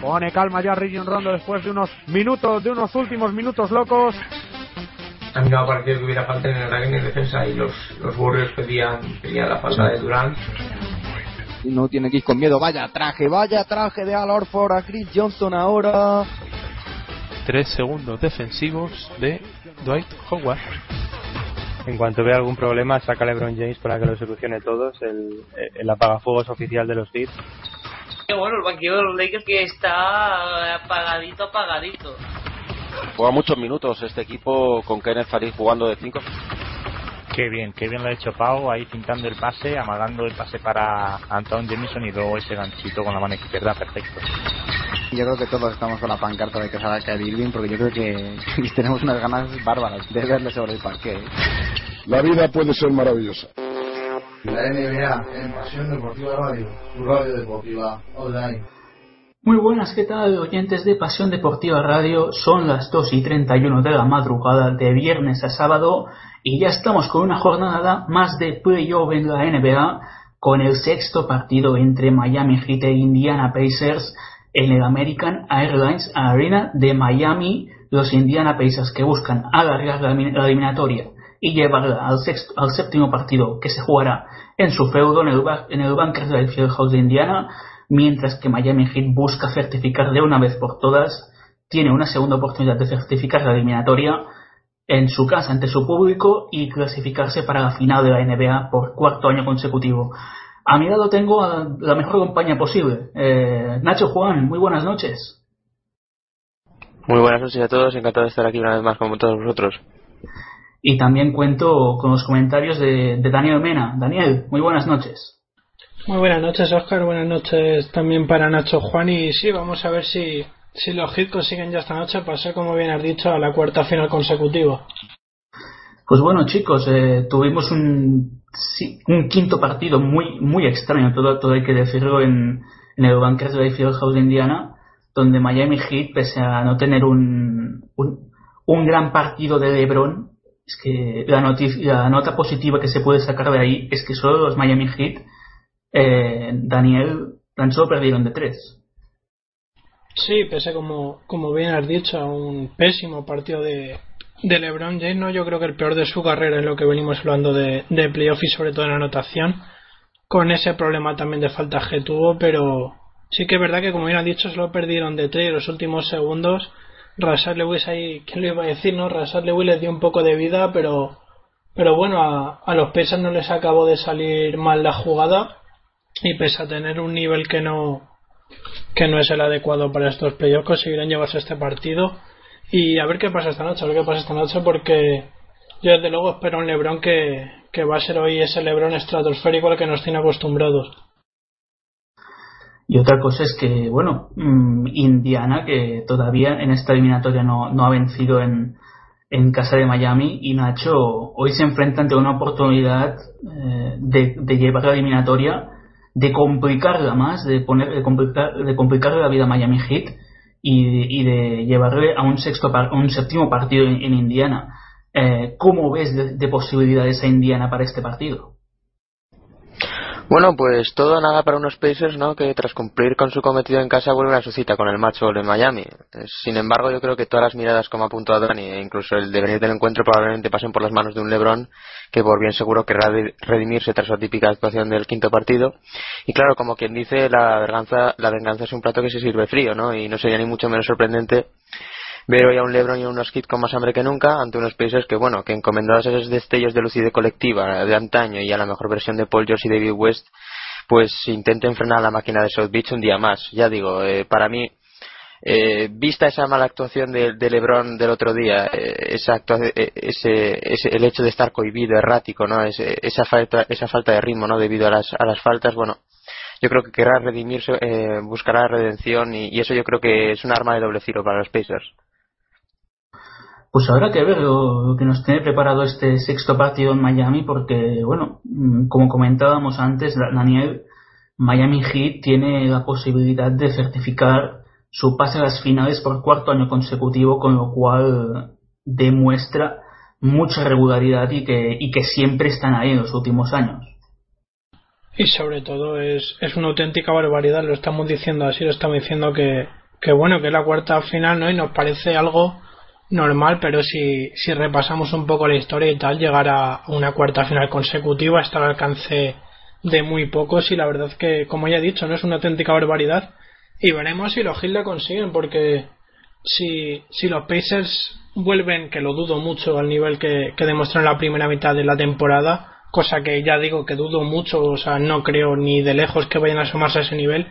Pone calma ya Region Rondo después de unos minutos, de unos últimos minutos locos. A mí me ha parecido que hubiera falta en el ataque en defensa y los, los Warriors pedían, pedían la falta de Durant. No tiene que ir con miedo. Vaya traje, vaya traje de Al Orford a Chris Johnson ahora. Tres segundos defensivos de Dwight Howard. En cuanto vea algún problema, saca a LeBron James para que lo solucione todos. El, el apagafuegos oficial de los Heat. Bueno, el banquillo de los Lakers que está apagadito, apagadito. Juega muchos minutos este equipo con Kenneth Farid jugando de 5. Qué bien, qué bien lo ha hecho Pau, ahí pintando el pase, amagando el pase para Anton Jamison y luego ese ganchito con la mano izquierda, perfecto. Yo creo que todos estamos con la pancarta de que salga Kyrie Irving porque yo creo que tenemos unas ganas bárbaras de verle sobre el parque. La vida puede ser maravillosa. La NBA en Pasión Deportiva Radio, tu radio deportiva online. Muy buenas, ¿qué tal oyentes de Pasión Deportiva Radio? Son las 2 y 31 de la madrugada de viernes a sábado y ya estamos con una jornada más de playoff en la NBA con el sexto partido entre Miami Heat e Indiana Pacers en el American Airlines Arena de Miami. Los Indiana Pacers que buscan alargar la eliminatoria y llevarla al, sexto, al séptimo partido que se jugará en su feudo en el, en el Bankers del Fieldhouse de Indiana, mientras que Miami Heat busca certificar de una vez por todas, tiene una segunda oportunidad de certificar la eliminatoria en su casa ante su público y clasificarse para la final de la NBA por cuarto año consecutivo. A mi lado tengo a la mejor compañía posible. Eh, Nacho Juan, muy buenas noches. Muy buenas noches a todos, encantado de estar aquí una vez más con todos vosotros. Y también cuento con los comentarios de, de Daniel Mena. Daniel, muy buenas noches. Muy buenas noches, Oscar. Buenas noches también para Nacho Juan. Y sí, vamos a ver si, si los Heat consiguen ya esta noche pasar, como bien has dicho, a la cuarta final consecutiva. Pues bueno, chicos, eh, tuvimos un, sí, un quinto partido muy muy extraño, todo, todo hay que decirlo, en, en el Bankers de Fieldhouse de Indiana, donde Miami Heat, pese a no tener un, un, un gran partido de LeBron, es que la, la nota positiva que se puede sacar de ahí es que solo los Miami Heat, eh, Daniel, tan solo perdieron de tres. Sí, pese como, como bien has dicho, a un pésimo partido de, de LeBron James, ¿no? yo creo que el peor de su carrera es lo que venimos hablando de, de playoff y sobre todo en anotación, con ese problema también de falta que tuvo, pero sí que es verdad que como bien has dicho, solo perdieron de tres los últimos segundos Rashad Lewis ahí, ¿quién le iba a decir, no? Rashad Lewis les dio un poco de vida, pero, pero bueno, a, los Pacers no les acabó de salir mal la jugada y pese a tener un nivel que no, que no es el adecuado para estos playoffs, conseguirán llevarse este partido y a ver qué pasa esta noche, a ver qué pasa esta noche porque yo desde luego espero un Lebron que, que va a ser hoy ese Lebron estratosférico al que nos tiene acostumbrados. Y otra cosa es que, bueno, Indiana, que todavía en esta eliminatoria no, no ha vencido en, en casa de Miami, y Nacho hoy se enfrenta ante una oportunidad eh, de, llevar la eliminatoria, de complicarla más, de, poner, de, complicar, de complicarle la vida a Miami Heat y, y de llevarle a un, sexto, a un séptimo partido en, Indiana. Eh, ¿Cómo ves de posibilidades a Indiana para este partido? Bueno, pues todo nada para unos Pacers, ¿no? Que tras cumplir con su cometido en casa vuelven a su cita con el macho de Miami. Sin embargo, yo creo que todas las miradas, como ha apuntado Dani, e incluso el devenir del encuentro, probablemente pasen por las manos de un LeBron que por bien seguro querrá redimirse tras la típica actuación del quinto partido. Y claro, como quien dice, la venganza, la venganza es un plato que se sirve frío, ¿no? Y no sería ni mucho menos sorprendente ver hoy a un LeBron y a unos Heat con más hambre que nunca ante unos Pacers que, bueno, que encomendados a esos destellos de lucidez colectiva de antaño y a la mejor versión de Paul George y David West, pues intenten frenar la máquina de South Beach un día más. Ya digo, eh, para mí, eh, vista esa mala actuación de, LeBron del otro día, eh, esa actuación, ese, ese, el hecho de estar cohibido, errático, ¿no? Ese, esa, falta, esa falta de ritmo, ¿no? Debido a las, a las faltas, bueno, yo creo que querrá redimirse, eh, buscará redención y, y eso yo creo que es un arma de doble filo para los Pacers. Pues habrá que ver lo que nos tiene preparado este sexto partido en Miami, porque, bueno, mm, como comentábamos antes, Daniel, Miami Heat tiene la posibilidad de certificar su pase a las finales por cuarto año consecutivo, con lo cual demuestra mucha regularidad y que, y que siempre están ahí en los últimos años. Y sobre todo es, es una auténtica barbaridad, lo estamos diciendo así, lo estamos diciendo que, que bueno, que es la cuarta final, ¿no? Y nos parece algo normal, pero si, si repasamos un poco la historia y tal, llegar a una cuarta final consecutiva está al alcance de muy pocos y la verdad que, como ya he dicho, no es una auténtica barbaridad. Y veremos si los Heat lo consiguen porque si, si los Pacers vuelven, que lo dudo mucho al nivel que, que demostraron en la primera mitad de la temporada, cosa que ya digo que dudo mucho, o sea, no creo ni de lejos que vayan a asomarse a ese nivel,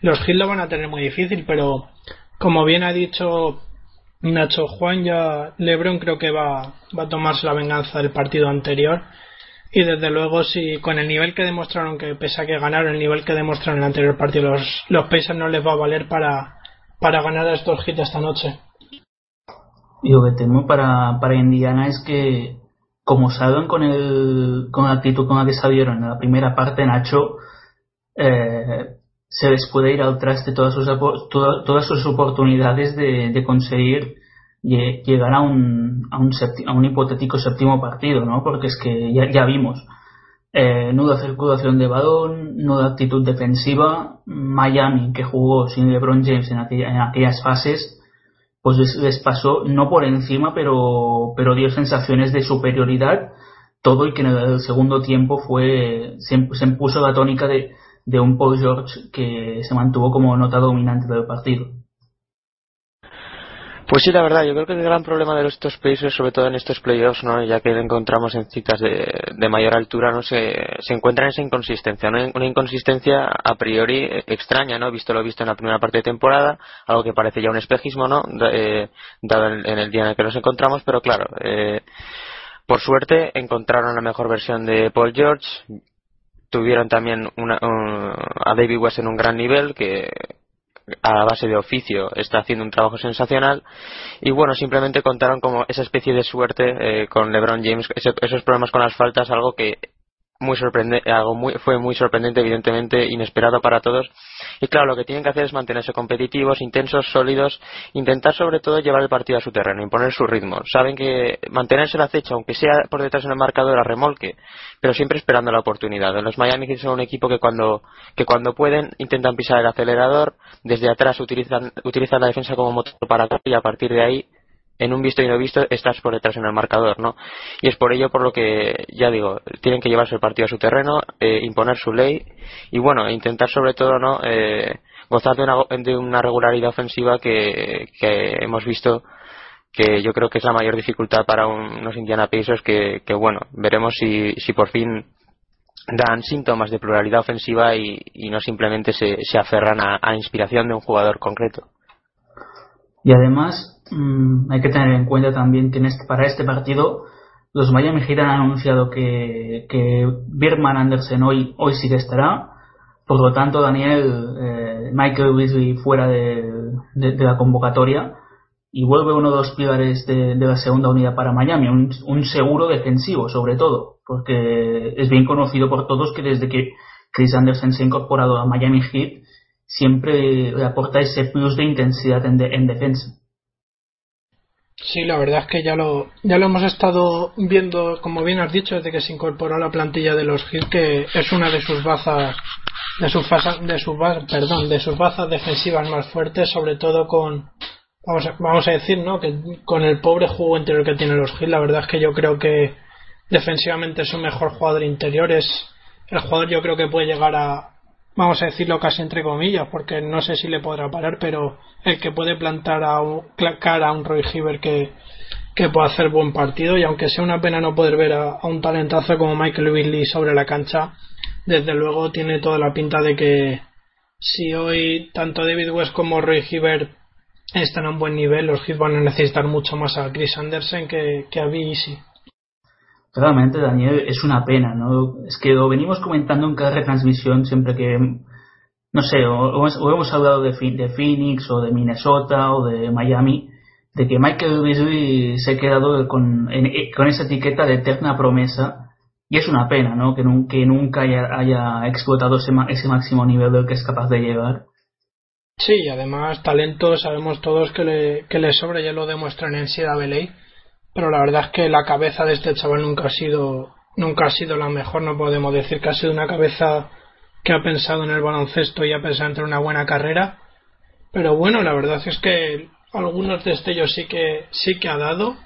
los Heat lo van a tener muy difícil, pero como bien ha dicho Nacho Juan ya Lebron creo que va, a tomarse la venganza del partido anterior. Y desde luego si con el nivel que demostraron que pese a que ganaron el nivel que demostraron en el anterior partido los, los Pacers no les va a valer para, para ganar a estos hits esta noche. Y lo que temo para, para Indiana es que como salgan con el con la actitud con la que salieron en la primera parte Nacho eh, se les puede ir al traste todas sus, todas sus oportunidades de, de conseguir llegar a un, a un, a un hipotético séptimo partido, ¿no? Porque es que ya, ya vimos eh, nuda circulación de balón, nuda actitud defensiva, Miami que jugó sin LeBron James en, aquella, en aquellas fases, pues les, pasó no por encima, pero, pero dio sensaciones de superioridad todo y que en el segundo tiempo fue se, se impuso la tónica de de un Paul George que se mantuvo como nota dominante del partido. Pues sí, la verdad, yo creo que el gran problema de estos Pacers, sobre todo en estos playoffs, ¿no? ya que encontramos en citas de, de mayor altura, no se, se encuentra en esa inconsistencia, ¿no? una inconsistencia a priori extraña, ¿no? visto lo visto en la primera parte de temporada, algo que parece ya un espejismo, ¿no? Eh, dado en, en, el día en el que nos encontramos, pero claro, eh, por suerte encontraron la mejor versión de Paul George, tuvieron también una, a David West en un gran nivel que a base de oficio está haciendo un trabajo sensacional. Y bueno simplemente contaron como esa especie de suerte eh, con LeBron James ese, esos problemas con las faltas algo que muy sorprendente, algo muy, fue muy sorprendente, evidentemente inesperado para todos. Y claro, lo que tienen que hacer es mantenerse competitivos, intensos, sólidos, intentar sobre todo llevar el partido a su terreno, imponer su ritmo. Saben que mantenerse la acecha, aunque sea por detrás en el marcador a remolque, pero siempre esperando la oportunidad. Los Miami Heat son un equipo que cuando, que cuando pueden intentan pisar el acelerador, desde atrás utilizan, utilizan la defensa como motor para y a partir de ahí en un visto y no visto estás por detrás en el marcador, ¿no? Y es por ello por lo que, ya digo, tienen que llevarse el partido a su terreno, eh, imponer su ley y, bueno, intentar sobre todo, ¿no? Eh, gozar de una, de una regularidad ofensiva que, hemos visto que yo creo que es la mayor dificultad para unos Indiana que, que bueno, veremos si, si por fin dan síntomas de pluralidad ofensiva y, y no simplemente se, se aferran a, inspiración de un jugador concreto. Y además mmm, hay que tener en cuenta también que en este, para este partido los Miami Heat han anunciado que, Birman Anderson hoy, hoy sí que estará. Por lo tanto, Daniel, eh, Michael Weasley fuera de, la convocatoria y vuelve uno de los pilares de, la segunda unidad para Miami, un, un, seguro defensivo sobre todo, porque es bien conocido por todos que desde que Chris Anderson se ha incorporado a Miami Heat siempre le aporta ese plus de intensidad en, en defensa. Sí, la verdad es que ya lo, ya lo hemos estado viendo, como bien has dicho, desde que se incorporó a la plantilla de los Heat, que es una de sus bazas, de sus bazas, de sus perdón, de sus bazas defensivas más fuertes, sobre todo con, vamos vamos a decir, ¿no? Que con el pobre juego interior que tienen los Heat, la verdad es que yo creo que defensivamente es su mejor jugador interior, es el jugador yo creo que puede llegar a, vamos a decirlo casi entre comillas, porque no sé si le podrá parar, pero el que puede plantar a un, cara a un Roy Hiver que, que puede hacer buen partido y aunque sea una pena no poder ver a, un talentazo como Michael Whitley sobre la cancha, desde luego tiene toda la pinta de que si hoy tanto David West como Roy Hiver están a un buen nivel, los Heat van a necesitar mucho más a Chris Anderson que, que a BC. Realmente, Daniel, es una pena, ¿no? Es que lo venimos comentando en cada retransmisión siempre que no sé, o, o hemos- hablado de, de Phoenix o de Minnesota o de Miami, de que Michael Beasley se ha quedado con, eh, con esa etiqueta de eterna promesa y es una pena, ¿no? Que, nun- que nunca haya, haya explotado ese, ese máximo nivel del que es capaz de llegar. Sí, además talento sabemos todos que le, que sobra, ya lo demuestran en CWA, pero la verdad es que la cabeza de este chaval nunca ha sido nunca ha sido la mejor, no podemos decir que ha sido una cabeza que ha pensado en el baloncesto y ha pensado en tener una buena carrera, pero bueno, la verdad es que algunos destellos sí que sí que ha dado,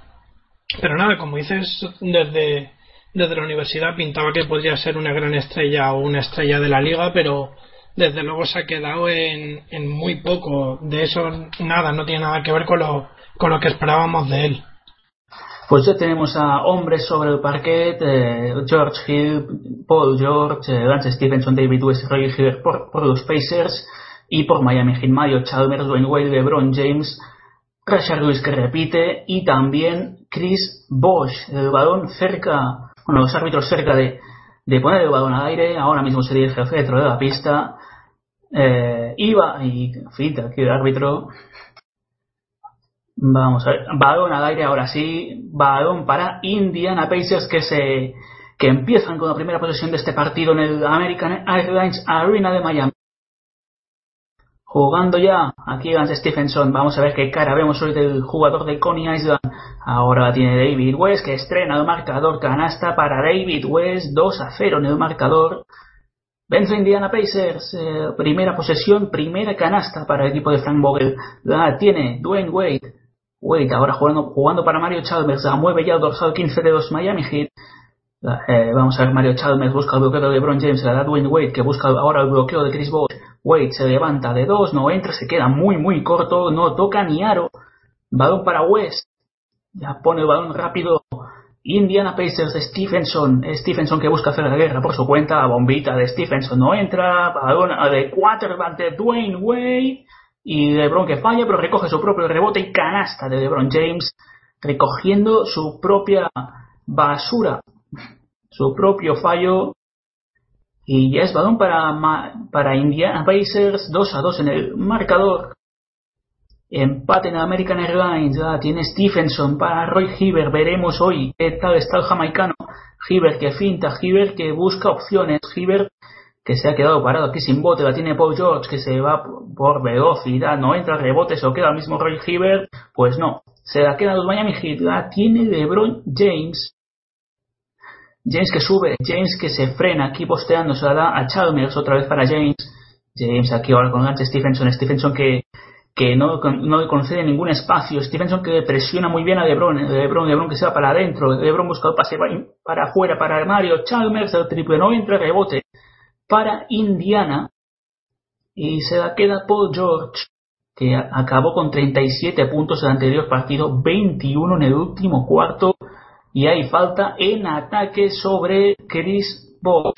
pero nada, como dices, desde desde la universidad pintaba que podría ser una gran estrella o una estrella de la liga, pero desde luego se ha quedado en, en muy poco. De eso nada, no tiene nada que ver con lo, con lo que esperábamos de él. Pues ya tenemos a hombres sobre el parquet, eh, George Hill, Paul George, eh, Lance Stevenson, David West, Roy Hibbert por, los Pacers y por Miami Heat, Mario Chalmers, Dwayne Wade, LeBron James, Rashard Lewis que repite y también Chris Bosh, el balón cerca, bueno, los árbitros cerca de, poner el balón al aire, ahora mismo se dirige al centro de la pista, eh, iba y fita aquí el árbitro Vamos a ver, balón al aire ahora sí, balón para Indiana Pacers que se que empiezan con la primera posesión de este partido en el American Airlines Arena de Miami. Jugando ya aquí Lance Stephenson, vamos a ver qué cara vemos hoy del jugador de Coney Island. Ahora la tiene David West que estrena el marcador canasta para David West 2 a 0 en el marcador. Vence Indiana Pacers, eh, primera posesión, primera canasta para el equipo de Frank Vogel. La tiene Dwayne Wade. Wade ahora jugando, jugando para Mario Chalmers, la mueve ya dorsal 15 de los Miami Heat. La- eh, vamos a ver, Mario Chalmers busca el bloqueo de LeBron James, la da Dwayne Wade, que busca ahora el bloqueo de Chris Bosh. Wade se levanta de dos, no entra, se queda muy, muy corto, no toca ni aro. Balón para West. Ya pone el balón rápido. Indiana Pacers de Stephenson. Stephenson que busca hacer la guerra por su cuenta. Bombita de Stephenson no entra. Balón de quarterback de Dwayne Wade. Y LeBron que falla, pero recoge su propio rebote y canasta de LeBron James. Recogiendo su propia basura. Su propio fallo. Y ya es balón para, para Indiana Pacers 2 a 2 en el marcador. Empate en American Airlines. Ya tiene Stephenson para Roy Hibbert. Veremos hoy qué tal está el jamaicano. Hibbert que finta, Hibbert que busca opciones. Hibbert que se ha quedado parado aquí sin bote. La tiene Paul George que se va por- velocidad. No entra rebote, se lo queda el mismo Roy Hibbert. Pues no. Se la queda los Miami Heat. La tiene LeBron James. James que sube, James que se frena aquí posteando, se la da a Chalmers otra vez para James. James aquí ahora con Lance Stephenson, Stephenson que, que no, no le concede ningún espacio, Stephenson que presiona muy bien a LeBron, LeBron, LeBron que se va para adentro, LeBron busca pase para- para afuera para Mario Chalmers, el triple no entra, rebote para Indiana y se la queda Paul George que acabó con 37 puntos en el anterior partido, 21 en el último cuarto y hay falta en ataque sobre Chris Bosh.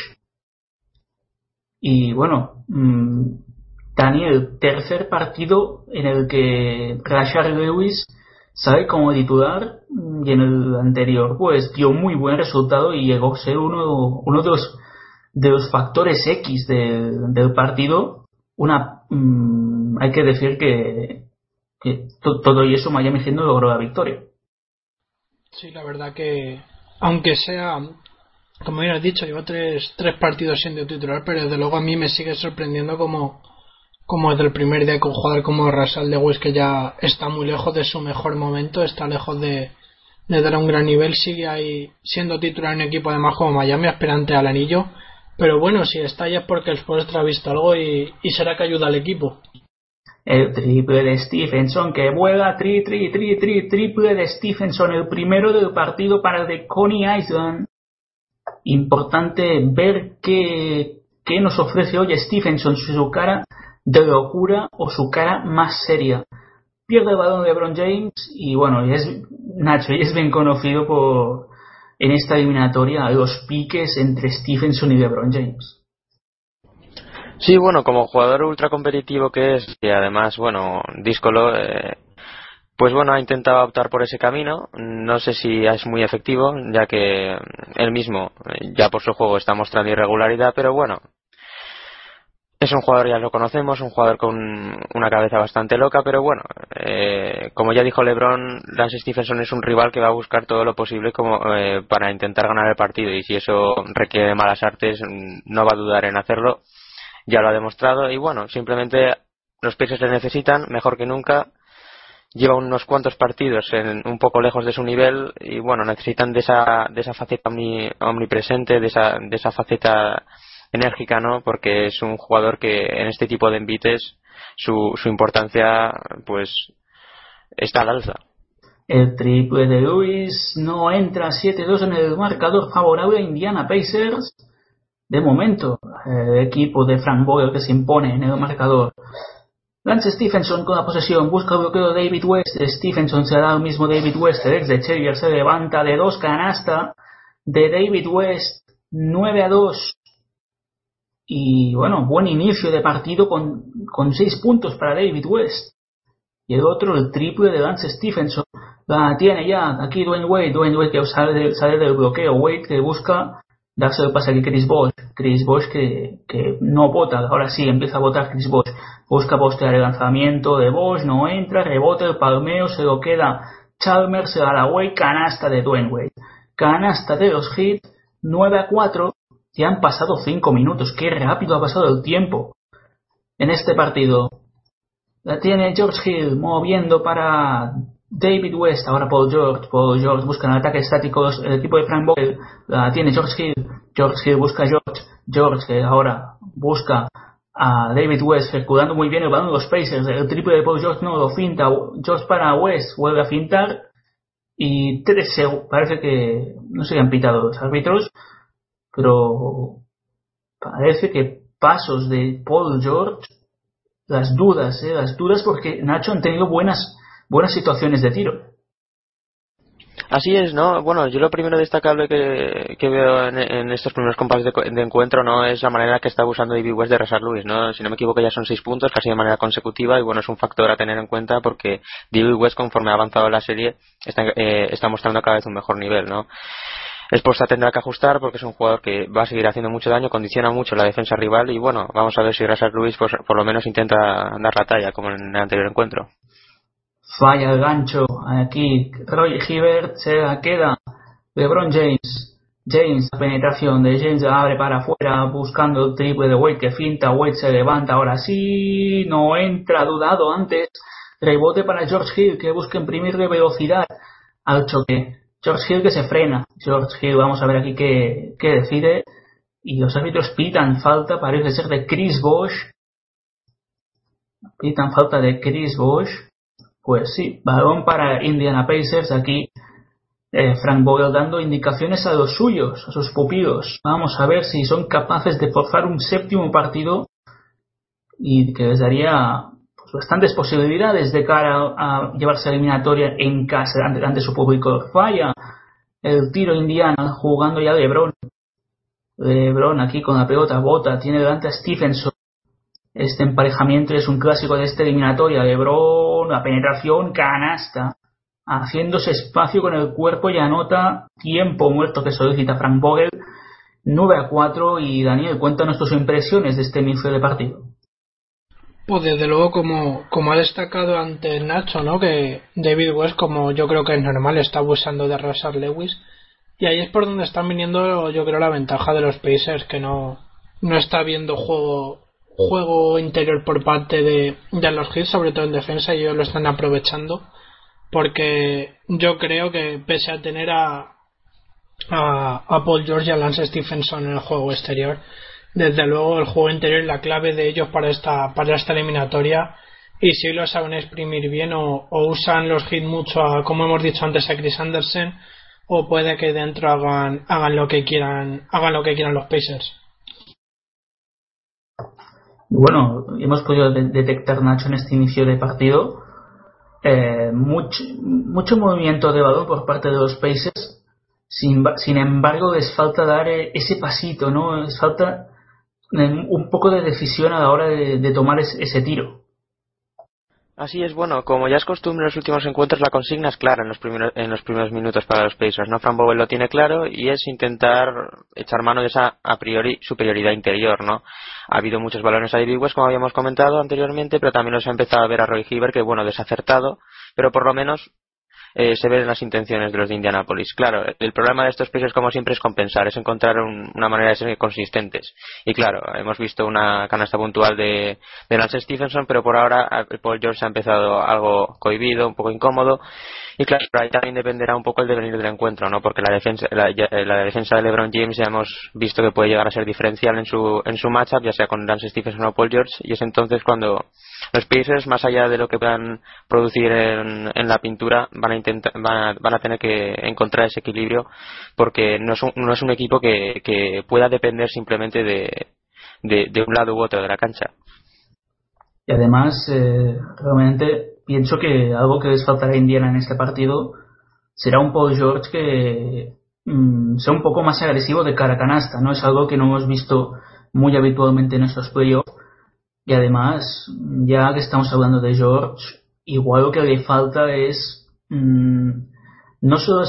Y bueno, mm, Daniel, tercer partido en el que Rashard Lewis sale como titular mm, y en el anterior pues dio muy buen resultado y llegó a ser uno, uno de los de los factores X del, partido. Una mm, hay que decir que, que to- todo y eso Miami Heat no logró la victoria. Sí, la verdad que, aunque sea, como bien has dicho, lleva tres, tres partidos siendo titular, pero desde luego a mí me sigue sorprendiendo como, como desde el primer día con un jugador como Rasal de West, que ya está muy lejos de su mejor momento, está lejos de, de dar un gran nivel, sigue ahí siendo titular en un equipo además como Miami, aspirante al anillo. Pero bueno, si está ya es porque el Spurs ha visto algo y, y será que ayuda al equipo. El triple de Stephenson que vuela, tri, tri, tri, tri, triple de Stephenson, el primero del partido para el de Coney Island. Importante ver qué, qué nos ofrece hoy Stephenson, si su cara de locura o su cara más seria. Pierde el balón de LeBron James y bueno, es, Nacho, y es bien conocido por en esta eliminatoria los piques entre Stephenson y LeBron James. Sí, bueno, como jugador ultra competitivo que es, y además, bueno, díscolo, eh, pues bueno, ha intentado optar por ese camino. No sé si es muy efectivo, ya que él mismo, eh, ya por su juego, está mostrando irregularidad, pero bueno. Es un jugador, ya lo conocemos, un jugador con una cabeza bastante loca, pero bueno, eh, como ya dijo LeBron, Lance Stephenson es un rival que va a buscar todo lo posible como eh, para intentar ganar el partido y si eso requiere malas artes, no va a dudar en hacerlo. Ya lo ha demostrado y bueno, simplemente los Pacers le necesitan mejor que nunca. Lleva unos cuantos partidos en, un poco lejos de su nivel y bueno, necesitan de esa, de esa faceta omni- omnipresente, de esa, de esa faceta enérgica, ¿no? Porque es un jugador que en este tipo de envites su, su importancia pues está al alza. El triple de Lewis no entra 7-2 en el marcador favorable a Indiana Pacers. De momento, el equipo de Frank Vogel que se impone en el marcador. Lance Stephenson con la posesión, busca el bloqueo David West. Stephenson se da al mismo David West. El ex de Xavier se levanta de dos canasta de David West 9 a 2. Y bueno, buen inicio de partido con, con 6 puntos para David West. Y el otro, el triple de Lance Stephenson. La tiene ya aquí Dwayne Wade. Dwayne Wade que sale, de- sale del bloqueo. Wade que busca darse el pase a Chris Bosh. Chris Bosh que, que no vota. Ahora sí empieza a votar Chris Bosh. Busca postear el lanzamiento de Bosh. No entra. Rebote el palmeo. Se lo queda Chalmers. Se da la Wade. Canasta de Dwayne Wade. Canasta de los Heat. 9 a 4. Ya han pasado 5 minutos. Qué rápido ha pasado el tiempo. En este partido. La tiene George Hill moviendo para David West. Ahora Paul George. Paul George busca en ataque estático los- el equipo de Frank Vogel. La tiene George Hill. George Hill busca George. George ahora busca a David West circulando muy bien el balón de los Pacers. El triple de Paul George no lo finta. George para West. Vuelve a fintar. Y 13 parece que no se han pitado los árbitros. Pero parece que pasos de Paul George las dudas, ¿eh? las dudas porque Nacho han tenido buenas buenas situaciones de tiro. Así es, ¿no? Bueno, yo lo primero destacable que, que veo en, estos primeros compases de, de encuentro, ¿no? Es la manera que está abusando David West de Rashard Lewis, ¿no? Si no me equivoco ya son seis puntos, casi de manera consecutiva, y bueno, es un factor a tener en cuenta porque David West, conforme ha avanzado la serie, está, eh, está mostrando cada vez un mejor nivel, ¿no? Esposa tendrá que ajustar porque es un jugador que va a seguir haciendo mucho daño, condiciona mucho la defensa rival y bueno, vamos a ver si Rashard Lewis pues, por lo menos intenta dar la talla como en el anterior encuentro. Falla el gancho. Aquí Roy Hibbert se queda. LeBron James. James, la penetración de James la abre para afuera buscando el triple de Wade que finta. Wade se levanta ahora sí. No entra, dudado antes. Rebote para George Hill que busca imprimirle velocidad al choque. George Hill que se frena. George Hill, vamos a ver aquí qué, decide. Y los árbitros pitan falta, parece ser de Chris Bosh. Pitan falta de Chris Bosh. Pues sí, balón para Indiana Pacers. Aquí eh, Frank Vogel dando indicaciones a los suyos, a sus pupilos. Vamos a ver si son capaces de forzar un séptimo partido y que les daría bastantes posibilidades de cara a, llevarse a eliminatoria en casa ante, ante su público. Falla el tiro Indiana jugando ya LeBron. LeBron aquí con la pelota bota, tiene delante a Stephenson. Este emparejamiento es un clásico de esta eliminatoria. LeBron, la penetración, canasta. Haciéndose espacio con el cuerpo y anota tiempo muerto que solicita Frank Vogel. 9 a 4 y Daniel, cuéntanos tus impresiones de este inicio de partido. Pues desde luego, como, como ha destacado antes Nacho, ¿no? Que David West, como yo creo que es normal, está abusando de Rashard Lewis. Y ahí es por donde están viniendo, yo creo, la ventaja de los Pacers, que no, no está viendo juego, juego interior por parte de, de los Hits, sobre todo en defensa, y ellos lo están aprovechando. Porque yo creo que pese a tener a, a, a Paul George y a Lance Stephenson en el juego exterior, desde luego el juego interior es la clave de ellos para esta, para esta eliminatoria. Y si lo saben exprimir bien o, o usan los hits mucho a, como hemos dicho antes a Chris Anderson o puede que dentro hagan, hagan lo que quieran hagan lo que quieran los Pacers. Bueno, hemos podido de- detectar Nacho en este inicio de partido eh, mucho, mucho movimiento de balón por parte de los Pacers. Sin, sin embargo les falta dar eh, ese pasito no les falta un poco de decisión a la hora de, de tomar es- ese tiro Así es, bueno, como ya es costumbre en los últimos encuentros, la consigna es clara en los primeros, en los primeros minutos para los Pacers, ¿no? Fran Bowen lo tiene claro y es intentar echar mano de esa a priori superioridad interior, ¿no? Ha habido muchos balones a como habíamos comentado anteriormente, pero también los ha empezado a ver a Roy Hibbert, que bueno, desacertado, pero por lo menos eh, se ven las intenciones de los de Indianapolis. Claro, el problema de estos Pacers, como siempre, es compensar, es encontrar un- una manera de ser consistentes. Y claro, hemos visto una canasta puntual de, de Lance Stephenson, pero por ahora Paul George ha empezado algo cohibido, un poco incómodo. Y claro, ahí también dependerá un poco el devenir del encuentro, ¿no? Porque la defensa, eh, la defensa de LeBron James ya hemos visto que puede llegar a ser diferencial en su, en su matchup, ya sea con Lance Stephenson o Paul George, y es entonces cuando los Pacers, más allá de lo que puedan producir en, la pintura, van a, tener que encontrar ese equilibrio, porque no es un, no es un equipo que, pueda depender simplemente de un lado u otro de la cancha. Y además, eh, realmente pienso que algo que les faltará a Indiana en este partido será un Paul George que mm, sea un poco más agresivo de cara a canasta, ¿no? Es algo que no hemos visto muy habitualmente en estos playoffs. Y además, ya que estamos hablando de George, igual lo que le falta es. mm, no solo,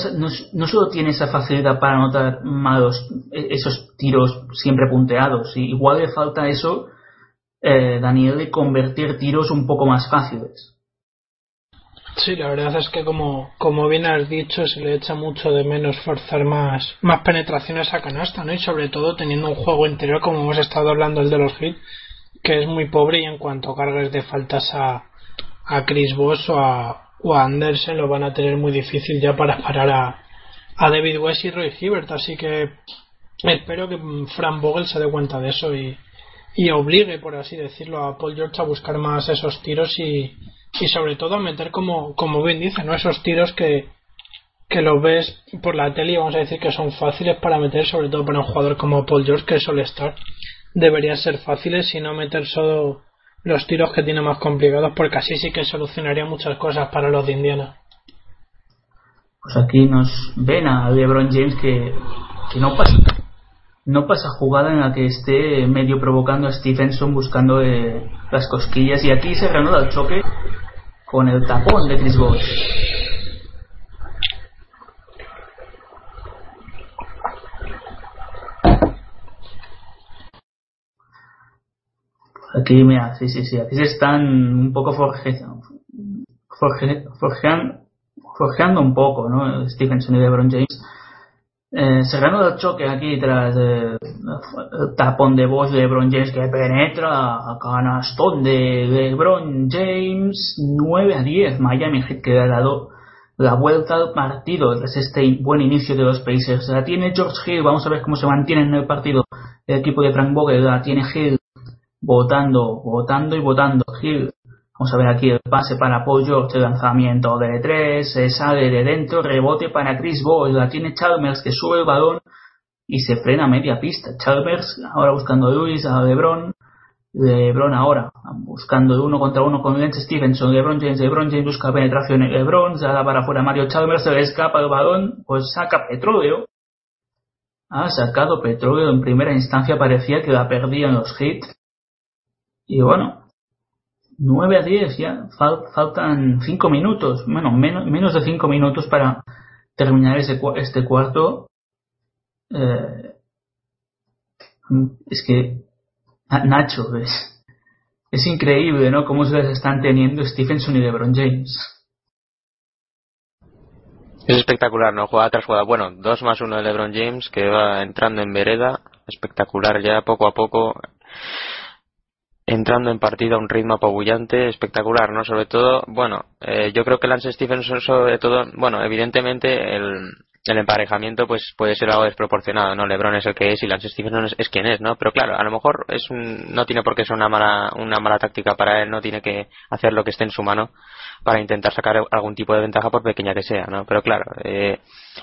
no, solo tiene esa facilidad para anotar malos, e- esos tiros siempre punteados, igual le falta eso, eh, Daniel, de convertir tiros un poco más fáciles. Sí, la verdad es que como, como bien has dicho, se le echa mucho de menos forzar más, más penetraciones a canasta, ¿no? Y sobre todo teniendo un juego interior, como hemos estado hablando el de los Heat, que es muy pobre y en cuanto a cargas de faltas a, a Chris Bosh o a, a Andersen lo van a tener muy difícil ya para parar a, a David West y Roy Hibbert, así que espero que mm, Fran Vogel se dé cuenta de eso y, y obligue, por así decirlo, a Paul George a buscar más esos tiros y, y sobre todo a meter como, como bien dice, ¿no? esos tiros que, que los ves por la tele y vamos a decir que son fáciles para meter, sobre todo para un jugador como Paul George que suele estar. Deberían ser fáciles y no meter solo los tiros que tiene más complicados porque así sí que solucionaría muchas cosas para los de Indiana. Pues aquí nos ven a LeBron James que, que no pasa no pasa jugada en la que esté medio provocando a Stephenson buscando eh, las cosquillas y aquí se reanuda el choque con el tapón de Chris Bosh. Aquí, mira, sí, sí, sí, aquí se están un poco forje, forje, forjean- forjeando un poco, ¿no? Stephenson y LeBron James. Eh, se reanuda el choque aquí tras eh, el tapón de voz de LeBron James que penetra a canastón de LeBron James 9 a 10 Miami Heat que ha dado la vuelta al partido tras este buen inicio de los Pacers la tiene George Hill vamos a ver cómo se mantiene en el partido el equipo de Frank Vogel la tiene Hill votando, votando y votando Hill Vamos a ver aquí el pase para George, el lanzamiento de tres, se sale de dentro, rebote para Chris Bosh, la tiene Chalmers que sube el balón y se frena media pista. Chalmers ahora buscando a Lewis, a LeBron, LeBron ahora buscando de uno contra uno con Lance Stevenson, LeBron James, LeBron James busca penetración en LeBron, se da para afuera Mario Chalmers, se le escapa el balón, pues saca petróleo. Ha sacado petróleo en primera instancia, parecía que la perdían los hits. Y bueno, 9 a 10 ya, fal- faltan 5 minutos, bueno, menos, menos de 5 minutos para terminar ese, este cuarto. Eh, es que, Na- Nacho, es, es increíble, ¿no? Cómo se les están teniendo Stephenson y LeBron James. Es espectacular, ¿no? Jugada tras jugada. Bueno, 2 más 1 de LeBron James que va entrando en vereda. Espectacular ya, poco a poco. Entrando en partido a un ritmo apabullante, espectacular, ¿no? Sobre todo, bueno, eh, yo creo que Lance Stephenson, sobre todo, bueno, evidentemente el, el emparejamiento pues puede ser algo desproporcionado, ¿no? LeBron es el que es y Lance Stephenson es, es quien es, ¿no? Pero claro, a lo mejor es un, no tiene por qué ser una mala, una mala táctica para él, no tiene que hacer lo que esté en su mano para intentar sacar algún tipo de ventaja por pequeña que sea, ¿no? Pero claro, eh,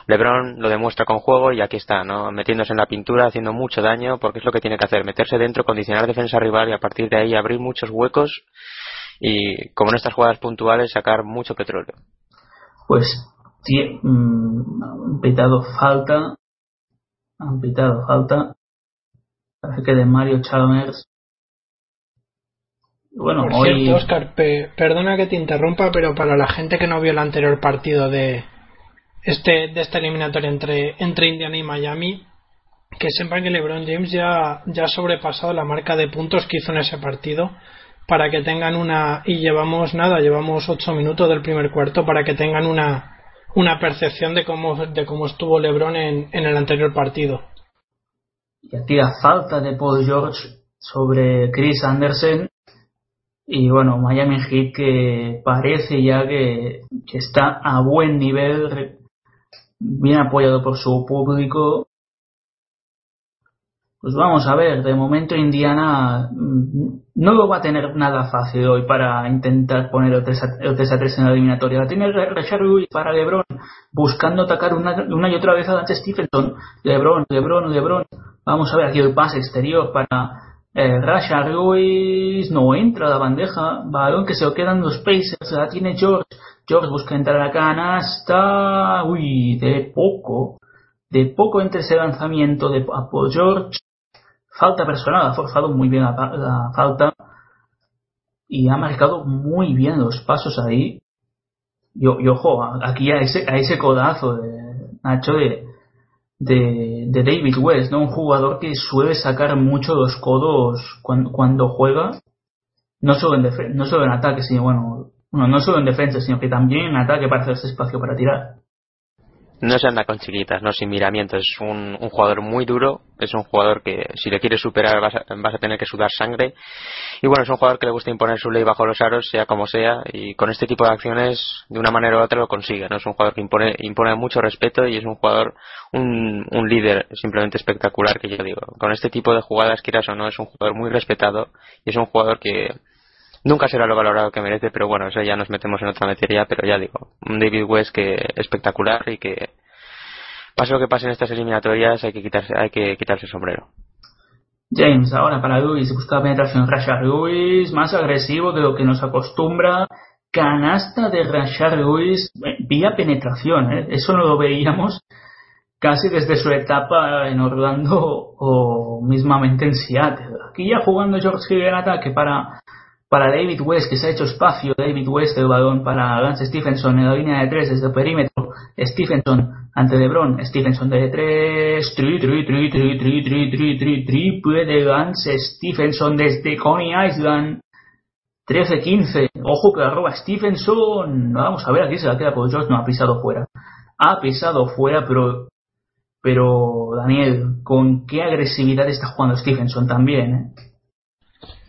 LeBron lo demuestra con juego y aquí está, ¿no? Metiéndose en la pintura, haciendo mucho daño, porque es lo que tiene que hacer, meterse dentro, condicionar defensa rival y a partir de ahí abrir muchos huecos y, como en estas jugadas puntuales, sacar mucho petróleo. Pues tie- mm, han pitado falta, han pitado falta, parece que de Mario Chalmers Bueno, Por hoy cierto, Oscar, pe- perdona que te interrumpa, pero para la gente que no vio el anterior partido de este de esta eliminatoria entre entre Indiana y Miami, que sepan que LeBron James ya ya ha sobrepasado la marca de puntos que hizo en ese partido para que tengan una y llevamos nada, llevamos ocho minutos del primer cuarto para que tengan una una percepción de cómo de cómo estuvo LeBron en, en el anterior partido. ya tira falta de Paul George sobre Chris Anderson y bueno Miami Heat que parece ya que, que está a buen nivel bien apoyado por su público. Pues vamos a ver de momento Indiana mm, no lo va a tener nada fácil hoy para intentar poner el 3 a, el 3 a 3 en la eliminatoria. Va a tener Rashard Lewis para LeBron buscando atacar una, una y otra vez a Lance Stephenson. LeBron, LeBron, LeBron. Vamos a ver aquí el pase exterior para eh, Rashard Lewis. No entra la bandeja. Balón que se lo quedan los Pacers. La tiene George George busca entrar a la canasta uy de poco de poco entre ese lanzamiento de George falta personal ha forzado muy bien la, falta y ha marcado muy bien los pasos ahí y, ojo aquí a ese a ese codazo de Nacho de de, David West, ¿no? Un jugador que suele sacar mucho los codos cuando, cuando juega, no solo en no solo en ataque, sino bueno, no solo en defensa, sino que también en ataque para hacerse espacio para tirar. No se anda con chiquitas, no sin miramientos. Es un, un jugador muy duro. Es un jugador que si le quieres superar vas a, vas a tener que sudar sangre. Y bueno, es un jugador que le gusta imponer su ley bajo los aros, sea como sea. Y con este tipo de acciones, de una manera u otra, lo consigue. ¿no? Es un jugador que impone, impone mucho respeto y es un jugador, un, un líder simplemente espectacular, que yo digo. Con este tipo de jugadas, quieras o no, es un jugador muy respetado y es un jugador que nunca será lo valorado que merece, pero bueno, eso ya nos metemos en otra materia, pero ya digo, un David West que espectacular y que pase lo que pase en estas eliminatorias hay que quitarse, hay que quitarse el sombrero. James, ahora para Lewis, busca penetración. Rashard Lewis, más agresivo de lo que nos acostumbra. Canasta de Rashard Lewis, eh, vía penetración, ¿eh? eso no lo veíamos casi desde su etapa en Orlando o mismamente en Seattle. Aquí ya jugando George Hill en ataque para, para David West, que se ha hecho espacio. David West, el balón para Lance Stephenson en la línea de tres desde el perímetro. Stephenson ante LeBron. Stephenson de tres. Tri, tri, tri, tri, tri, tri, tri, tri, triple de Lance Stephenson desde Coney Island. 13-15. Ojo que arroba Stephenson. Vamos a ver, aquí se la queda por George. No ha pisado fuera. Ha pisado fuera, pero pero Daniel, ¿con qué agresividad está jugando Stephenson también? ¿eh?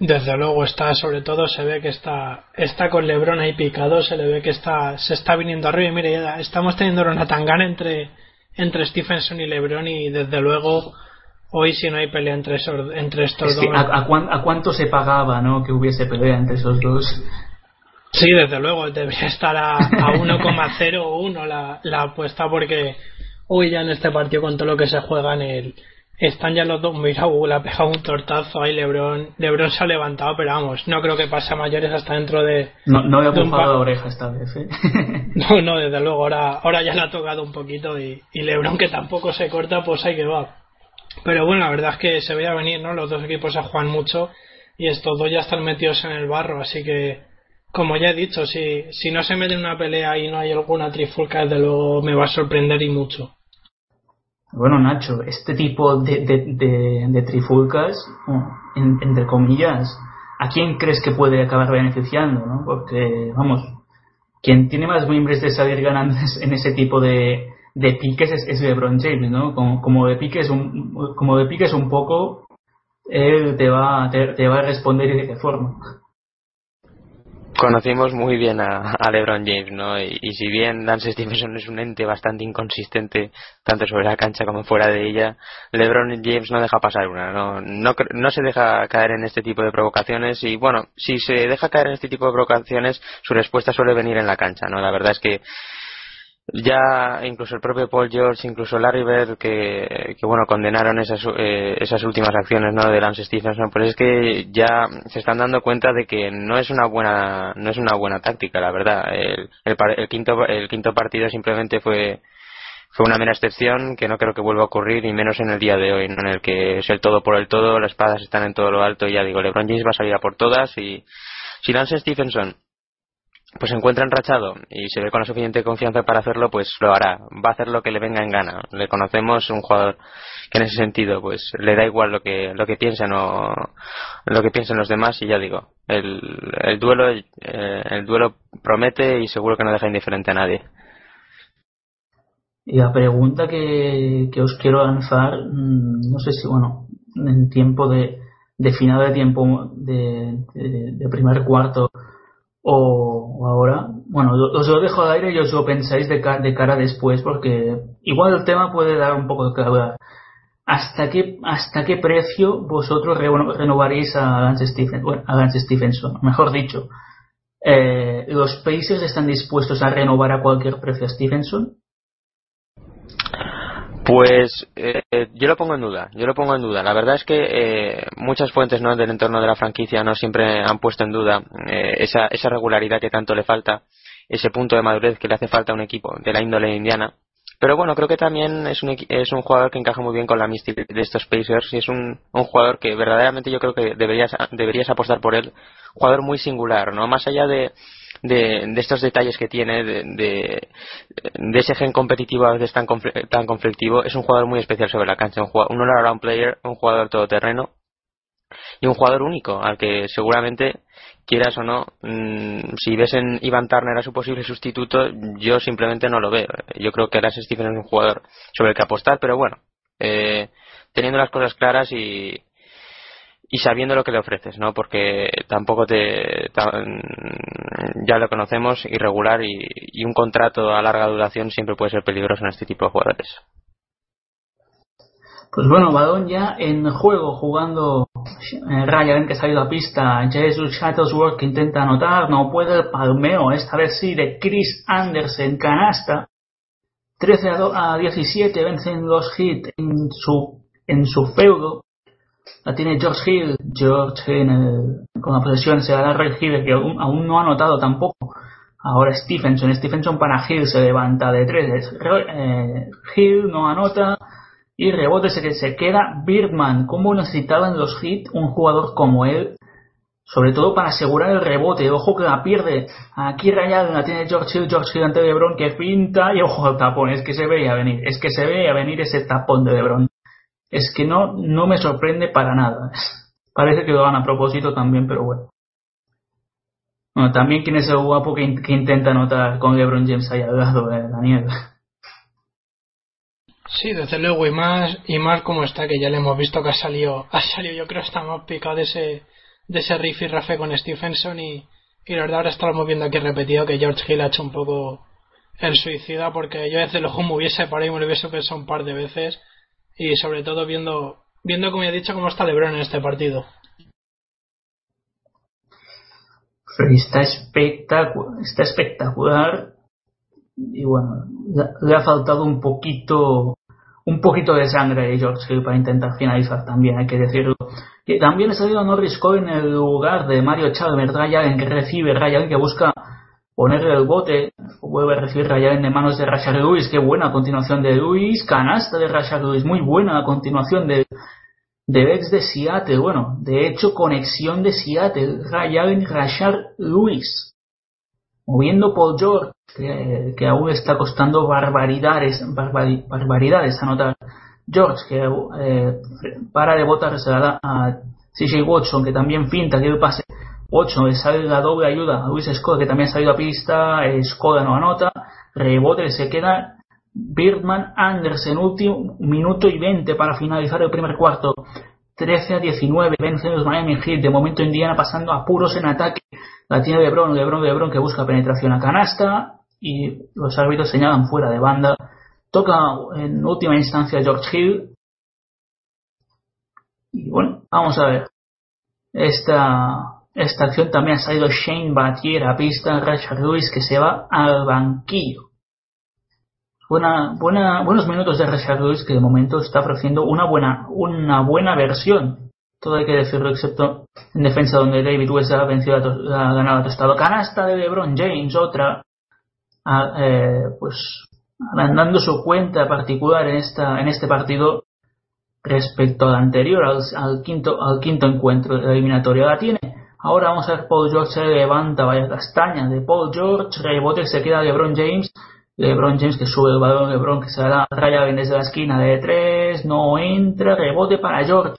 Desde luego está, sobre todo se ve que está, está con Lebron ahí picado, se le ve que está, se está viniendo arriba y mire, ya estamos teniendo una tangana entre, entre Stephenson y Lebron y desde luego hoy si no hay pelea entre, esos, entre estos Es que dos. a, a cuán- a cuánto se pagaba ¿no? que hubiese pelea entre esos dos? Sí, desde luego, debería estar a, a 1,01 la, la apuesta porque hoy ya en este partido con todo lo que se juega en el... Están ya los dos, mira, uh, le ha pegado un tortazo ahí Lebron. Lebron se ha levantado, pero vamos, no creo que pase a mayores hasta dentro de... No, no le ha pujado la oreja esta vez. ¿eh? No, no, desde luego, ahora, ahora ya le ha tocado un poquito y, y Lebron que tampoco se corta, pues ahí que va. Pero bueno, la verdad es que se veía venir, ¿no? Los dos equipos se juegan mucho y estos dos ya están metidos en el barro, así que, como ya he dicho, si, si no se mete en una pelea y no hay alguna trifulca, desde luego me va a sorprender y mucho. Bueno, Nacho, este tipo de, de, de, trifulcas, en- entre comillas, ¿a quién crees que puede acabar beneficiando? ¿no? Porque, vamos, quien tiene más miembros de salir ganando en ese tipo de, de piques es, es LeBron James, ¿no? Como, de piques un, como de piques un poco, él te va, te, va a responder de qué forma. Conocimos muy bien a, a LeBron James, ¿no? Y, si bien Lance Stephenson es un ente bastante inconsistente, tanto sobre la cancha como fuera de ella, LeBron James no deja pasar una, ¿no? No, no se deja caer en este tipo de provocaciones y, bueno, si se deja caer en este tipo de provocaciones, su respuesta suele venir en la cancha, ¿no? La verdad es que ya incluso el propio Paul George, incluso Larry Bird, que, que bueno, condenaron esas, eh, esas últimas acciones ¿no? de Lance Stephenson, pues es que ya se están dando cuenta de que no es una buena, no es una buena táctica, la verdad. El, el, el quinto, el quinto partido simplemente fue, fue una mera excepción que no creo que vuelva a ocurrir, y menos en el día de hoy, ¿no? en el que es el todo por el todo, las espadas están en todo lo alto, y ya digo, LeBron James va a salir a por todas, y si Lance Stephenson pues se encuentra enrachado y se ve con la suficiente confianza para hacerlo, pues lo hará. Va a hacer lo que le venga en gana. Le conocemos un jugador que en ese sentido, pues le da igual lo que lo que piensen o lo que piensen los demás y ya digo, el, el duelo eh, el duelo promete y seguro que no deja indiferente a nadie. Y la pregunta que, que os quiero lanzar, mm, no sé si, bueno, en tiempo de, de final de tiempo de, de, de primer cuarto o, ahora, bueno, os lo dejo al aire y os lo pensáis de, ca- de cara después porque igual el tema puede dar un poco de claridad. ¿Hasta qué, ¿Hasta qué precio vosotros re- renovaréis a Lance, Stephen, bueno, a Lance Stephenson? Mejor dicho, eh, ¿los Pacers están dispuestos a renovar a cualquier precio a Stephenson? Pues eh, yo lo pongo en duda, yo lo pongo en duda. La verdad es que eh, muchas fuentes ¿no? del entorno de la franquicia no siempre han puesto en duda eh, esa, esa regularidad que tanto le falta, ese punto de madurez que le hace falta a un equipo de la índole Indiana. Pero bueno, creo que también es un, es un jugador que encaja muy bien con la mística de estos Pacers y es un, un jugador que verdaderamente yo creo que deberías, deberías apostar por él. Jugador muy singular, ¿no? Más allá de, de, de estos detalles que tiene, de, de, ese gen competitivo a veces tan, tan conflictivo, es un jugador muy especial sobre la cancha, un, jugador, un player, un jugador todoterreno y un jugador único al que seguramente quieras o no mm, si ves en Ivan Turner a su posible sustituto yo simplemente no lo veo. Yo creo que Lance Stephen es un jugador sobre el que apostar pero bueno eh, teniendo las cosas claras y y sabiendo lo que le ofreces, ¿no? Porque tampoco te tan- ya lo conocemos irregular y, un contrato a larga duración siempre puede ser peligroso en este tipo de jugadores. Pues bueno, balón ya en juego, jugando eh, Ryan que ha salido a pista, Jesus Shuttlesworth que intenta anotar, no puede el palmeo, esta vez sí, de Chris Anderson, canasta, 13 a, do- a 17, vencen los hits en su, en su feudo, la tiene George Hill, George en el- con la posesión se la da Hill que aún, no ha anotado tampoco, ahora Stephenson, Stephenson para Hill se levanta de 3, Hill no anota, y rebote se, se queda Birdman. ¿Cómo necesitaban los hits un jugador como él? Sobre todo para asegurar el rebote. Ojo que la pierde. Aquí rayado la tiene George Hill, George Hill ante LeBron que pinta y ojo al tapón. Es que se veía venir. Es que se veía venir ese tapón de LeBron. Es que no, no me sorprende para nada. Parece que lo van a propósito también, pero bueno. Bueno, también quién es el guapo que, que intenta anotar con LeBron James ahí al lado de Daniel. Sí, desde luego, y más, y más como está, que ya le hemos visto que ha salido, ha salido yo creo está más picado de ese, de ese riff y rafe con Stephenson y, y la verdad ahora estamos viendo aquí repetido que George Hill ha hecho un poco el suicida porque yo desde luego me hubiese parado y me lo hubiese pensado un par de veces y sobre todo viendo, viendo como he dicho cómo está LeBron en este partido. Está espectacular, está espectacular y bueno, le, ha faltado un poquito un poquito de sangre de George Hill para intentar finalizar también, hay que decirlo. Y también ha salido Norris Cole en el lugar de Mario Chalmers, Ray Allen que recibe, Ray Allen que busca ponerle el bote, vuelve a recibir Ray Allen de manos de Rashard Lewis, qué buena continuación de Lewis, canasta de Rashard Lewis, muy buena continuación de de Bex de Seattle, bueno, de hecho conexión de Seattle, Ray Allen, Rashard Lewis, moviendo Paul George, que, que aún está costando barbaridades, barbari- barbaridades anotar. George, que eh, para de botar, se la da a CJ Watson, que también pinta, que pase. Watson le sale la doble ayuda Luis Scott, que también ha salido a pista, Skoda no anota, rebote, se queda Birdman Anderson, último minuto y 20 para finalizar el primer cuarto. 13 a 19, vencen los Miami Heat. De momento Indiana pasando apuros en ataque. La tiene LeBron, LeBron, LeBron que busca penetración a canasta y los árbitros señalan fuera de banda. Toca en última instancia George Hill. Y bueno, vamos a ver. Esta, esta acción también ha salido Shane Battier a pista, Rashard Lewis que se va al banquillo. Buena, buena, buenos minutos de Rashard Lewis que de momento está ofreciendo una buena, una buena versión. Todo hay que decirlo, excepto en defensa donde David West ha vencido, a ha ganado a tostado. Canasta de LeBron James, otra. Eh, pues dando su cuenta particular en esta en este partido respecto al anterior, al, quinto al quinto encuentro de la eliminatoria. La tiene. Ahora vamos a ver Paul George se levanta, vaya castaña de Paul George, rebote se queda LeBron James. LeBron James que sube el balón, LeBron que se da raya bien desde la esquina de tres, no entra, rebote para George.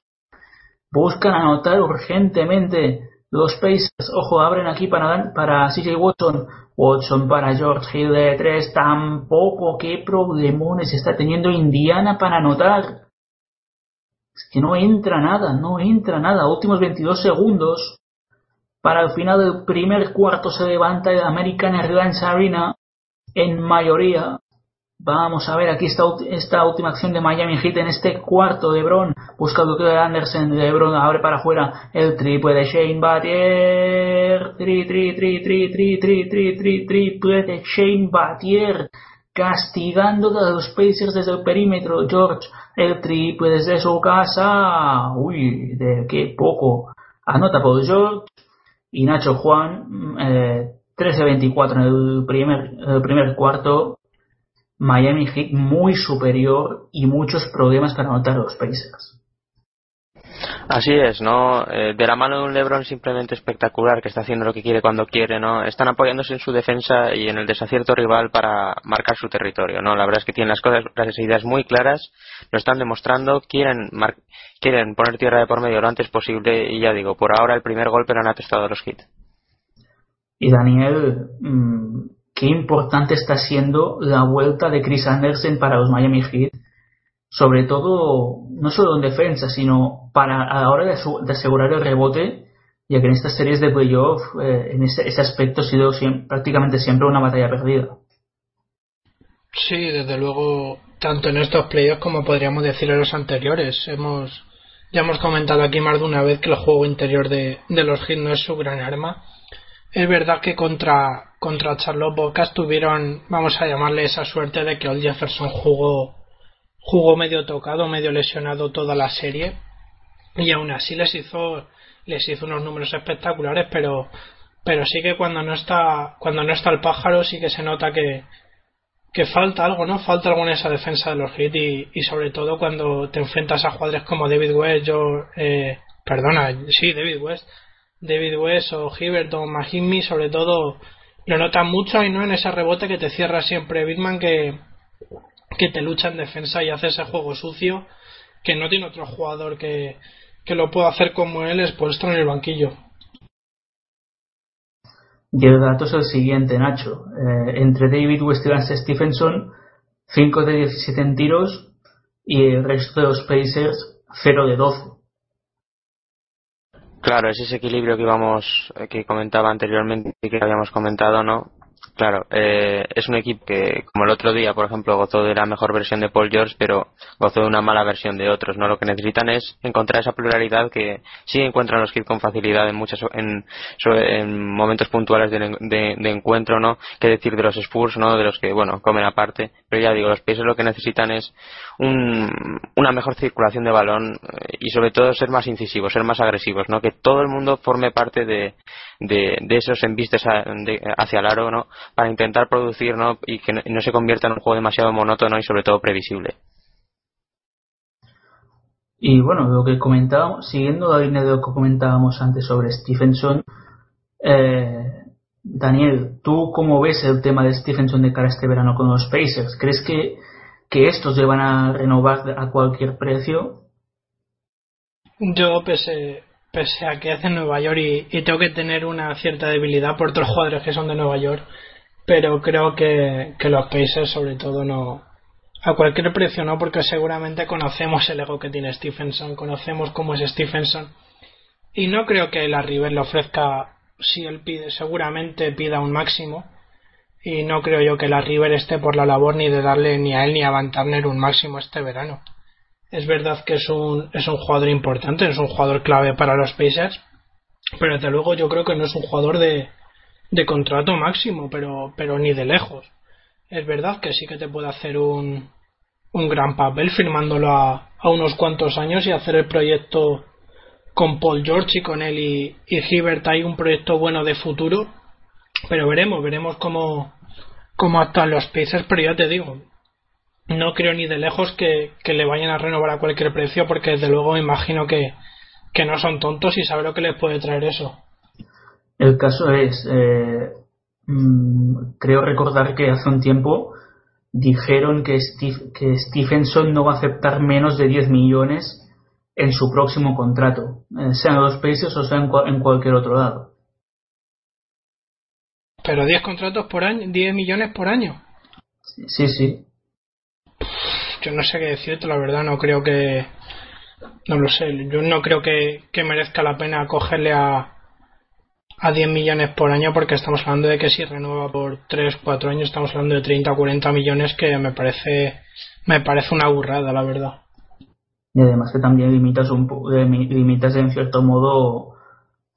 Buscan anotar urgentemente los Pacers. Ojo, abren aquí para, para CJ Watson. Watson para George Hill de tres, tampoco. Qué problemones está teniendo Indiana para anotar. Es que no entra nada, no entra nada. Últimos 22 segundos. Para el final del primer cuarto se levanta el American Airlines Arena en mayoría. Vamos a ver aquí esta, esta última acción de Miami Heat en este cuarto. LeBron busca el bloqueo de Anderson. LeBron abre para afuera el triple de Shane Battier. Tri, tri, tri, tri, tri, tri, tri, tri, triple de Shane Battier. Castigando a los Pacers desde el perímetro. George, el triple desde su casa. Uy, de qué poco. Anota por George. Y Nacho Juan, eh, 13-24 en el primer, primer cuarto. Miami Heat muy superior y muchos problemas para anotar a los Pacers. Así es, ¿no? Eh, de la mano de un LeBron simplemente espectacular que está haciendo lo que quiere cuando quiere, ¿no? Están apoyándose en su defensa y en el desacierto rival para marcar su territorio, ¿no? La verdad es que tienen las cosas, las ideas muy claras, lo están demostrando, quieren quieren poner tierra de por medio lo antes posible y ya digo, por ahora el primer golpe lo han atestado los Heat. Y Daniel, mmm, qué importante está siendo la vuelta de Chris Anderson para los Miami Heat, sobre todo no solo en defensa, sino para a la hora de, asegurar el rebote, ya que en estas series de playoff eh, en ese, aspecto ha sido prácticamente siempre una batalla perdida. Sí, desde luego, tanto en estos playoffs como podríamos decir en los anteriores. Hemos, ya hemos comentado aquí más de una vez que el juego interior de, de los Heat no es su gran arma es verdad que contra, contra Charlotte Bocas tuvieron, vamos a llamarle esa suerte de que Old Jefferson jugó, jugó medio tocado, medio lesionado toda la serie y aún así les hizo, les hizo unos números espectaculares, pero, pero sí que cuando no está, cuando no está el pájaro sí que se nota que, que falta algo, ¿no? Falta algo en esa defensa de los hits y, sobre todo cuando te enfrentas a jugadores como David West, yo, eh, perdona, sí, David West, David West o Hibbert o Mahimi sobre todo lo notan mucho y no en ese rebote que te cierra siempre Bitman que, que te lucha en defensa y hace ese juego sucio que no tiene otro jugador que, que lo pueda hacer como él expuesto en el banquillo. Y el dato es el siguiente, Nacho. Eh, entre David West y Lance Stephenson, 5 de 17 en tiros y el resto de los Pacers, 0 de 12. Claro, es ese equilibrio que íbamos, eh, que comentaba anteriormente y que habíamos comentado, ¿no? Claro, eh, es un equipo que, como el otro día, por ejemplo, gozó de la mejor versión de Paul George, pero gozó de una mala versión de otros. No, lo que necesitan es encontrar esa pluralidad que sí encuentran los Kids con facilidad en muchas, en, en momentos puntuales de, encuentro, ¿no? Que decir de los Spurs, ¿no? De los que, bueno, comen aparte. Pero ya digo, los Pacers lo que necesitan es un, una mejor circulación de balón eh, y sobre todo ser más incisivos, ser más agresivos, ¿no? Que todo el mundo forme parte de, de, esos embistes hacia el aro, ¿no? Para intentar producir, ¿no? Y que no, se convierta en un juego demasiado monótono y sobre todo previsible. Y bueno, lo que comentábamos, siguiendo la línea de lo que comentábamos antes sobre Stephenson, eh, Daniel, ¿tú cómo ves el tema de Stephenson de cara a este verano con los Pacers? ¿Crees que, que estos le van a renovar a cualquier precio? Yo, pese, pese a que es de Nueva York y, tengo que tener una cierta debilidad por otros jugadores que son de Nueva York, pero creo que, los Pacers sobre todo no a cualquier precio no porque seguramente conocemos el ego que tiene Stephenson conocemos cómo es Stephenson y no creo que la River le ofrezca si él pide seguramente pida un máximo y no creo yo que la River esté por la labor ni de darle ni a él ni a Van Turner un máximo este verano es verdad que es un, es un jugador importante, es un jugador clave para los Pacers, pero desde luego yo creo que no es un jugador de, de contrato máximo, pero, pero ni de lejos. Es verdad que sí que te puede hacer un, un gran papel firmándolo a, a unos cuantos años y hacer el proyecto con Paul George y con él y, y Hibbert hay un proyecto bueno de futuro, pero veremos, veremos cómo, cómo actúan los Pacers, pero ya te digo, no creo ni de lejos que, que le vayan a renovar a cualquier precio, porque desde luego imagino que, que no son tontos y saben lo que les puede traer eso. El caso es, eh, mm, creo recordar que hace un tiempo dijeron que, Steve- que Stephenson no va a aceptar menos de 10 millones en su próximo contrato, eh, sea en los Pacers o sea en, en cualquier otro lado. Pero 10 contratos por año, 10 millones por año. Sí, sí. Yo no sé qué decirte, la verdad, no creo que. No lo sé, yo no creo que, que merezca la pena cogerle a, a 10 millones por año porque estamos hablando de que si renueva por 3, 4 años estamos hablando de 30 o 40 millones que me parece me parece una burrada, la verdad. Y además que también limitas, un eh, mi- limitas en cierto modo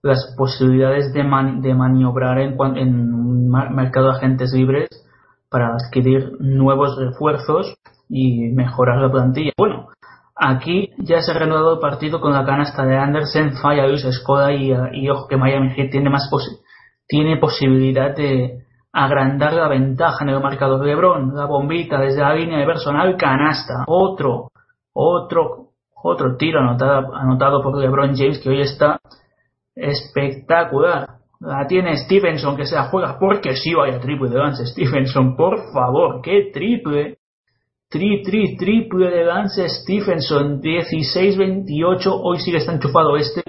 las posibilidades de, man- de maniobrar en, en un mercado de agentes libres para adquirir nuevos refuerzos y mejorar la plantilla. Bueno, aquí ya se ha reanudado el partido con la canasta de Andersen, falla Luis Escoda y, y ojo que Miami Heat tiene más posi- tiene posibilidad de agrandar la ventaja en el marcador de LeBron, la bombita desde la línea de personal, canasta, otro, otro, otro tiro anotado, anotado por LeBron James que hoy está espectacular. La tiene Stevenson que se la juega porque sí vaya triple de Lance Stevenson, por favor, qué triple. Tri, tri, de Lance Stephenson, 16-28, hoy sí que está enchufado este,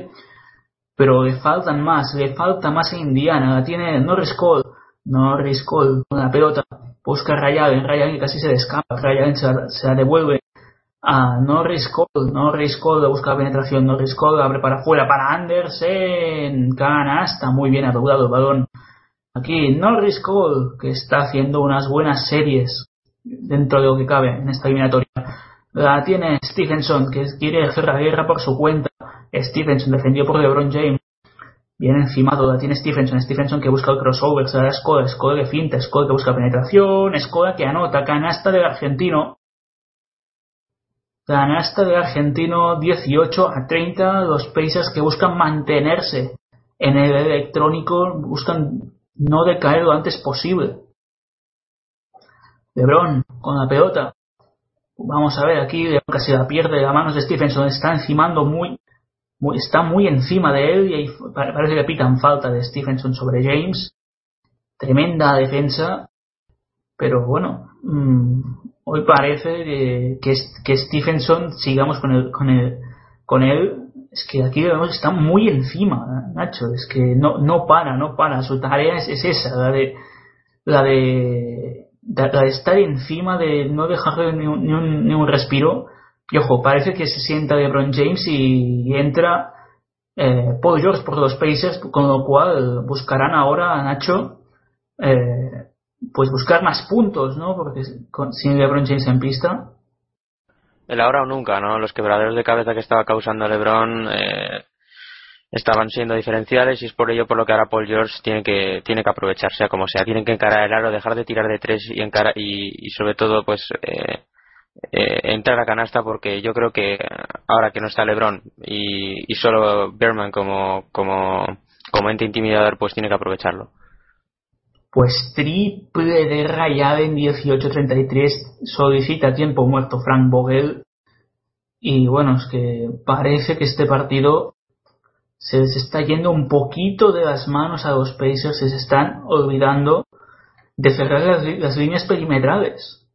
pero le faltan más, le falta más a Indiana, tiene Norris Cole, Norris Cole la pelota, busca Allen, Ray Allen casi se le escapa, Ray Allen se devuelve a Norris Cole, Norris Cole busca penetración, Norris Cole abre para afuera, para Andersen, canasta, muy bien adeudado el balón. Aquí Norris Cole, que está haciendo unas buenas series dentro de lo que cabe en esta eliminatoria. La tiene Stevenson, que quiere hacer la guerra por su cuenta. Stevenson defendido por LeBron James. Bien encimado, la tiene Stevenson. Stevenson que busca el crossover, se da Skoda, Skoda que finta, Skoda que busca penetración, Skoda que anota, canasta del argentino. Canasta del argentino 18 a 30, los Pacers que buscan mantenerse en el electrónico, buscan no decaer lo antes posible. LeBron con la pelota. Vamos a ver aquí, LeBron casi la pierde de las manos de Stephenson, está encimando muy, está muy encima de él y parece que pitan falta de Stephenson sobre James. Tremenda defensa, pero bueno, mm, hoy parece que, que, que Stephenson sigamos con el, con el, con él. Es que aquí vemos está muy encima, Nacho. Es que no, no para, no para. Su tarea es, es esa, la de, la de, de- estar encima, de no dejarle ni un, ni un, ni un respiro. Y ojo, parece que se sienta LeBron James y, entra eh, Paul George por los Pacers, con lo cual buscarán ahora, Nacho, eh, pues buscar más puntos, ¿no? Porque con, sin LeBron James en pista. El ahora o nunca, ¿no? Los quebraderos de cabeza que estaba causando LeBron eh, estaban siendo diferenciales y es por ello por lo que ahora Paul George tiene que tiene que aprovechar, sea como sea, tienen que encarar el aro, dejar de tirar de tres y encara y, sobre todo pues eh, eh, entrar a canasta porque yo creo que ahora que no está LeBron y, y solo Berman como como como ente intimidador pues tiene que aprovecharlo. Pues triple de rayada en 18-33 solicita tiempo muerto Frank Vogel. Y bueno, es que parece que este partido se les está yendo un poquito de las manos a los Pacers, se están olvidando de cerrar las, líneas perimetrales.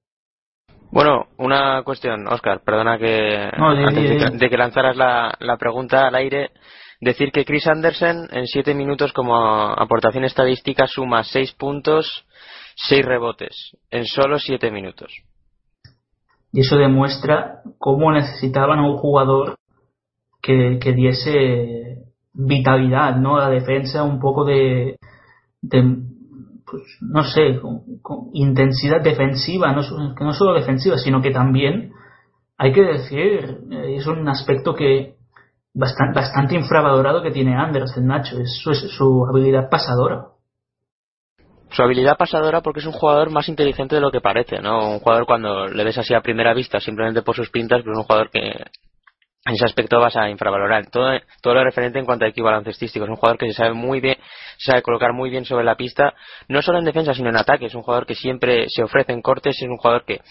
Bueno, una cuestión, Oscar, perdona que No, di- antes de que, de lanzaras la, la pregunta al aire, decir que Chris Andersen en siete minutos como aportación estadística suma seis puntos, seis rebotes en solo siete minutos. Y eso demuestra cómo necesitaban a un jugador que, que diese vitalidad, ¿no? La defensa, un poco de, pues, no sé, con, intensidad defensiva, no, que no solo defensiva, sino que también, hay que decir, eh, es un aspecto que bastante, infravalorado que tiene Anderson, Nacho, es su, su habilidad pasadora. Su habilidad pasadora porque es un jugador más inteligente de lo que parece, ¿no? Un jugador cuando le ves así a primera vista simplemente por sus pintas, pero es un jugador que, en ese aspecto vas a infravalorar todo, todo lo referente en cuanto a equipo baloncestístico. Es un jugador que se sabe muy bien, se sabe colocar muy bien sobre la pista, no solo en defensa sino en ataque. Es un jugador que siempre se ofrece en cortes, es un jugador que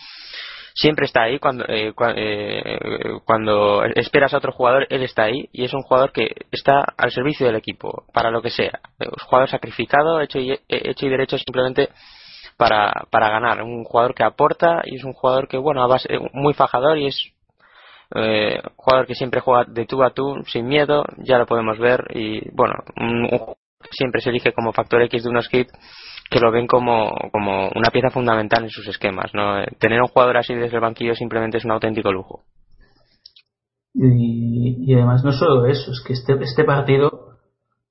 siempre está ahí cuando, eh, cua- eh, cuando esperas a otro jugador, él está ahí y es un jugador que está al servicio del equipo, para lo que sea. Es un jugador sacrificado, hecho y, eh, hecho y derecho simplemente para, para ganar. Un jugador que aporta y es un jugador que, bueno, muy fajador y es eh, jugador que siempre juega de tú a tú, sin miedo, ya lo podemos ver y, bueno, un, jugador siempre se elige como factor X de unos hits que lo ven como, como una pieza fundamental en sus esquemas. ¿no? Eh, Tener un jugador así desde el banquillo simplemente es un auténtico lujo. Y, y además no solo eso, es que este, este partido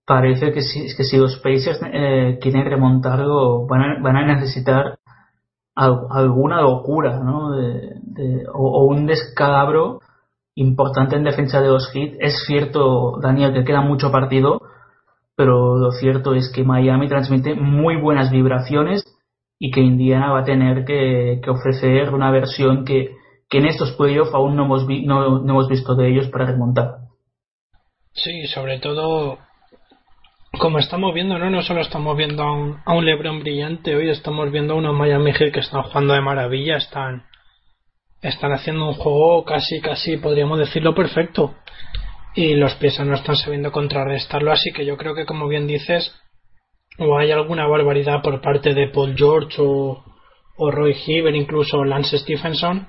parece que si, es que si los Pacers eh, quieren remontarlo van a, van a necesitar al- alguna locura, ¿no? De- o un descalabro importante en defensa de los Heat. Es cierto, Daniel, que queda mucho partido, pero lo cierto es que Miami transmite muy buenas vibraciones y que Indiana va a tener que, ofrecer una versión que, en estos playoffs aún no hemos, vi- no hemos visto de ellos para remontar. Sí, sobre todo, como estamos viendo, no, no solo estamos viendo a un, a un LeBron brillante, hoy estamos viendo a unos Miami Heat que están jugando de maravilla, están, están haciendo un juego casi, casi, podríamos decirlo, perfecto. Y los Pacers no están sabiendo contrarrestarlo, así que yo creo que, como bien dices, o hay alguna barbaridad por parte de Paul George o, o Roy Hibbert, incluso Lance Stephenson,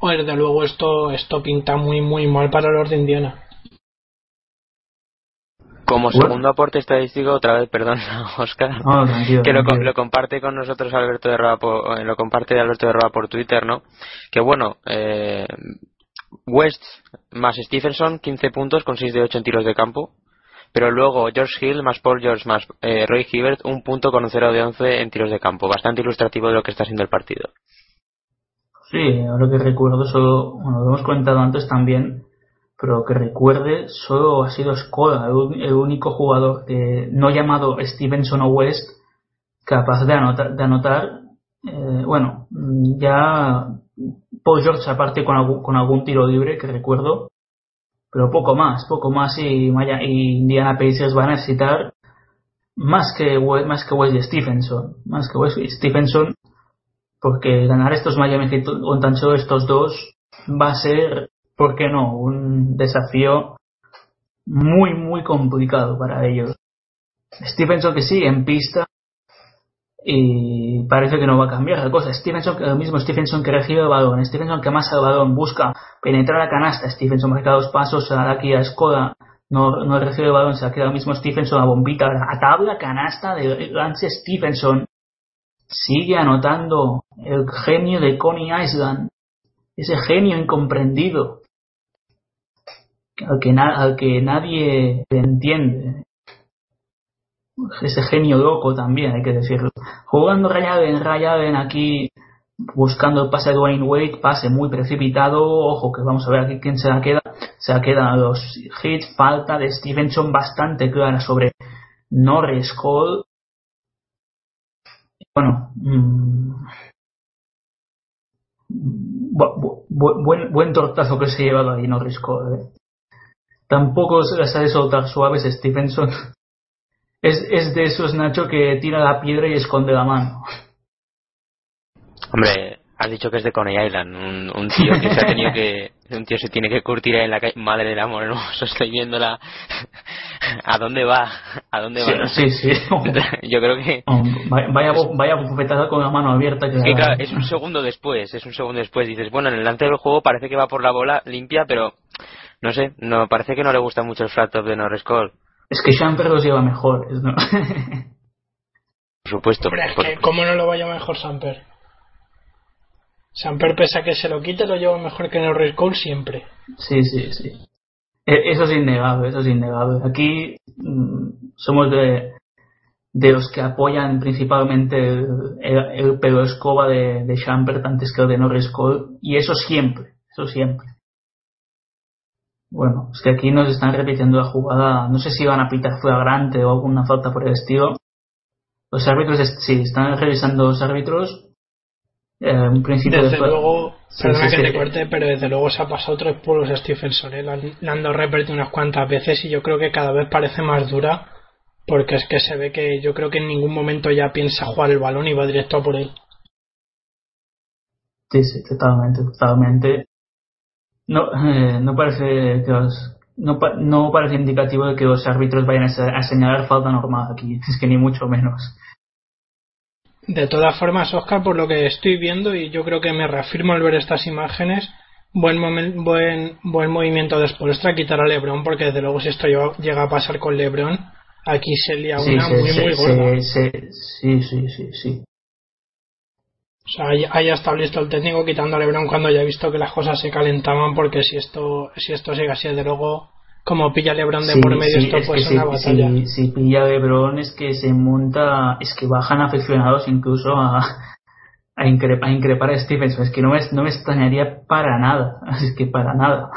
o desde luego esto, esto pinta muy, muy mal para los de Indiana. Como segundo aporte estadístico, otra vez, perdón, Oscar, que lo, lo comparte con nosotros Alberto de Roa por, eh, lo comparte Alberto de Roa por Twitter, ¿no? Que bueno, eh, West más Stephenson, 15 puntos con 6 de 8 en tiros de campo. Pero luego George Hill más Paul George más eh, Roy Hibbert, un punto con un 0 de 11 en tiros de campo. Bastante ilustrativo de lo que está siendo el partido. Sí, ahora que recuerdo, solo, bueno, lo hemos comentado antes también, pero que recuerde, solo ha sido Skoda, el, único jugador que, no llamado Stevenson o West, capaz de anotar, eh, bueno, ya Paul George aparte con, algún- tiro libre que recuerdo, pero poco más, poco más y, y Indiana Pacers van a necesitar más que más que Wesley Stevenson, más que Wesley Stevenson, porque ganar estos Miami Heat con tan solo estos dos va a ser, ¿por qué no?, un desafío muy muy complicado para ellos. Stevenson que sigue en pista y parece que no va a cambiar la cosa. Stevenson, el mismo Stevenson que recibe el balón, Stevenson que más el balón, busca penetrar la canasta, Stevenson marca dos pasos, da aquí a Skoda, no, no recibe el balón, se la queda el mismo Stevenson, la bombita, a tabla canasta de Lance Stevenson. Sigue anotando el genio de Coney Island, ese genio incomprendido, al que, na- al que nadie entiende. Ese genio loco también, hay que decirlo. Jugando Ray Allen, Ray Allen aquí buscando el pase de Dwayne Wade, pase muy precipitado. Ojo, que vamos a ver aquí quién se la queda. Se la quedan los hits. Falta de Stevenson bastante clara sobre Norris Cole. Bueno, mm, bu- bu- bu- buen, buen tortazo que se ha llevado ahí Norris Cole. ¿eh? Tampoco se de soltar suaves Stevenson. Es, es de esos Nacho que tira la piedra y esconde la mano. Hombre, has dicho que es de Coney Island, un, un tío que se ha tenido que, un tío se tiene que curtir en la calle, madre del amor hermoso, estoy viéndola, ¿a dónde va? ¿A dónde va? No sé. Sí, sí. Yo creo que, Vaya, vaya, bufetada con la mano abierta. Que que claro, es un segundo después, es un segundo después, dices, bueno, en el lance del juego parece que va por la bola limpia, pero, no sé, no, parece que no le gusta mucho el flat top de Norris Cole, Es que Champer los lleva mejor. es no- por supuesto. Hombre, es por- que ¿cómo no lo vaya mejor Samper? Samper, pese a que se lo quite, lo lleva mejor que Norris Cole siempre. Sí, sí, sí. E- Eso es innegable, eso es innegable. Aquí mm, somos de, de los que apoyan principalmente el, el, el pelo escoba de, de antes que el de Norris Cole. Y eso siempre, eso siempre. Bueno, es que aquí nos están repitiendo la jugada. No sé si van a pitar flagrante o alguna falta por el estilo. Los árbitros, sí, están revisando los árbitros. Eh, un principio Desde de luego, Perdona sí, que sí. te corte, pero desde luego se ha pasado tres pueblos a Stephenson. ¿eh? Le han, dado unas cuantas veces y yo creo que cada vez parece más dura porque es que se ve que yo creo que en ningún momento ya piensa jugar el balón y va directo a por él. Sí, sí, totalmente, totalmente. No, eh, no parece que los, no, no parece indicativo de que los árbitros vayan a, se- a señalar falta normal aquí, es que ni mucho menos. De todas formas, Oscar, por lo que estoy viendo y yo creo que me reafirmo al ver estas imágenes, buen momen- buen buen movimiento de Spolstra quitar a LeBron porque desde luego si esto llega a pasar con LeBron, aquí se lía una sí, muy sí, muy gorda. sí, sí, sí, sí. O sea, ahí, ahí ha estado listo el técnico quitando a LeBron cuando ya ha visto que las cosas se calentaban porque si esto si esto sigue así, desde luego, como pilla LeBron de Sí, por medio, sí, esto es puede ser una si, batalla. si, si pilla Lebron es que se monta, es que bajan aficionados incluso a, a increpar a Stevenson, es que no me, no me extrañaría para nada, es que para nada.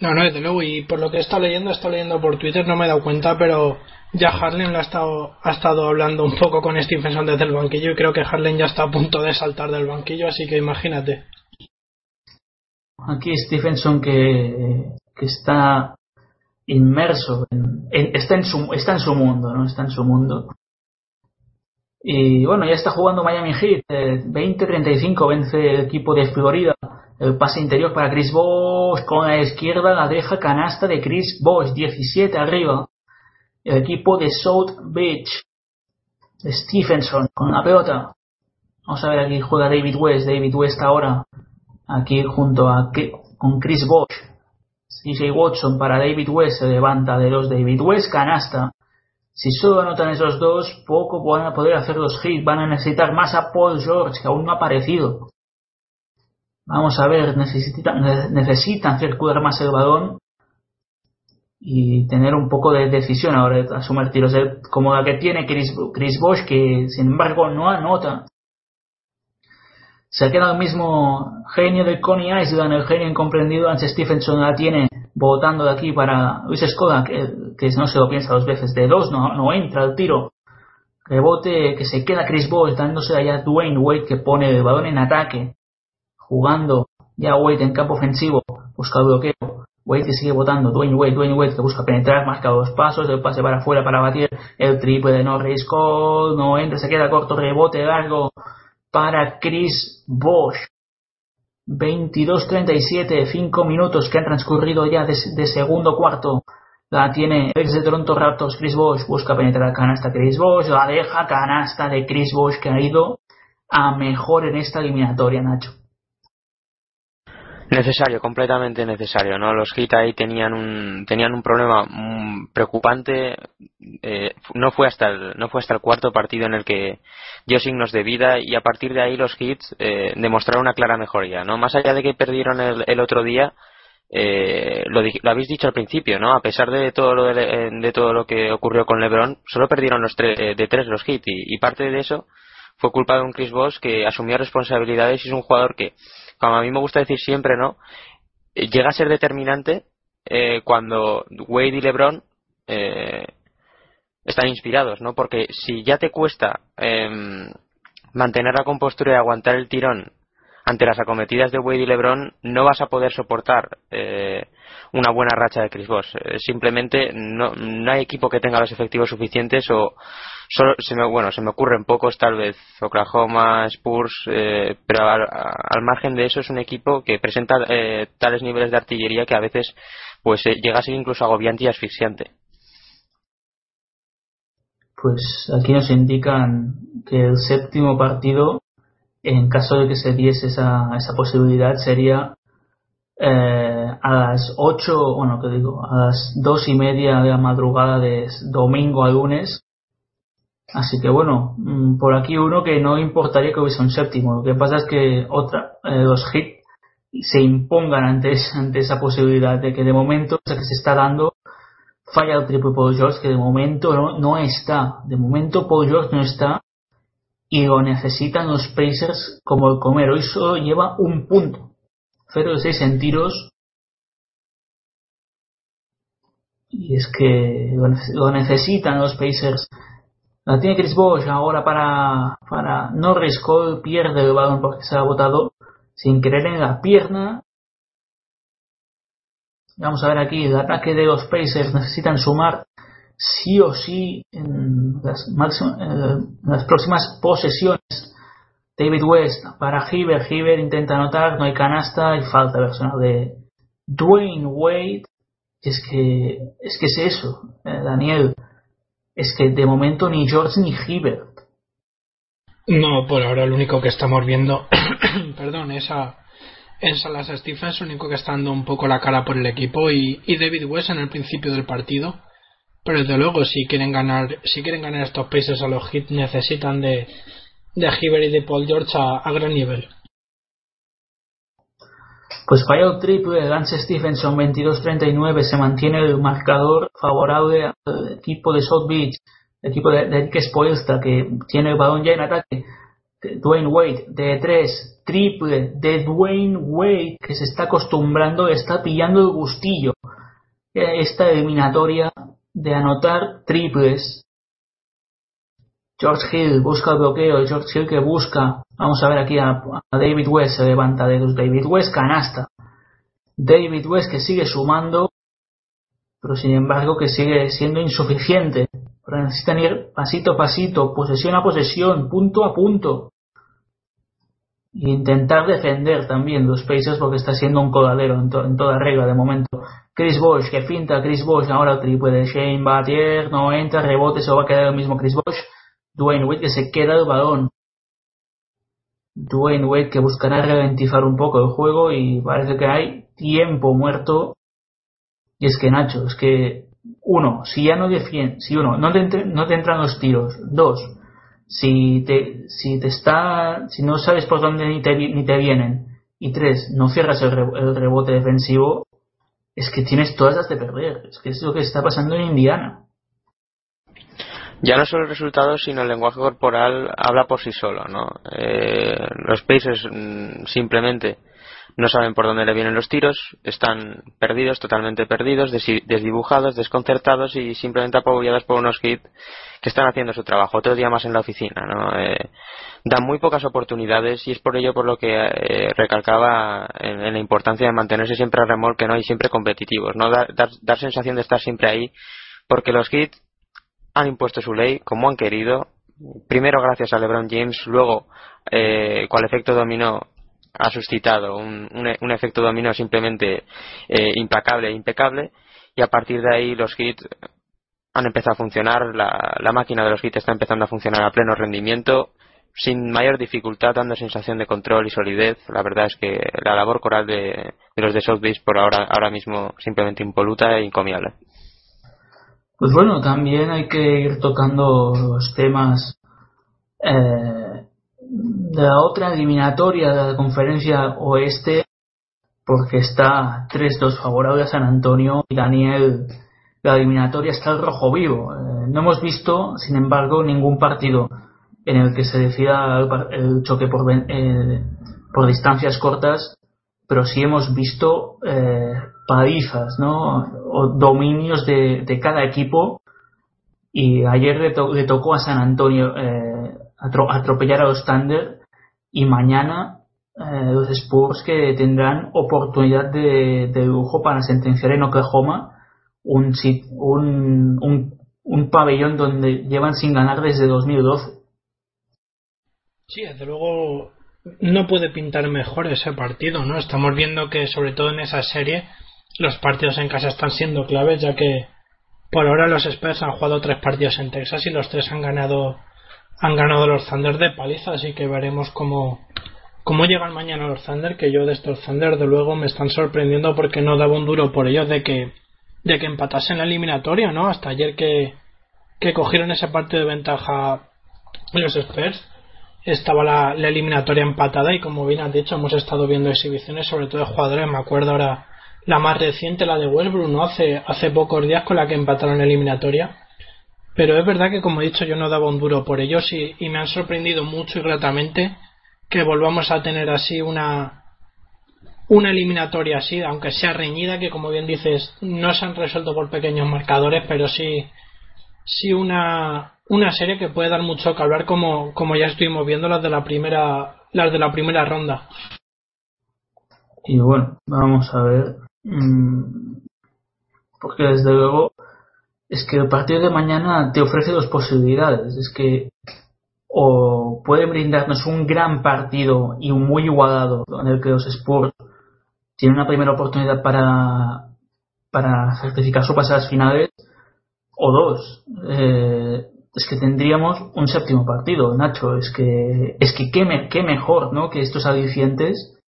No, no, desde luego, y por lo que he estado leyendo, he estado leyendo por Twitter, no me he dado cuenta, pero ya Harlem lo ha estado, ha estado hablando un poco con Stephenson desde el banquillo y creo que Harlem ya está a punto de saltar del banquillo, así que imagínate. Aquí Stevenson que, que está inmerso, en, en- está, en su, está en su mundo, ¿no? Está en su mundo. Y bueno, ya está jugando Miami Heat, eh, 20-35 vence el equipo de Florida. El pase interior para Chris Bosh con la izquierda, la deja canasta de Chris Bosh, 17 arriba. El equipo de South Beach, Stephenson con la pelota. Vamos a ver aquí juega David West, David West ahora aquí junto a con Chris Bosh. CJ Watson para David West se levanta de los David West, canasta. Si solo anotan esos dos, poco van a poder hacer los hits. Van a necesitar más a Paul George, que aún no ha aparecido. Vamos a ver, necesitan, ne- necesitan circular más el balón y tener un poco de decisión ahora de asumir tiros, como la que tiene Chris, Chris Bosh, que sin embargo no anota. Se queda el mismo genio de Coney Island, el genio incomprendido. Lance Stephenson la tiene votando de aquí para Luis Escoda, que, que no se lo piensa dos veces. De dos no, no entra el tiro. Rebote que se queda Chris Bosh dándose allá Dwayne Wade que pone el balón en ataque. Jugando ya Wade en campo ofensivo. Busca bloqueo. Wade que sigue votando. Dwayne Wade, Dwayne Wade que busca penetrar, marca dos pasos, el pase para afuera para batir el triple de Norris Cole. No entra, se queda corto, rebote largo para Chris Bosch. 22-37, 5 minutos que han transcurrido ya de, segundo cuarto. La tiene ex de Toronto Raptors, Chris Bosch. Busca penetrar canasta Chris Bosch. La deja canasta de Chris Bosch que ha ido a mejor en esta eliminatoria, Nacho. Necesario, completamente necesario, ¿no? Los Heat ahí tenían un tenían un problema mm, preocupante. eh, no fue hasta el no fue hasta el cuarto partido en el que dio signos de vida y a partir de ahí los Heat eh, demostraron una clara mejoría, ¿no? Más allá de que perdieron el, el otro día, eh, lo, lo habéis dicho al principio, ¿no? A pesar de todo lo de, de todo lo que ocurrió con LeBron, solo perdieron los tres, eh, de tres los Heat y, y parte de eso fue culpa de un Chris Bosh que asumió responsabilidades y es un jugador que, como a mí me gusta decir siempre, ¿no? Eh, Llega a ser determinante eh, cuando Wade y LeBron eh, están inspirados, ¿no? Porque si ya te cuesta em, mantener la compostura y aguantar el tirón ante las acometidas de Wade y LeBron, no vas a poder soportar eh, una buena racha de Chris Bosh. Eh, simplemente no, no hay equipo que tenga los efectivos suficientes o solo se me, bueno, se me ocurren pocos tal vez Oklahoma, Spurs, eh, pero al, margen de eso es un equipo que presenta eh, tales niveles de artillería que a veces pues eh, llega a ser incluso agobiante y asfixiante. Pues aquí nos indican que el séptimo partido, en caso de que se diese esa, esa posibilidad, sería eh, a las 8, bueno, que digo, a las dos y media de la madrugada de domingo a lunes. Así que bueno, mm, por aquí uno que no importaría que hubiese un séptimo. Lo que pasa es que otra, eh, los hits se impongan ante, ante esa posibilidad de que de momento, o sea, que se está dando, falla el triple Paul George, que de momento no, está. De momento Paul George no está y lo necesitan los Pacers como el comer. Hoy solo lleva un punto. 0 de 6 en tiros. Y es que lo necesitan los Pacers. La tiene Chris Bosh ahora para, para Norris Cole, pierde el balón porque se ha botado. sin querer en la pierna. Vamos a ver aquí, el ataque de los Pacers necesitan sumar sí o sí en las, en las próximas posesiones. David West para Hiver, Hiver intenta anotar, no hay canasta y falta personal de Dwayne Wade. Es que es que es eso, eh, Daniel. Es que de momento ni George ni Hibbert. No, por ahora lo único que estamos viendo, perdón, es a, es a las Stephens, único que está dando un poco la cara por el equipo y, y David West en el principio del partido. Pero desde luego, si quieren ganar, si quieren ganar estos países a los hits, necesitan de, de Hibbert y de Paul George a, a gran nivel. Pues falla el triple Lance Stephenson 22-39, se mantiene el marcador favorable al equipo de South Beach, el equipo de, de Eric Spoelstra que tiene el balón ya en ataque. Dwayne Wade de 3, triple de Dwayne Wade que se está acostumbrando, está pillando el gustillo. Eh, Esta eliminatoria de anotar triples. George Hill busca el bloqueo, George Hill que busca, vamos a ver aquí a, David West, se levanta de David West, canasta. David West que sigue sumando, pero sin embargo que sigue siendo insuficiente. Pero necesitan ir pasito a pasito, posesión a posesión, punto a punto. E intentar defender también los Pacers porque está siendo un coladero en, en toda regla de momento. Chris Bosh que finta, Chris Bosh ahora triple de Shane Battier, no entra, rebote, se va a quedar el mismo Chris Bosh. Dwayne Wade que se queda el balón. Dwayne Wade que buscará ralentizar un poco el juego y parece que hay tiempo muerto. Y es que Nacho, es que uno, si ya no defiendes, si uno, no te, entre- no te entran los tiros. Dos, si te, si te está, si no sabes por dónde ni te, ni te vienen. Y tres, no cierras el, el rebote defensivo, es que tienes todas las de perder. Es que es lo que está pasando en Indiana. Ya no solo el resultado, sino el lenguaje corporal habla por sí solo, ¿no? Eh, los Pacers mm, simplemente no saben por dónde le vienen los tiros, están perdidos, totalmente perdidos, desdibujados, desconcertados y simplemente apoyados por unos hits que están haciendo su trabajo. Otro día más en la oficina, ¿no? Eh, dan muy pocas oportunidades y es por ello por lo que eh, recalcaba en, en la importancia de mantenerse siempre a remolque, ¿no? Y siempre competitivos, ¿no? Dar, dar, dar sensación de estar siempre ahí porque los hits han impuesto su ley como han querido. Primero gracias a LeBron James, luego eh, cual efecto dominó ha suscitado un, un, e- efecto dominó simplemente eh, implacable e impecable y a partir de ahí los hits han empezado a funcionar, la, la máquina de los hits está empezando a funcionar a pleno rendimiento sin mayor dificultad, dando sensación de control y solidez. La verdad es que la labor coral de, de los de South Beach por ahora, ahora mismo simplemente impoluta e encomiable. Pues bueno, también hay que ir tocando los temas eh, de la otra eliminatoria de la conferencia oeste, porque está 3-2 favorable a San Antonio y Daniel, la eliminatoria está al rojo vivo. Eh, no hemos visto, sin embargo, ningún partido en el que se decida el, choque por, eh, por distancias cortas, pero sí hemos visto eh, palizas, ¿no? Dominios de, cada equipo. Y ayer le, le tocó a San Antonio eh, atro- atropellar a los Thunder y mañana eh, los Spurs que tendrán oportunidad de, de lujo para sentenciar en Oklahoma un, un pabellón donde llevan sin ganar desde 2012. Sí, desde luego no puede pintar mejor ese partido, ¿no? Estamos viendo que sobre todo en esa serie los partidos en casa están siendo claves ya que por ahora los Spurs han jugado tres partidos en Texas y los tres han ganado han ganado los Thunder de paliza, así que veremos cómo cómo llegan mañana los Thunder, que yo de estos Thunder de luego me están sorprendiendo porque no daba un duro por ellos de que de que empatasen la eliminatoria, ¿no? Hasta ayer que que cogieron ese partido de ventaja los Spurs estaba la, la eliminatoria empatada y como bien has dicho hemos estado viendo exhibiciones sobre todo de jugadores me acuerdo ahora la más reciente la de Westbrook no hace hace pocos días con la que empataron la eliminatoria pero es verdad que como he dicho yo no daba un duro por ellos y, y me han sorprendido mucho y gratamente que volvamos a tener así una una eliminatoria así aunque sea reñida que como bien dices no se han resuelto por pequeños marcadores pero sí sí una una serie que puede dar mucho que hablar como como ya estuvimos viendo las de la primera las de la primera ronda Y bueno, vamos a ver. Mm, porque desde luego es que el partido de mañana te ofrece dos posibilidades. Es que o pueden brindarnos un gran partido y un muy igualado en el que los Spurs tienen una primera oportunidad para, para certificar su pase a las finales, o dos, eh, es que tendríamos un séptimo partido, Nacho. Es que, es que qué, me- qué mejor, ¿no? Que estos alicientes.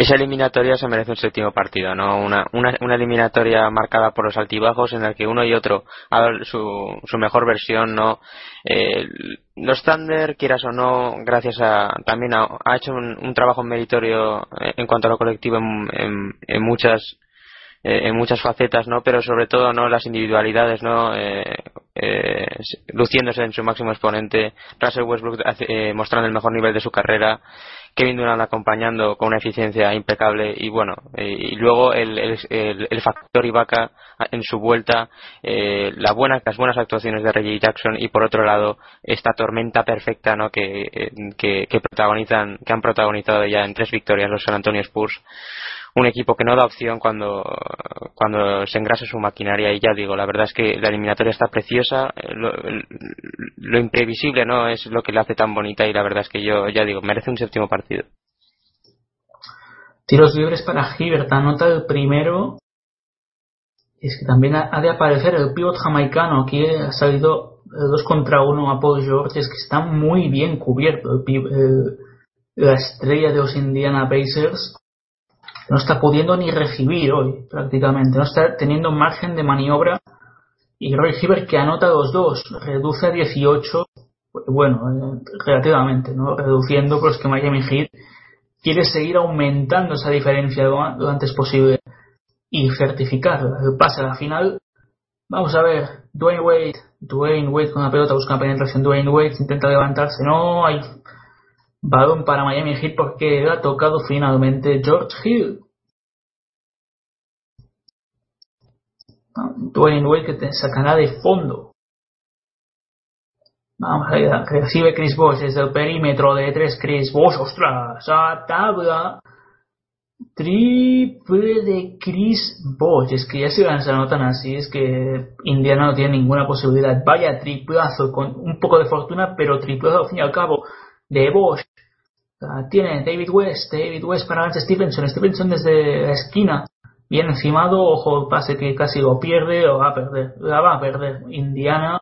Esa eliminatoria se merece un séptimo partido, no una, una, una eliminatoria marcada por los altibajos en la que uno y otro hagan su, su mejor versión, no eh, los Thunder, quieras o no, gracias a también ha, hecho un, trabajo meritorio en cuanto a lo colectivo en, en, muchas eh, en muchas facetas, ¿no? Pero sobre todo, ¿no? Las individualidades, ¿no? Eh, eh, luciéndose en su máximo exponente, Russell Westbrook eh, mostrando el mejor nivel de su carrera, Kevin Durant acompañando con una eficiencia impecable y bueno, eh, y luego el, el, el- factor Ibaka en su vuelta, eh, la buena, las buenas actuaciones de Reggie Jackson y por otro lado esta tormenta perfecta, ¿no? Que, eh, que, que protagonizan, que han protagonizado ya en tres victorias los San Antonio Spurs un equipo que no da opción cuando, cuando se engrasa su maquinaria y ya digo, la verdad es que la eliminatoria está preciosa, eh, lo, lo imprevisible no es lo que la hace tan bonita y la verdad es que yo ya digo, merece un séptimo partido. Tiros libres para Hibbert, anota el primero. Es que también ha de aparecer el pivot jamaicano. Aquí ha salido 2 contra 1 a Paul George. Es que está muy bien cubierto el- la estrella de los Indiana Pacers. No está pudiendo ni recibir hoy, prácticamente. No está teniendo margen de maniobra. Y Roy Hibbert que anota los dos. Reduce a 18. Bueno, eh, relativamente, ¿no? Reduciendo, pero es que Miami Heat quiere seguir aumentando esa diferencia lo, antes posible y certificar el pase a la final. Vamos a ver, Dwayne Wade, Dwayne Wade con la pelota busca penetración, Dwayne Wade intenta levantarse, no hay balón para Miami Heat porque ha tocado finalmente George Hill. Ah, Dwayne Wade que te sacará de fondo. Vamos a ver, recibe Chris Bosh desde el perímetro de 3 Chris Bosh, ostras, a tabla. Triple de Chris Bosh. Es que ya se anotan así, es que Indiana no tiene ninguna posibilidad. Vaya triplazo, con un poco de fortuna, pero triplazo al fin y al cabo de Bosh. Ah, Tiene David West, David West para Lance Stevenson, Stevenson desde la esquina, bien encimado, ojo, pase que casi lo pierde, o va a perder, la va a perder Indiana,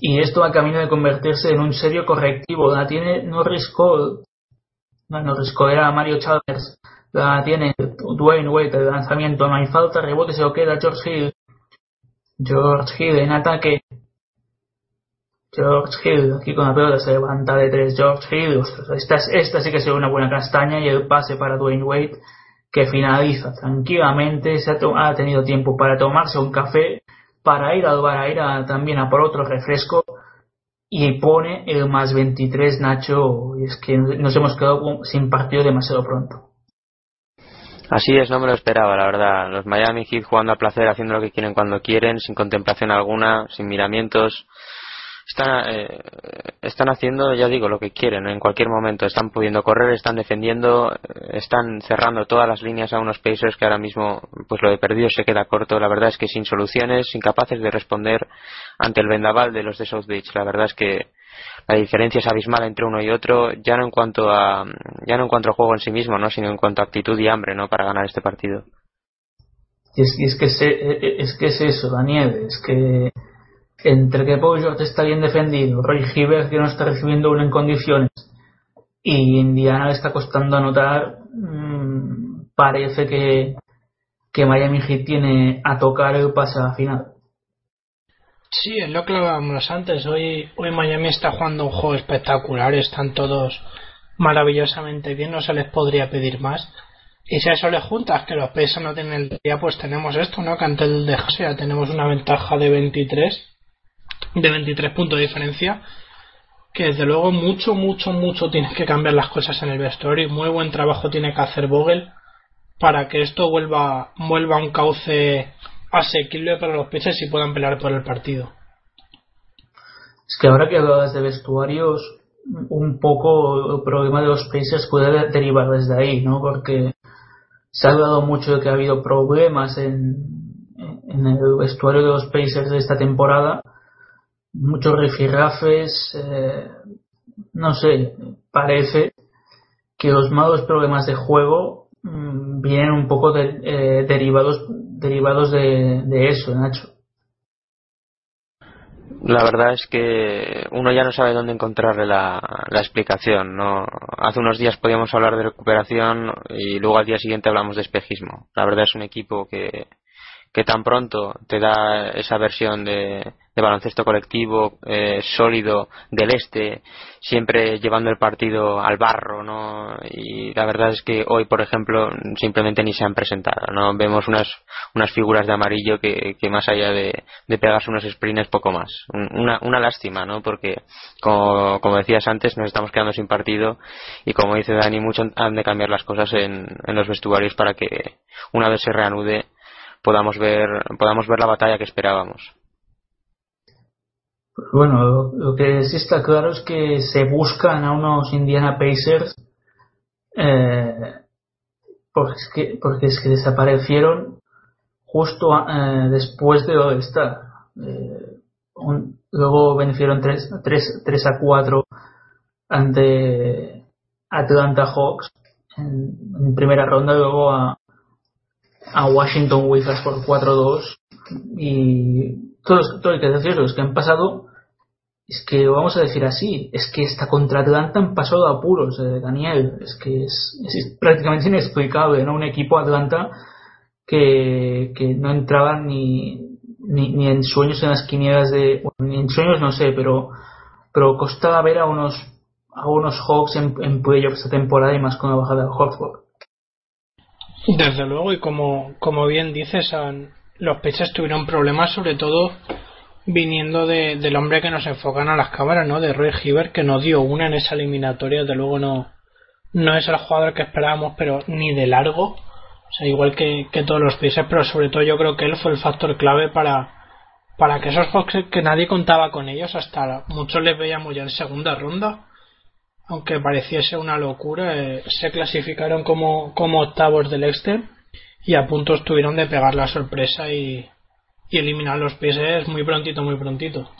y esto va camino de convertirse en un serio correctivo. La tiene Norris Cole, no, Norris Cole era Mario Chalmers, la tiene Dwayne Wade, el lanzamiento, no hay falta, rebote se lo queda George Hill, George Hill en ataque, George Hill, aquí con la pelota se levanta de tres. George Hill, ostras, esta, es- esta sí que se ve una buena castaña y el pase para Dwayne Wade que finaliza tranquilamente. Se ha tenido tiempo para tomarse un café, para ir al bar, a ir a- también a por otro refresco y pone el más 23 Nacho. Y es que nos hemos quedado sin partido demasiado pronto. Así es, no me lo esperaba, la verdad. Los Miami Heat jugando a placer, haciendo lo que quieren cuando quieren, sin contemplación alguna, sin miramientos. Están, eh, están haciendo, ya digo, lo que quieren en cualquier momento. Están pudiendo correr, están defendiendo, eh, están cerrando todas las líneas a unos Pacers que ahora mismo, pues lo de perdido se queda corto. La verdad es que sin soluciones, incapaces de responder ante el vendaval de los de South Beach. La verdad es que la diferencia es abismal entre uno y otro, ya no en cuanto a, ya no en cuanto al juego en sí mismo, ¿no? sino en cuanto a actitud y hambre, ¿no? Para ganar este partido. Y es, y es que se- es que es eso, Daniel, es que entre que Paul George está bien defendido, Roy Hibbert que no está recibiendo uno en condiciones y Indiana le está costando anotar, mm, parece que, que Miami Heat tiene a tocar el pase a la final. Sí, es lo que hablábamos antes. Hoy, hoy Miami está jugando un juego espectacular. Están todos maravillosamente bien. No se les podría pedir más. Y si a eso le juntas que los Pacers no tienen el día, pues tenemos esto, ¿no? Que ante el de ya tenemos una ventaja de 23, de 23 puntos de diferencia. Que desde luego mucho, mucho, mucho tienes que cambiar las cosas en el vestuario. Muy buen trabajo tiene que hacer Vogel para que esto vuelva, vuelva a un cauce asequible para los Pacers y puedan pelear por el partido. Es que ahora que hablabas de vestuarios, un poco el problema de los Pacers puede derivar desde ahí, ¿no? Porque se ha hablado mucho de que ha habido problemas en, en el vestuario de los Pacers de esta temporada, muchos rifirrafes, eh, no sé, parece que los malos problemas de juego mm, vienen un poco de, eh, derivados derivados de, eso, Nacho. La verdad es que uno ya no sabe dónde encontrarle la, la explicación. ¿no? Hace unos días podíamos hablar de recuperación y luego al día siguiente hablamos de espejismo. La verdad es un equipo que, que tan pronto te da esa versión de, de baloncesto colectivo eh, sólido del este siempre llevando el partido al barro no y la verdad es que hoy por ejemplo simplemente ni se han presentado no vemos unas unas figuras de amarillo que, que más allá de, de pegarse unos sprints poco más. Una, una lástima no porque como, como decías antes nos estamos quedando sin partido y como dice Dani mucho han de cambiar las cosas en, en los vestuarios para que una vez se reanude podamos ver podamos ver la batalla que esperábamos pues bueno, lo, lo, que sí está claro es que se buscan a unos Indiana Pacers eh, porque, es que, porque es que desaparecieron justo eh, después de Star. Eh, un, luego vencieron 3, 3, 3 a 4 ante Atlanta Hawks en, en primera ronda, luego a, a Washington Wizards por 4-2 y todo, todo hay que decirlo, es que han pasado, es que vamos a decir así, es que esta contra Atlanta han pasado a apuros, eh, Daniel, es que es, es, prácticamente inexplicable, ¿no? Un equipo Atlanta que, que no entraba ni, ni, ni, en sueños en las quinielas de, bueno, ni en sueños no sé, pero, pero costaba ver a unos, a unos Hawks en, en playoffs esta temporada y más con la bajada de Horford. Desde luego, y como, como bien dices, los Pacers tuvieron problemas sobre todo viniendo de, del hombre que nos enfocan a las cámaras, ¿no? De Roy Hibbert, que nos dio una en esa eliminatoria, de luego no, no es el jugador que esperábamos, pero ni de largo. O sea, igual que, que todos los Pacers, pero sobre todo yo creo que él fue el factor clave para, para que esos Hawks que nadie contaba con ellos, hasta muchos les veíamos ya en segunda ronda, aunque pareciese una locura, eh, se clasificaron como, octavos del Exter y a punto estuvieron de pegar la sorpresa y, eliminar los Pacers muy prontito, muy prontito.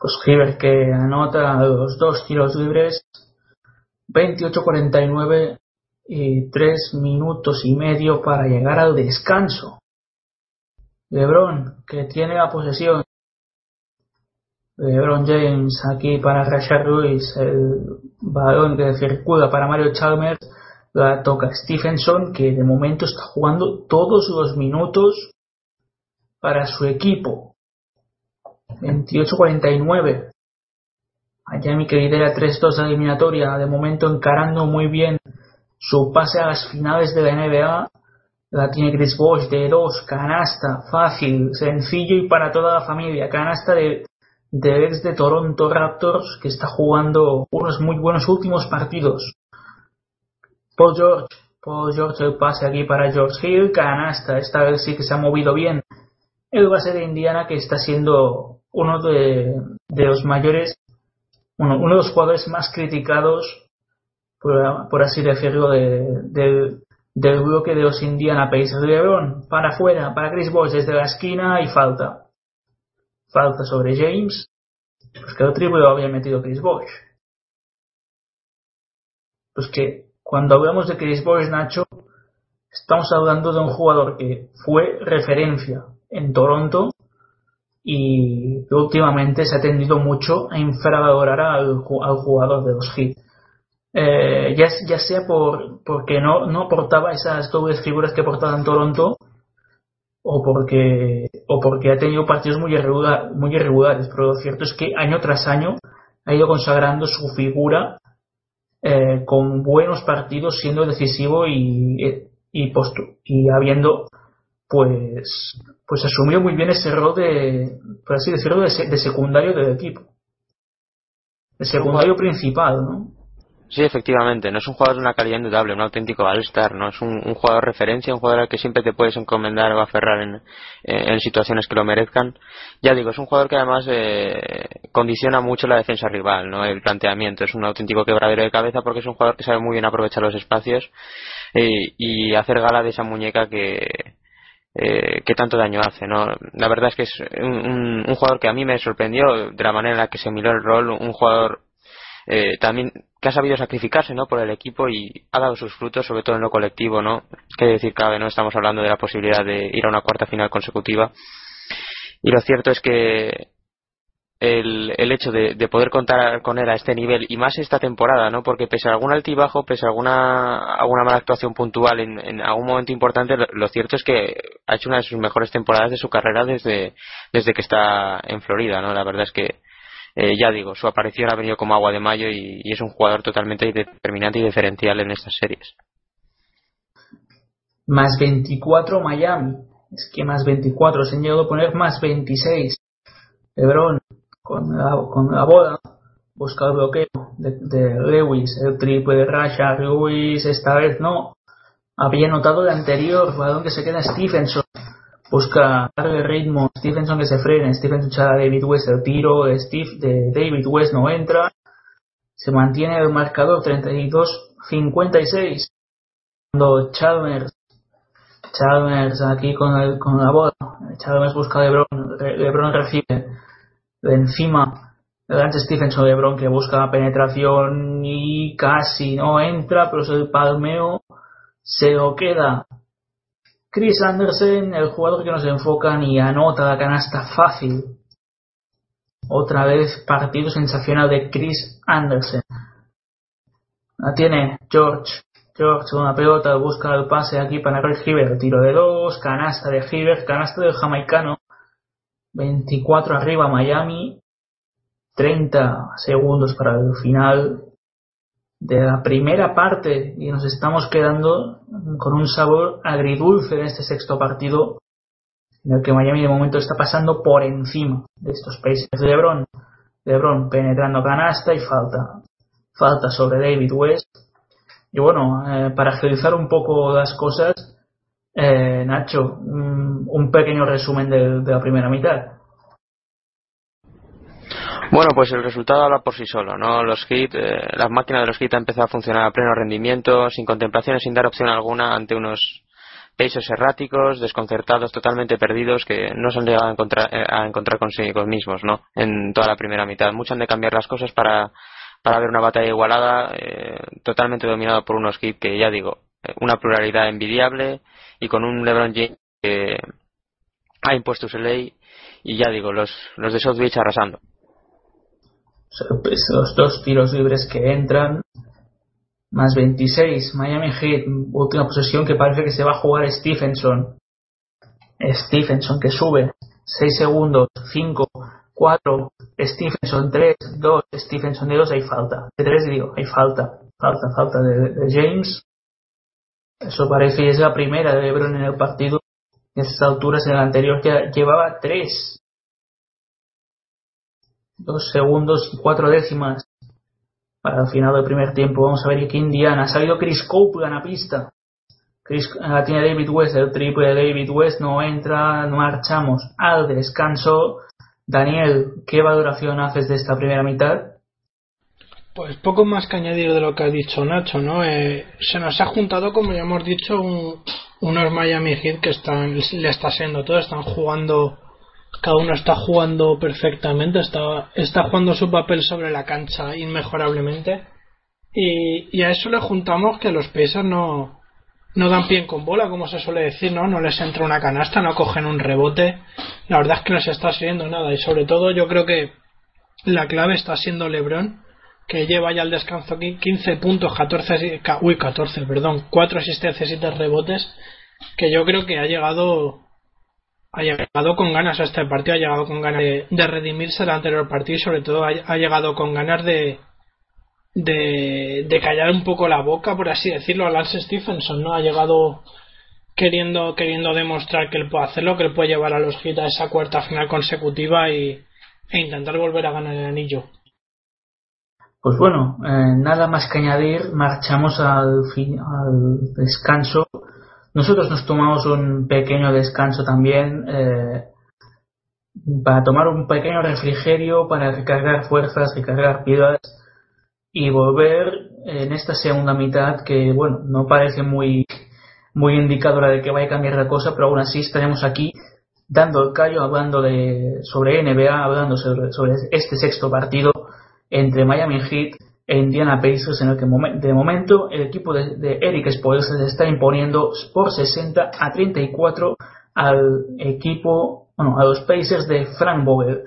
Pues Hibbert que anota los dos tiros libres, 28-49 y 3 minutos y medio para llegar al descanso. LeBron que tiene la posesión. LeBron James aquí para Rashard Ruiz, el balón que circula para Mario Chalmers la toca Stephenson, que de momento está jugando todos los minutos para su equipo. 28-49. Miami que lidera 3-2 la eliminatoria, de momento encarando muy bien su pase a las finales de la NBA. La tiene Chris Bosh de 2, canasta, fácil, sencillo y para toda la familia. Canasta de, de ex de Toronto Raptors que está jugando unos muy buenos últimos partidos. Paul George, Paul George el pase aquí para George Hill, canasta, esta vez sí que se ha movido bien. El base de Indiana que está siendo uno de, de los mayores, uno, uno, de los jugadores más criticados, por, por así decirlo, de, de, del bloque de los Indiana Pacers. LeBron para afuera, para Chris Bosh desde la esquina y falta. Falta sobre James. Pues que triple lo había metido Chris Bosh. Pues que cuando hablamos de Chris Bosh Nacho, estamos hablando de un jugador que fue referencia en Toronto y últimamente se ha tendido mucho a infravalorar al, jugador de los Heat. Eh, ya, ya, sea por porque no, no portaba esas dobles figuras que portaba en Toronto o porque o porque ha tenido partidos muy, irregular, muy irregulares, pero lo cierto es que año tras año ha ido consagrando su figura eh, con buenos partidos, siendo decisivo y, y, y habiendo pues pues asumió muy bien ese rol de, por así decirlo, de, de secundario del equipo. El secundario principal, ¿no? Sí, efectivamente, no es un jugador de una calidad indudable, un auténtico all-star, no es un, jugador referencia, un jugador al que siempre te puedes encomendar o aferrar en, en, situaciones que lo merezcan. Ya digo, es un jugador que además eh, condiciona mucho la defensa rival, no el planteamiento, es un auténtico quebradero de cabeza porque es un jugador que sabe muy bien aprovechar los espacios eh, y hacer gala de esa muñeca que, eh, que tanto daño hace. ¿no? La verdad es que es un, un, un, jugador que a mí me sorprendió de la manera en la que se miró el rol, un jugador eh, también que ha sabido sacrificarse ¿no? por el equipo y ha dado sus frutos, sobre todo en lo colectivo. ¿no? Que decir cabe, no estamos hablando de la posibilidad de ir a una cuarta final consecutiva. Y lo cierto es que el, el hecho de, de, poder contar con él a este nivel y más esta temporada, ¿no? Porque pese a algún altibajo, pese a alguna, alguna mala actuación puntual en, en algún momento importante, lo, lo, cierto es que ha hecho una de sus mejores temporadas de su carrera desde, desde que está en Florida, ¿no? La verdad es que, eh, ya digo, su aparición ha venido como agua de mayo y, es un jugador totalmente determinante y diferencial en estas series. Más 24 Miami. Es que más 24 se han llegado a poner más 26. Lebron con la, con la busca el bloqueo de, Lewis, el triple de Rasha, Lewis esta vez no, había notado el anterior balón que se queda Stephenson, busca darle ritmo, Stephenson que se frena, Stephenson echa David West el tiro Steve, de David West no entra, se mantiene el marcador 32-56, cuando Chalmers Chalmers aquí con, el, con la bola, Chalmers busca a Lebron, Lebron recibe. De encima delante Stephenson Lebron que busca la penetración y casi no entra pero el palmeo. Se lo queda Chris Anderson el jugador que nos enfocan y anota la canasta fácil. Otra vez partido sensacional de Chris Anderson la tiene George. George una pelota busca el pase aquí para Greg Hibbert tiro de dos canasta de Hibbert canasta del jamaicano. 24 arriba Miami, 30 segundos para el final de la primera parte y nos estamos quedando con un sabor agridulce en este sexto partido en el que Miami de momento está pasando por encima de estos países. Lebron, Lebron penetrando canasta y falta. Falta sobre David West. Y bueno, eh, para agilizar un poco las cosas, eh, Nacho, un, un pequeño resumen de, de, la primera mitad. Bueno, pues el resultado habla por sí solo, ¿no? Los hits, eh, la máquina de los hits ha empezado a funcionar a pleno rendimiento, sin contemplaciones, sin dar opción alguna ante unos paces erráticos, desconcertados, totalmente perdidos, que no se han llegado a encontrar, eh, a encontrar consigo mismos, ¿no? En toda la primera mitad. Mucho han de cambiar las cosas para, para ver una batalla igualada, eh, totalmente dominado por unos hits que, ya digo, una pluralidad envidiable y con un LeBron James que ha impuesto su ley y ya digo, los, los de South Beach arrasando. Pues los dos tiros libres que entran, más 26, Miami Heat, última posesión que parece que se va a jugar Stephenson. Stephenson que sube, 6 segundos, 5, 4, Stephenson 3, 2, Stephenson de 2, hay falta. De 3 digo, hay falta, falta, falta de, de James. Eso parece es la primera de LeBron en el partido. En estas alturas, en el anterior ya llevaba 3. Dos segundos y cuatro décimas para el final del primer tiempo. Vamos a ver aquí Indiana. Ha salido Chris Copeland a pista. Chris, la tiene David West, el triple de David West no entra, no marchamos al descanso. Daniel, ¿qué valoración haces de esta primera mitad? Pues poco más que añadir de lo que ha dicho Nacho, ¿no? Eh, se nos ha juntado, como ya hemos dicho, un, unos Miami Heat que están, le está siendo todo, están jugando, cada uno está jugando perfectamente, está, está jugando su papel sobre la cancha inmejorablemente. Y, a eso le juntamos que los Pacers no, no dan pie con bola, como se suele decir, ¿no? No les entra una canasta, no cogen un rebote. La verdad es que no se está sirviendo nada. Y sobre todo yo creo que la clave está siendo LeBron que lleva ya al descanso aquí 15 puntos, 14, uy, 14, perdón, 4 asistencias y 3 rebotes, que yo creo que ha llegado ha llegado con ganas a este partido, ha llegado con ganas de, redimirse del anterior partido y sobre todo ha, llegado con ganas de, de, callar un poco la boca, por así decirlo, a Lance Stephenson, ¿no? Ha llegado queriendo, queriendo demostrar que él puede hacerlo, que él puede llevar a los Heat a esa cuarta final consecutiva y, e intentar volver a ganar el anillo. Pues bueno, eh, nada más que añadir, marchamos al descanso. Nosotros nos tomamos un pequeño descanso también eh, para tomar un pequeño refrigerio, para recargar fuerzas, recargar piedras y volver en esta segunda mitad que, bueno, no parece muy, muy indicadora de que vaya a cambiar la cosa, pero aún así estaremos aquí dando el callo, hablando de, sobre NBA, hablando sobre, sobre este sexto partido entre Miami Heat Indiana Pacers, en el que de momento el equipo de, de Eric Spoelstra se está imponiendo por 60 a 34 al equipo, bueno, a los Pacers de Frank Vogel.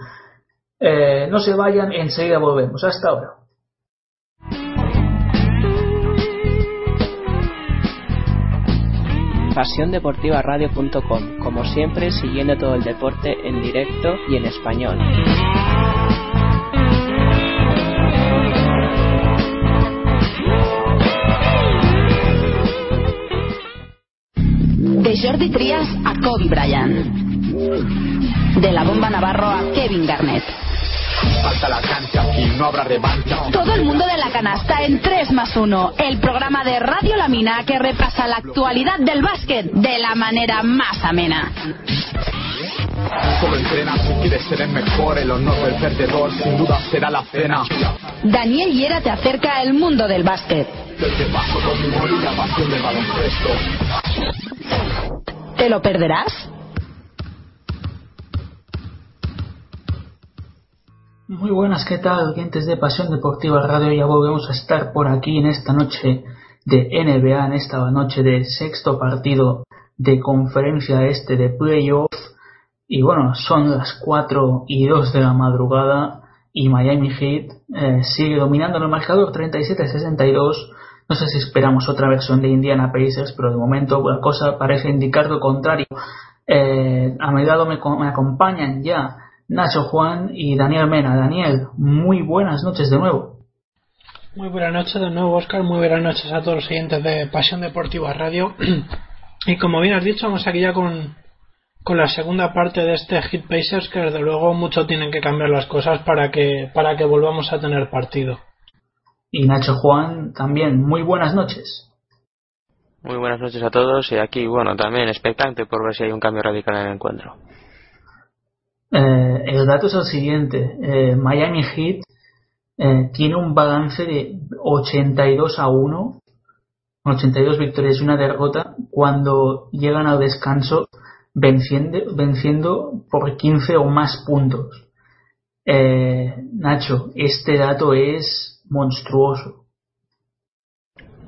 Eh, no se vayan, enseguida volvemos. Hasta ahora. pasiondeportivaradio.com, como siempre siguiendo todo el deporte en directo y en español. De Jordi Trias a Kobe Bryant. De la bomba Navarro a Kevin Garnett. Falta la cancha y no habrá revancha. Todo el mundo de la canasta en 3 más 1, el programa de Radio Lamina que repasa la actualidad del básquet de la manera más amena. Solo entrena si quieres ser el mejor, el honor del perdedor sin duda será la cena. Daniel Hiera te acerca al mundo del básquet. Desde bajo con mi la pasión del baloncesto. ¿Te lo perderás? Muy buenas, ¿qué tal, oyentes de Pasión Deportiva Radio? Ya volvemos a estar por aquí en esta noche de NBA, en esta noche de sexto partido de conferencia este de playoff. Y bueno, son las 4 y 2 de la madrugada y Miami Heat eh, sigue dominando el marcador 37-62. No sé si esperamos otra versión de Indiana Pacers, pero de momento la cosa parece indicar lo contrario. Eh, a mi lado me, me acompañan ya Nacho Juan y Daniel Mena. Daniel, muy buenas noches de nuevo. Muy buenas noches de nuevo, Oscar. Muy buenas noches a todos los siguientes de Pasión Deportiva Radio. y como bien has dicho, vamos aquí ya con, con la segunda parte de este Hit Pacers, que desde luego mucho tienen que cambiar las cosas para que, para que volvamos a tener partido. Y Nacho Juan también, muy buenas noches. Muy buenas noches a todos y aquí, bueno, también expectante por ver si hay un cambio radical en el encuentro. Eh, el dato es el siguiente. Eh, Miami Heat eh, tiene un balance de 82 a 1, 82 victorias y una derrota cuando llegan al descanso venciendo, venciendo por 15 o más puntos. Nacho, este dato es monstruoso.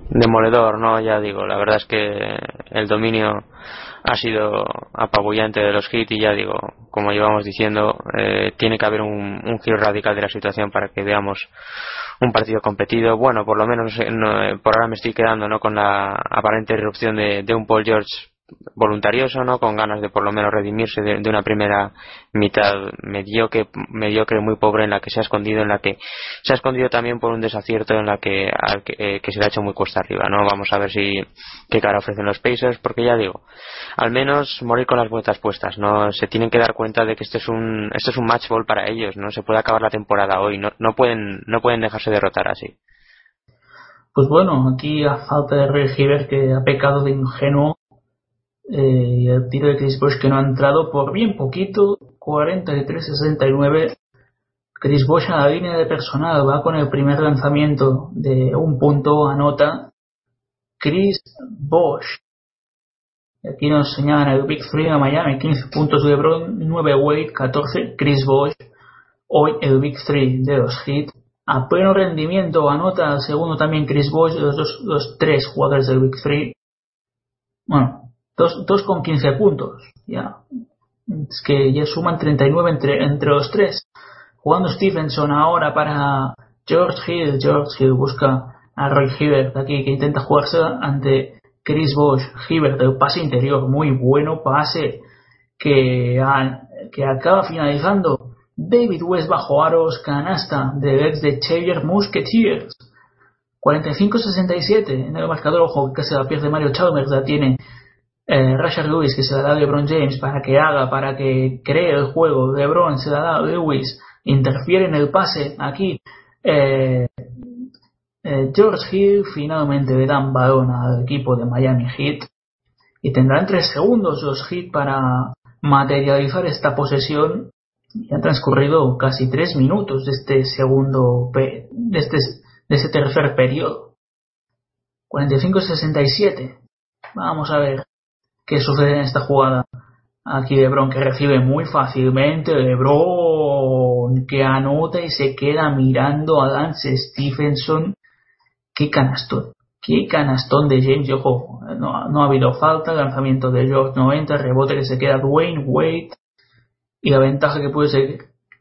Demoledor, no, ya digo, la verdad es que el dominio ha sido apabullante de los hits y ya digo, como llevamos diciendo, eh, tiene que haber un, giro radical de la situación para que veamos un partido competido. Bueno, por lo menos no, por ahora me estoy quedando no con la aparente irrupción de un Paul George voluntarioso, ¿no? Con ganas de por lo menos redimirse de, una primera mitad mediocre, mediocre, muy pobre, en la que se ha escondido, en la que se ha escondido también por un desacierto en la que, al que, eh, se le ha hecho muy cuesta arriba, ¿no? Vamos a ver si, qué cara ofrecen los Pacers, porque ya digo, al menos morir con las vueltas puestas, ¿no? Se tienen que dar cuenta de que este es un, este es un match ball para ellos, ¿no? Se puede acabar la temporada hoy, no, no pueden, no pueden dejarse derrotar así. Pues bueno, aquí a falta de Hiver que ha pecado de ingenuo eh, el tiro de Chris Bosh que no ha entrado por bien poquito, 43-69. Chris Bosh a la línea de personal va con el primer lanzamiento de un punto, anota Chris Bosh. Aquí nos señalan el Big 3 de Miami, 15 puntos de LeBron, 9 Wade, 14 Chris Bosh. Hoy el Big 3 de los Heat. A pleno rendimiento anota segundo también Chris Bosh, los, dos, los tres jugadores del Big 3. Bueno, Dos, dos con 15 puntos. Ya. Es que ya suman 39 entre, entre los tres. Jugando Stevenson ahora para George Hill. George Hill busca a Roy Hibbert aquí que intenta jugarse ante Chris Bosh. Hibbert del pase interior. Muy bueno pase que, que acaba finalizando. David West bajo aros. Canasta de ex de Xavier Musketeers. 45-67 en el marcador. Ojo que casi la pierde Mario Chalmers. La tiene eh, Rashard Lewis que se la da a LeBron James para que haga, para que cree el juego. LeBron se la da Lewis, interfiere en el pase aquí. Eh, eh, George Hill finalmente le dan balón al equipo de Miami Heat y tendrán tres segundos los Heat para materializar esta posesión. Y han transcurrido casi tres minutos de este segundo, de este, de este tercer periodo. 45-67. Vamos a ver qué sucede en esta jugada. Aquí LeBron que recibe muy fácilmente. LeBron que anota y se queda mirando a Lance Stephenson. Qué canastón. Qué canastón de James. Ojo, no, no ha habido falta. Lanzamiento de George 90. Rebote que se queda Dwayne Wade. Y la ventaja que puede, ser,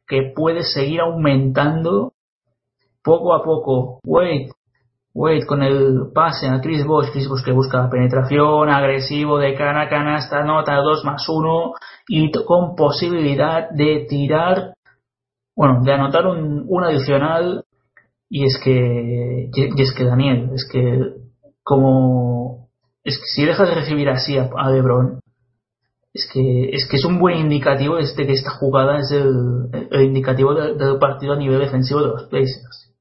que puede seguir aumentando poco a poco. Wade Wade con el pase a Chris Bosh, Chris Bosh que busca la penetración, agresivo de cana canasta, nota 2 más 1 y con posibilidad de tirar, bueno, de anotar un, un adicional y es que, y es que Daniel, es que como, es que si dejas de recibir así a, a LeBron, es que, es que es un buen indicativo este que esta jugada es el, indicativo de- del partido a nivel defensivo de los Blazers.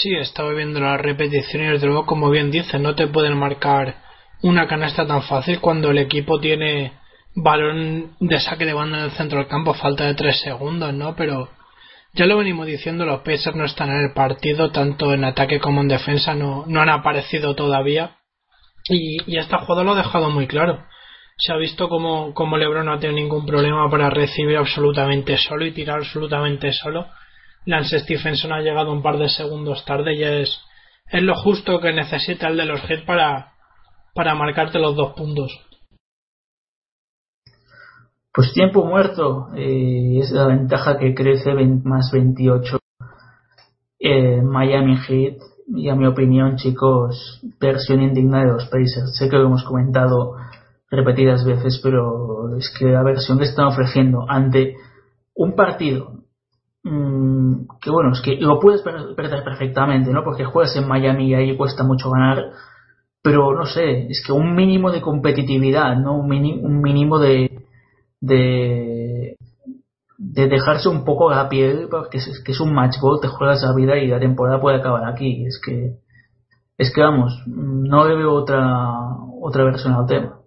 Sí, estaba viendo la repetición y desde luego, como bien dices, no te pueden marcar una canasta tan fácil cuando el equipo tiene balón de saque de banda en el centro del campo, falta de tres segundos, ¿no? Pero ya lo venimos diciendo, los Pacers no están en el partido, tanto en ataque como en defensa, no, no han aparecido todavía. Y, y esta jugada lo ha dejado muy claro. Se ha visto como, como LeBron no ha tenido ningún problema para recibir absolutamente solo y tirar absolutamente solo. Lance Stephenson ha llegado un par de segundos tarde y es, es lo justo que necesita el de los Heat para, para marcarte los dos puntos. Pues tiempo muerto eh, es la ventaja que crece 20 más 28 eh, Miami Heat y a mi opinión chicos versión indigna de los Pacers sé que lo hemos comentado repetidas veces pero es que la versión que están ofreciendo ante un partido mm, que bueno es que lo puedes per- perder perfectamente no porque juegas en Miami y ahí cuesta mucho ganar pero no sé es que un mínimo de competitividad no un, mini- un mínimo de de, de dejarse un poco la piel porque es, que es un match ball, te juegas la vida y la temporada puede acabar aquí. Es que, es que vamos, no le veo otra, otra versión al tema.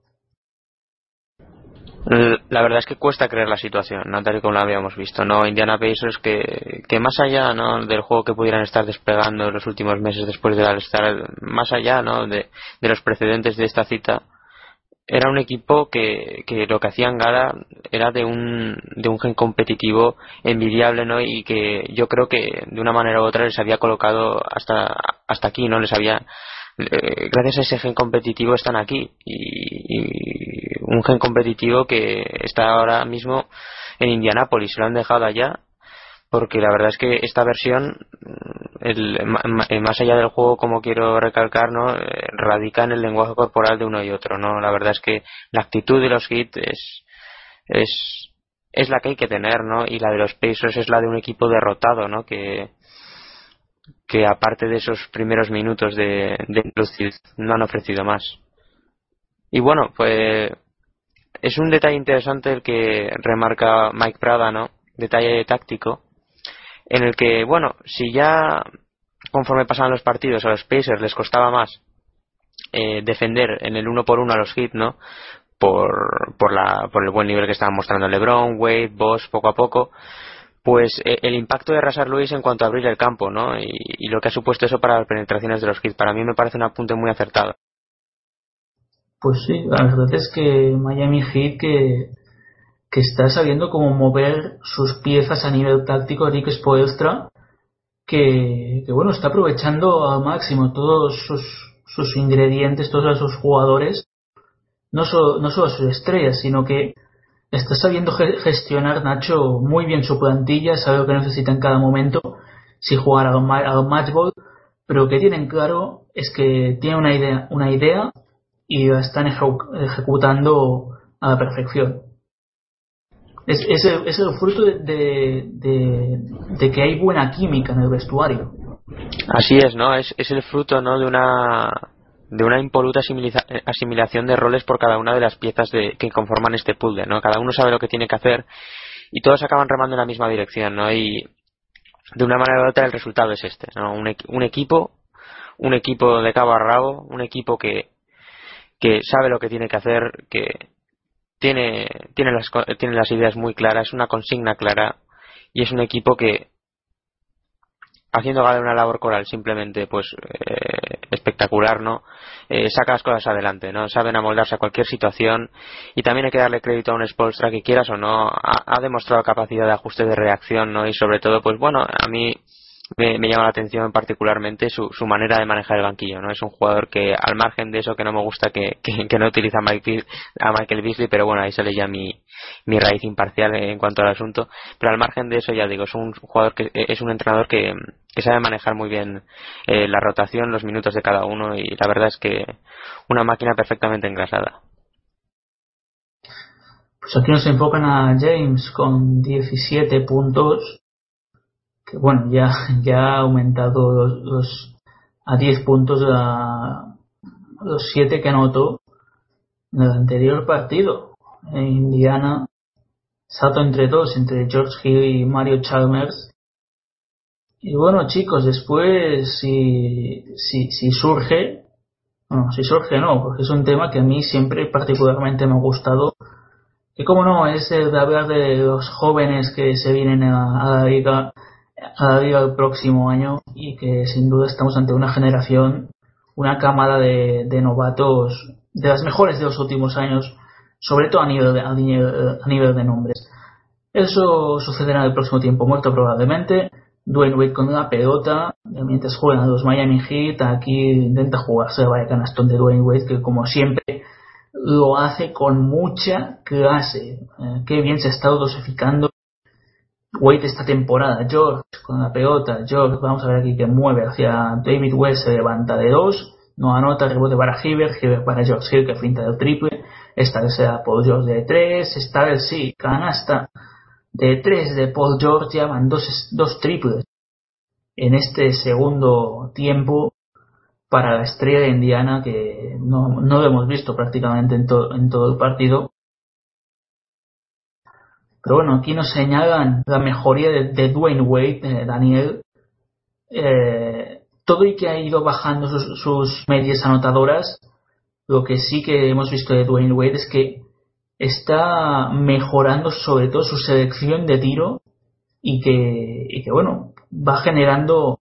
La verdad es que cuesta creer la situación, no tal y como la habíamos visto, ¿no? Indiana Pacers que, que más allá, ¿no? Del juego que pudieran estar despegando en los últimos meses después del All-Star, más allá, ¿no? De, de los precedentes de esta cita, era un equipo que, que lo que hacían gala era de un, de un gen competitivo envidiable, ¿no? Y que yo creo que de una manera u otra les había colocado hasta, hasta aquí, ¿no? Les había, eh, gracias a ese gen competitivo están aquí. Y, un gen competitivo que está ahora mismo en Indianápolis, lo han dejado allá porque la verdad es que esta versión el, ma- ma- eh, más allá del juego como quiero recalcar no Eh, radica en el lenguaje corporal de uno y otro no la verdad es que la actitud de los hits es es es la que hay que tener no y la de los Pacers es la de un equipo derrotado no que que aparte de esos primeros minutos de, de lucidez no han ofrecido más y bueno pues es un detalle interesante el que remarca Mike Prada no detalle táctico en el que, bueno, si ya conforme pasaban los partidos a los Pacers les costaba más eh, defender en el uno por uno a los Heat, ¿no? Por, por, la, por el buen nivel que estaban mostrando LeBron, Wade, Bosch, poco a poco, pues eh, el impacto de Rasar Luis en cuanto a abrir el campo, ¿no? Y, y lo que ha supuesto eso para las penetraciones de los Heat, para mí me parece un apunte muy acertado. Pues sí, la verdad es que Miami Heat que, que está sabiendo cómo mover sus piezas a nivel táctico, Rick Spoelstra, que, que bueno, está aprovechando al máximo todos sus, sus ingredientes, todos sus jugadores, no solo, no solo sus estrellas, sino que está sabiendo ge- gestionar Nacho muy bien su plantilla, sabe lo que necesita en cada momento, si jugar al, ma- al match ball, pero lo que tienen claro es que tiene una idea, una idea y la están ejecu- ejecutando a la perfección. Es, es, el, es el fruto de, de que hay buena química en el vestuario. Así es, ¿no? Es, es el fruto, ¿no? De una de una impoluta eh, asimilación de roles por cada una de las piezas de, que conforman este puzzle, ¿no? Cada uno sabe lo que tiene que hacer y todos acaban remando en la misma dirección, ¿no? Y, de una manera u otra el resultado es este, ¿no? un, un equipo, un equipo de cabo a rabo, un equipo que, que sabe lo que tiene que hacer, que tiene, tiene las, tiene las ideas muy claras, una consigna clara y es un equipo que haciendo gala de una labor coral simplemente pues eh, espectacular no Eh, saca las cosas adelante no saben amoldarse a cualquier situación y también hay que darle crédito a un Spolstra que quieras o no ha, ha demostrado capacidad de ajuste de reacción no y sobre todo pues bueno a mí me, me llama la atención particularmente su, su manera de manejar el banquillo no es un jugador que al margen de eso que no me gusta que, que, no utiliza a Mike- a Michael Beasley pero bueno ahí sale ya mi, mi raíz imparcial en cuanto al asunto. Pero al margen de eso ya digo es un jugador que es un entrenador que, que sabe manejar muy bien eh, la rotación los minutos de cada uno y la verdad es que una máquina perfectamente engrasada. Pues aquí nos enfocan a James con 17 puntos, que bueno, ya, ya ha aumentado los, los- a 10 puntos a los 7 que anotó en el anterior partido. En Indiana, salto entre dos, entre George Hill y Mario Chalmers. Y bueno, chicos, después si, si, si surge, bueno, si surge no, porque es un tema que a mí siempre particularmente me ha gustado que como no es el de hablar de los jóvenes que se vienen a, a la liga a la liga el próximo año y que sin duda estamos ante una generación una cámara de, novatos de las mejores de los últimos años sobre todo a nivel de, a nivel, a de nombres eso sucederá en el próximo tiempo muerto probablemente Dwayne Wade con una pelota mientras juegan los Miami Heat aquí intenta jugarse vaya canastón de Dwayne Wade que como siempre lo hace con mucha clase. Eh, qué bien se ha estado dosificando Wade esta temporada. George con la pelota. George, vamos a ver aquí que mueve hacia David West, se levanta de dos. No anota, rebote para Hibbert, Hibbert para George Hill que finta del triple. Esta vez será Paul George de tres. Esta vez sí, canasta de tres de Paul George. Ya van dos, dos triples en este segundo tiempo para la estrella de Indiana que no, no lo hemos visto prácticamente en, to- en todo el partido. Pero bueno, aquí nos señalan la mejoría de, Dwayne Wade, Daniel. Eh, todo y que ha ido bajando sus, medias anotadoras, lo que sí que hemos visto de Dwayne Wade es que está mejorando sobre todo su selección de tiro y que, y que bueno, va generando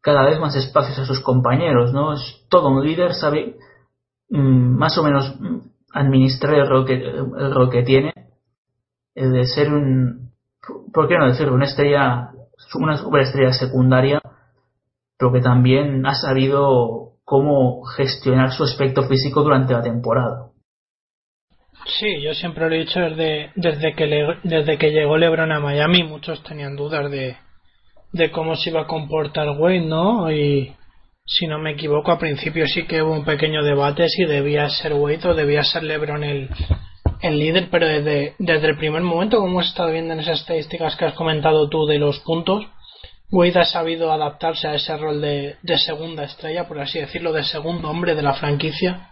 cada vez más espacios a sus compañeros, ¿no? Es todo un líder, sabe mm, más o menos mm, administrar el rol que, el rol que tiene, de ser un, ¿por qué no decirlo? Una estrella, una superestrella secundaria, pero que también ha sabido cómo gestionar su aspecto físico durante la temporada. Sí, yo siempre lo he dicho desde, desde, que, le- desde que llegó LeBron a Miami, muchos tenían dudas de, de cómo se iba a comportar Wade, ¿no? Y si no me equivoco, al principio sí que hubo un pequeño debate si debía ser Wade o debía ser LeBron el, el líder, pero desde, desde el primer momento, como hemos estado viendo en esas estadísticas que has comentado tú de los puntos, Wade ha sabido adaptarse a ese rol de, de segunda estrella, por así decirlo, de segundo hombre de la franquicia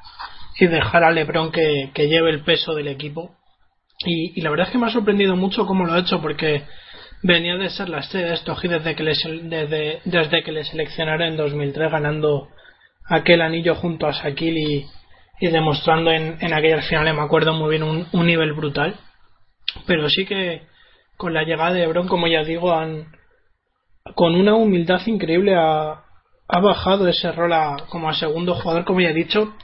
y dejar a LeBron que, que lleve el peso del equipo. Y, la verdad es que me ha sorprendido mucho cómo lo ha hecho, porque venía de ser la estrella de estos desde que le, desde, desde que le seleccionaron en 2003, ganando aquel anillo junto a Shaquille y demostrando en, en aquellas finales, me acuerdo muy bien, un, un nivel brutal. Pero sí que con la llegada de LeBron, como ya digo, han, con una humildad increíble ha, ha bajado ese rol a, como a segundo jugador, como ya he dicho,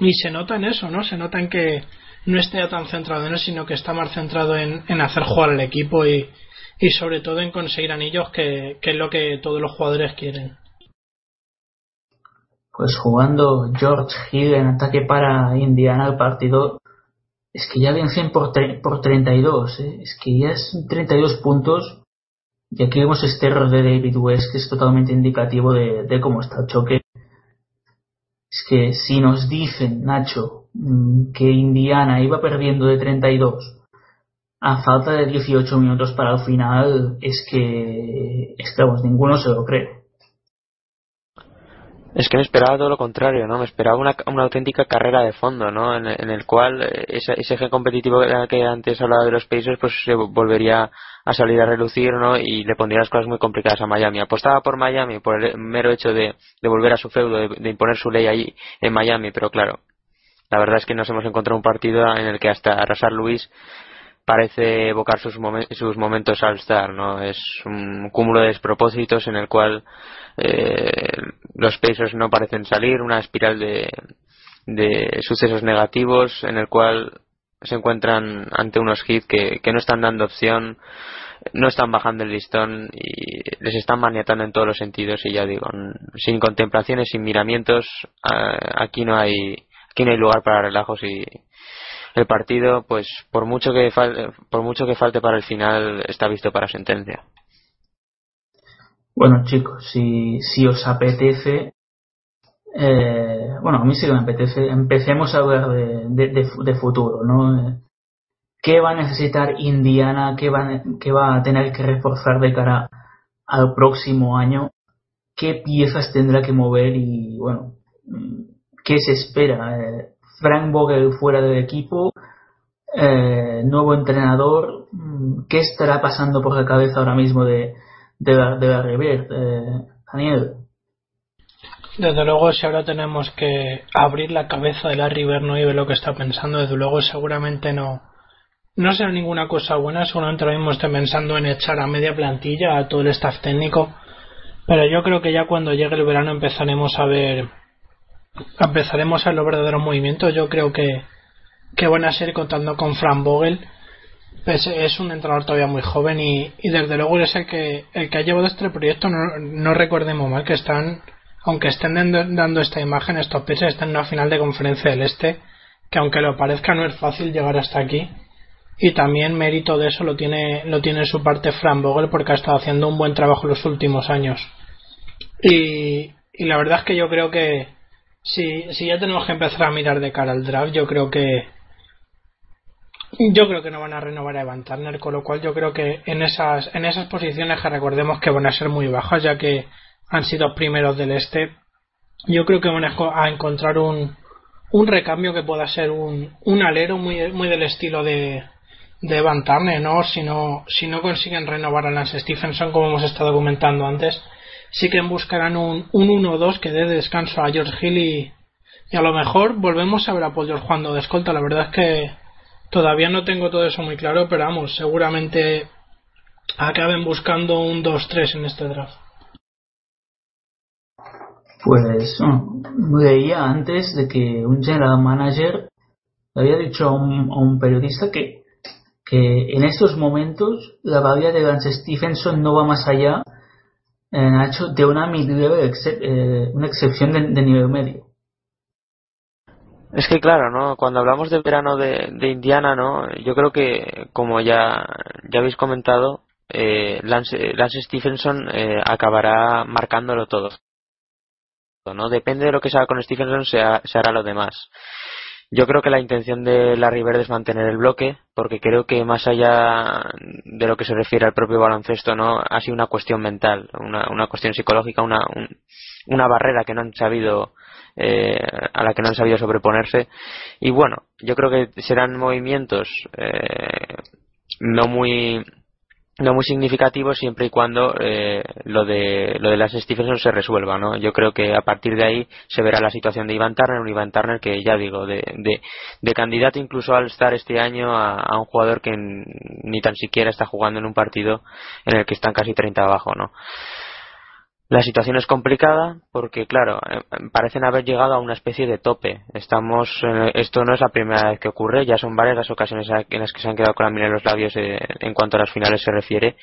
y se nota en eso, ¿no? Se nota en que no esté tan centrado en eso, sino que está más centrado en, en hacer jugar al equipo y, y sobre todo en conseguir anillos, que, que es lo que todos los jugadores quieren. Pues jugando George Hill en ataque para Indiana el partido, es que ya vencen por, por 32, ¿eh? es que ya es 32 puntos. Y aquí vemos este error de David West que es totalmente indicativo de, de cómo está el choque. Es que si nos dicen, Nacho, mm, que Indiana iba perdiendo de 32 a falta de 18 minutos para el final, es que, es que vamos, ninguno se lo cree. Es que me esperaba todo lo contrario, ¿no? Me esperaba una, una auténtica carrera de fondo, ¿no? En, en el cual eh, ese, ese eje competitivo que antes hablaba de los Pacers, pues se volvería a salir a relucir, ¿no? Y le pondría las cosas muy complicadas a Miami. Apostaba por Miami por el mero hecho de, de volver a su feudo, de, imponer su ley ahí en Miami, pero claro, la verdad es que nos hemos encontrado un partido en el que hasta Rasar Luis parece evocar sus, sus momentos All-Star, ¿no? Es un cúmulo de despropósitos en el cual eh, los Pacers no parecen salir, una espiral de, de sucesos negativos en el cual se encuentran ante unos hits que, no están dando opción, no están bajando el listón y les están maniatando en todos los sentidos y ya digo, sin contemplaciones, sin miramientos, aquí no hay aquí no hay lugar para relajos y el partido, pues por mucho que fal- por mucho que falte para el final, está visto para sentencia. Bueno, chicos, si, si os apetece, eh, bueno, a mí sí que me apetece, empecemos a hablar de, de, de fu- de futuro, ¿no? ¿Qué va a necesitar Indiana? ¿Qué va, qué va a tener que reforzar de cara al próximo año? ¿Qué piezas tendrá que mover? Y bueno, ¿qué se espera? Eh, Frank Vogel fuera del equipo, eh, nuevo entrenador, ¿qué estará pasando por la cabeza ahora mismo de, de la, River? Eh, Daniel. Desde luego, si ahora tenemos que abrir la cabeza de la River no y ver lo que está pensando, desde luego seguramente no, no será ninguna cosa buena. Seguramente ahora mismo esté pensando en echar a media plantilla a todo el staff técnico. Pero yo creo que ya cuando llegue el verano empezaremos a ver, empezaremos a ver los verdaderos movimientos. Yo creo que, que van a ser contando con Fran Vogel. Pues es un entrenador todavía muy joven y, y desde luego es el que, el que ha llevado este proyecto. No, no recordemos mal que están, aunque estén dando, esta imagen, estos peces están en una final de conferencia del Este, que aunque lo parezca no es fácil llegar hasta aquí. Y también mérito de eso lo tiene, lo tiene en su parte Fran Vogel porque ha estado haciendo un buen trabajo los últimos años. Y, y la verdad es que yo creo que si, si ya tenemos que empezar a mirar de cara al draft, yo creo que yo creo que no van a renovar a Evan Turner, con lo cual yo creo que en esas, en esas posiciones que recordemos que van a ser muy bajas, ya que han sido primeros del este, yo creo que van a, encontrar un, un recambio que pueda ser un, un alero muy, muy del estilo de, de Evan Turner, ¿no? Si no, si no consiguen renovar a Lance Stephenson, como hemos estado comentando antes, sí que buscarán un, un 1-2 que dé descanso a George Hill y, y a lo mejor volvemos a ver a Paul George jugando de escolta. La verdad es que todavía no tengo todo eso muy claro, pero vamos, seguramente acaben buscando un 2-3 en este draft. Pues bueno, veía antes de que un general manager había dicho a un, a un periodista que, que en estos momentos la valía de Lance Stephenson no va más allá eh, Nacho, de una, excep- eh, una excepción de nivel medio. Es que claro, ¿no? Cuando hablamos del verano de, de Indiana, ¿no? Yo creo que, como ya, ya habéis comentado, eh, Lance, Lance Stephenson eh, acabará marcándolo todo. ¿no? Depende de lo que se haga con Stephenson, se, ha- se hará lo demás. Yo creo que la intención de Larry Bird es mantener el bloque, porque creo que más allá de lo que se refiere al propio baloncesto, no ha sido una cuestión mental, una, una cuestión psicológica, una, un- una barrera que no han sabido eh, a la que no han sabido sobreponerse. Y bueno, yo creo que serán movimientos eh, no muy no muy significativos siempre y cuando eh, lo de lo de las Stephenson se resuelva no yo creo que a partir de ahí se verá la situación de Ivan Turner un Ivan Turner que ya digo de, de, candidato incluso al estar este año a, a un jugador que ni tan siquiera está jugando en un partido en el que están casi 30 abajo no la situación es complicada porque, claro, eh, parecen haber llegado a una especie de tope. Estamos, eh, esto no es la primera vez que ocurre, ya son varias las ocasiones en las que se han quedado con la miel en los labios eh, en cuanto a las finales se refiere.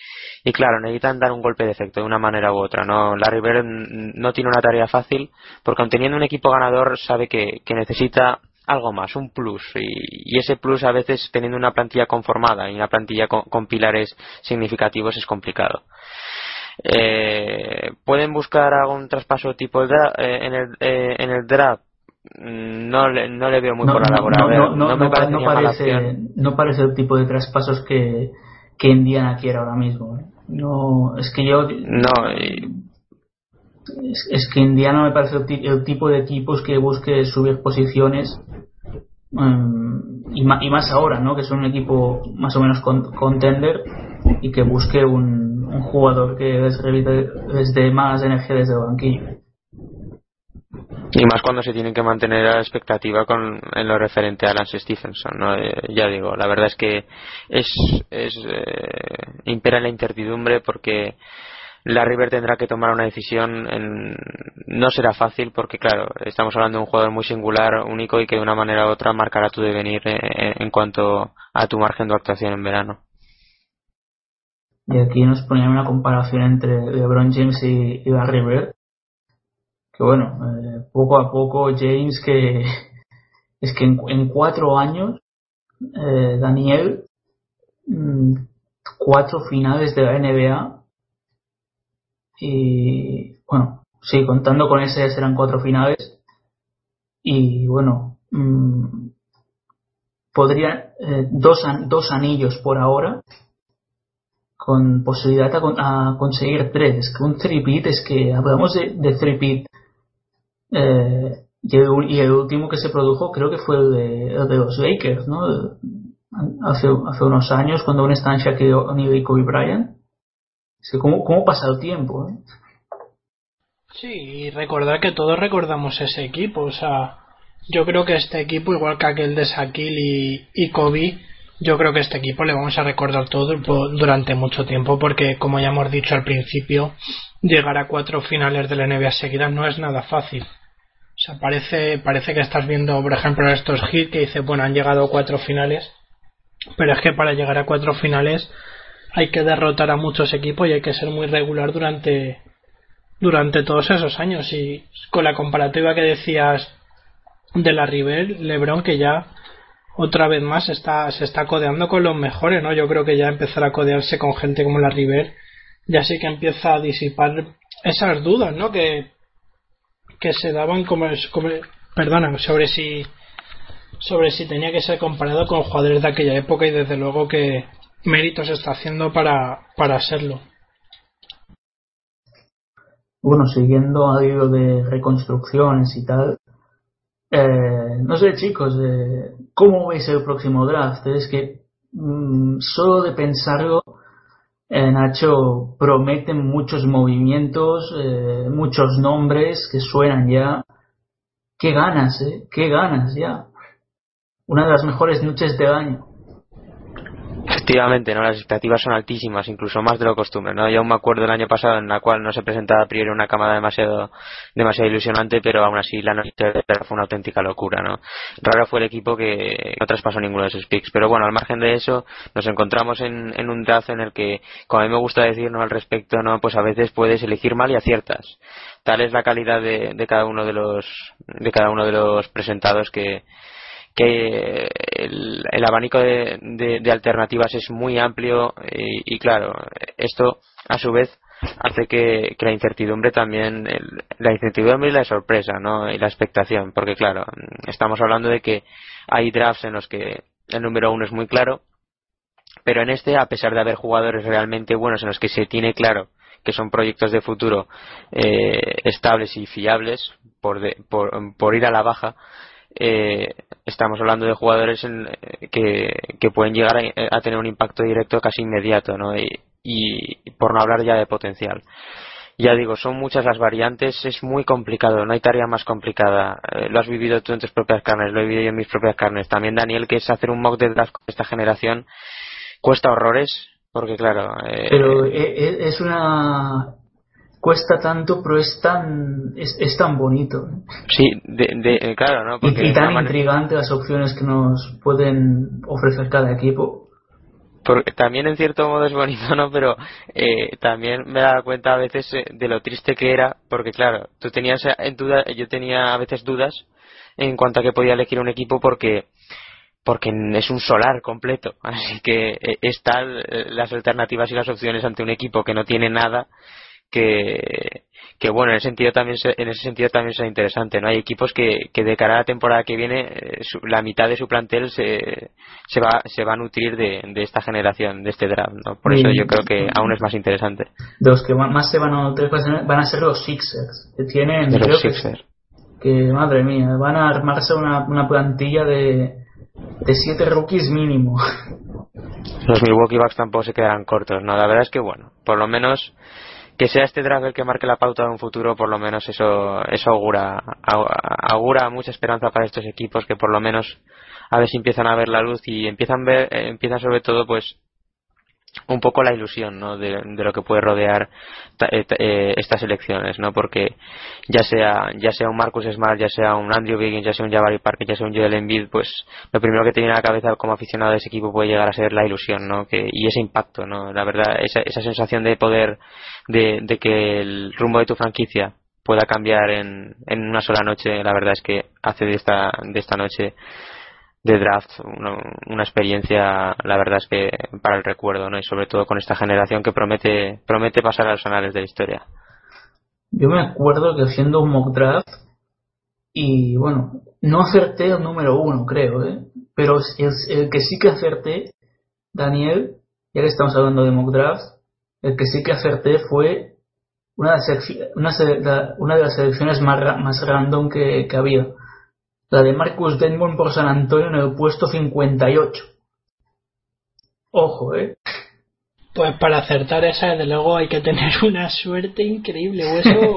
Y claro, necesitan dar un golpe de efecto de una manera u otra. No, Larry Bird no tiene una tarea fácil porque, aun teniendo un equipo ganador, sabe que, que necesita algo más, un plus. Y, y ese plus, a veces, teniendo una plantilla conformada y una plantilla con, con pilares significativos, es complicado. Eh, pueden buscar algún traspaso tipo dra- eh, en, el, eh, en el draft no le, no le veo muy por la labor A ver, no, no, no me no pa- parece no parece, no parece el tipo de traspasos que, que Indiana quiere ahora mismo. ¿eh? No, es que yo. No, y- es, es que Indiana me parece el tipo de equipos que busque subir posiciones mm, y, ma- y más ahora, ¿no? Que son un equipo más o menos con- contender y que busque un, un jugador que les, revite- les dé más energía desde el banquillo. Y más cuando se tienen que mantener a la expectativa con, en lo referente a Lance Stephenson. ¿no? Eh, ya digo, la verdad es que es, eh, impera la incertidumbre porque la River tendrá que tomar una decisión. En, no será fácil porque, claro, estamos hablando de un jugador muy singular, único y que de una manera u otra marcará tu devenir eh, en cuanto a tu margen de actuación en verano. Y aquí nos ponían una comparación entre LeBron James y, y Larry. Que bueno, eh, poco a poco James que es que en, cuatro años eh, Daniel mm, cuatro finales de la NBA y bueno, sí, contando con ese serán cuatro finales y bueno, mm, podría eh, dos, dos anillos por ahora con posibilidad a, a conseguir tres. Es que un three-peat es que hablamos de, de three-peat eh, y, el, último que se produjo creo que fue el de, el de los Lakers, ¿no? Hace, unos años cuando aún estaban Shaquille O'Neal y Kobe Bryant. Es cómo, cómo pasa el tiempo, ¿eh? Sí, y recordar que todos recordamos ese equipo. O sea, yo creo que este equipo, igual que aquel de Shaquille y Kobe, yo creo que este equipo le vamos a recordar todo durante mucho tiempo porque, como ya hemos dicho al principio, llegar a cuatro finales de la NBA seguidas no es nada fácil. O sea, parece, parece que estás viendo, por ejemplo, estos hits que dice, bueno, han llegado cuatro finales, pero es que para llegar a cuatro finales hay que derrotar a muchos equipos y hay que ser muy regular durante, durante todos esos años. Y con la comparativa que decías de la River, LeBron, que ya otra vez más está, se está codeando con los mejores, ¿no? Yo creo que ya empezar a codearse con gente como la River, ya sí que empieza a disipar esas dudas, ¿no? Que, que se daban como, perdona, sobre si sobre si tenía que ser comparado con jugadores de aquella época y desde luego que méritos está haciendo para, para serlo. Bueno, siguiendo al hilo de reconstrucciones y tal, eh, no sé chicos, eh, ¿cómo veis el próximo draft? Es que mm, solo de pensarlo, eh, Nacho, prometen muchos movimientos, eh, muchos nombres que suenan ya. Qué ganas, ¿eh? Qué ganas ya. Una de las mejores noches del año. Efectivamente, ¿no? Las expectativas son altísimas, incluso más de lo costumbre, ¿no? Yo aún me acuerdo el año pasado en la cual no se presentaba a priori una cámara demasiado, demasiado ilusionante, pero aún así la noche fue una auténtica locura, ¿no? Raro fue el equipo que no traspasó ninguno de sus picks, pero bueno, al margen de eso, nos encontramos en, en un draft en el que, como a mí me gusta decir, ¿no? Al respecto, ¿no? Pues a veces puedes elegir mal y aciertas. Tal es la calidad de, de cada uno de los, de cada uno de los presentados que, que el, el abanico de, de- alternativas es muy amplio y, y claro, esto a su vez hace que, que la incertidumbre también, el- la incertidumbre y la sorpresa, ¿no? Y la expectación, porque claro, estamos hablando de que hay drafts en los que el número uno es muy claro, pero en este, a pesar de haber jugadores realmente buenos en los que se tiene claro que son proyectos de futuro eh, estables y fiables por, de- por, por ir a la baja, eh, estamos hablando de jugadores en- eh, que, que pueden llegar a, tener un impacto directo casi inmediato, ¿no? Y, y por no hablar ya de potencial. Ya digo, son muchas las variantes, es muy complicado, no hay tarea más complicada. Eh, lo has vivido tú en tus propias carnes, lo he vivido yo en mis propias carnes. También Daniel, que es hacer un mock de draft con esta generación, cuesta horrores, porque claro, eh, Pero e- e- es una cuesta tanto, pero es tan es, es tan bonito ¿eh? sí, de, de- eh, claro, ¿no? y, Porque y es tan intrigante las opciones que nos pueden ofrecer cada equipo. porque también en cierto modo es bonito, ¿no? Pero eh, también me daba cuenta a veces eh, de lo triste que era, porque claro, tú tenías eh, en duda, yo tenía a veces dudas en cuanto a que podía elegir un equipo porque porque es un solar completo, así que están las alternativas y las opciones ante un equipo que no tiene nada que que bueno en ese sentido también se- en ese sentido también será interesante no hay equipos que, que de cara a la temporada que viene eh, su- la mitad de su plantel se, se va se va a nutrir de, de esta generación de este draft no por eso Y- yo creo que aún es más interesante. De los que más se van a notar van a ser los Sixers, que tienen, de creo los que, Sixers. que, madre mía, van a armarse una, una plantilla de, de siete rookies mínimo. los Milwaukee Bucks tampoco se quedarán cortos no la verdad es que bueno por lo menos que sea este draft el que marque la pauta de un futuro por lo menos eso eso augura au- augura mucha esperanza para estos equipos que por lo menos a ver si empiezan a ver la luz y empiezan ver eh, empiezan sobre todo pues un poco la ilusión ¿no? de, lo que puede rodear eh, ta- eh, estas elecciones no porque ya sea ya sea un Marcus Smart ya sea un Andrew Wiggins ya sea un Jabari Parker ya sea un Joel Embiid pues lo primero que te viene a la cabeza como aficionado de ese equipo puede llegar a ser la ilusión no que y ese impacto no la verdad esa, esa sensación de poder de, de que el rumbo de tu franquicia pueda cambiar en, en una sola noche la verdad es que hace de esta de esta noche de draft una, experiencia la verdad es que para el recuerdo no y sobre todo con esta generación que promete promete pasar a los anales de la historia Yo me acuerdo que haciendo un mock draft, y bueno, no acerté el número uno, creo, ¿eh? pero el, que sí que acerté, Daniel, ya que estamos hablando de mock draft, el que sí que acerté fue una de las, una, una de las selecciones más, más random que, que había. La de Marcus Denmon por San Antonio en el puesto 58. Ojo, ¿eh? Pues para acertar esa, desde luego, hay que tener una suerte increíble. O eso,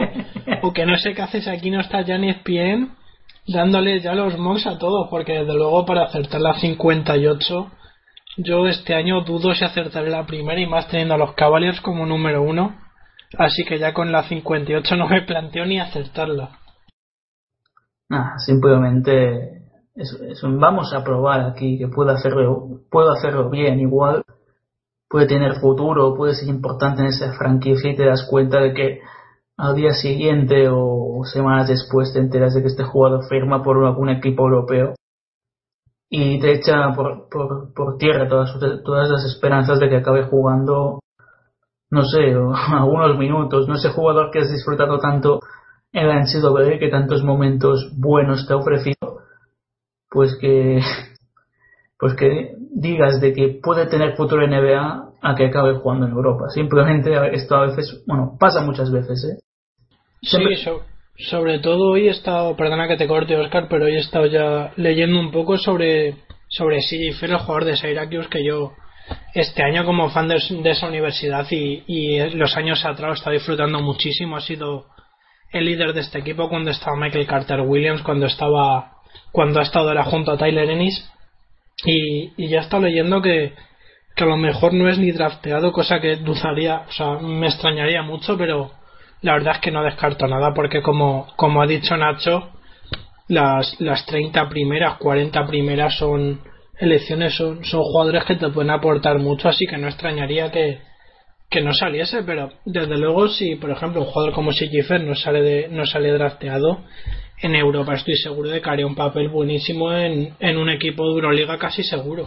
o que no sé qué haces aquí, no está ya ni ESPN dándole ya los mocks a todos, porque desde luego para acertar la 58, yo este año dudo si acertaré la primera y más teniendo a los Cavaliers como número uno. Así que ya con la 58 no me planteo ni acertarla. Nada, simplemente vamos a probar aquí que puedo hacerlo, puedo hacerlo bien, igual puede tener futuro, puede ser importante en esa franquicia y te das cuenta de que al día siguiente o semanas después te enteras de que este jugador firma por algún equipo europeo y te echa por, por, por tierra todas, todas las esperanzas de que acabe jugando, no sé, algunos minutos, no ese jugador que has disfrutado tanto en la NCAA, que tantos momentos buenos te ha ofrecido, pues que, pues que digas de que puede tener futuro en NBA a que acabe jugando en Europa. Simplemente esto a veces, bueno, pasa muchas veces, ¿eh? Siempre- Sí, so- sobre todo hoy he estado, perdona que te corte Oscar, pero hoy he estado ya leyendo un poco sobre, sobre CJ Fair, el jugador de Syracuse, que yo este año como fan de, de esa universidad y, y los años atrás he estado disfrutando muchísimo, ha sido el líder de este equipo cuando estaba Michael Carter Williams, cuando estaba, cuando ha estado era junto a Tyler Ennis, y, y ya estado leyendo que, que a lo mejor no es ni drafteado, cosa que dudaría, o sea, me extrañaría mucho, pero la verdad es que no descarto nada porque como, como ha dicho Nacho, las, las 30 primeras, 40 primeras son elecciones, son, son jugadores que te pueden aportar mucho, así que no extrañaría que, que no saliese, pero desde luego si por ejemplo un jugador como Sigifer no sale de, no sale drafteado en Europa estoy seguro de que haría un papel buenísimo en, en un equipo de Euroliga casi seguro.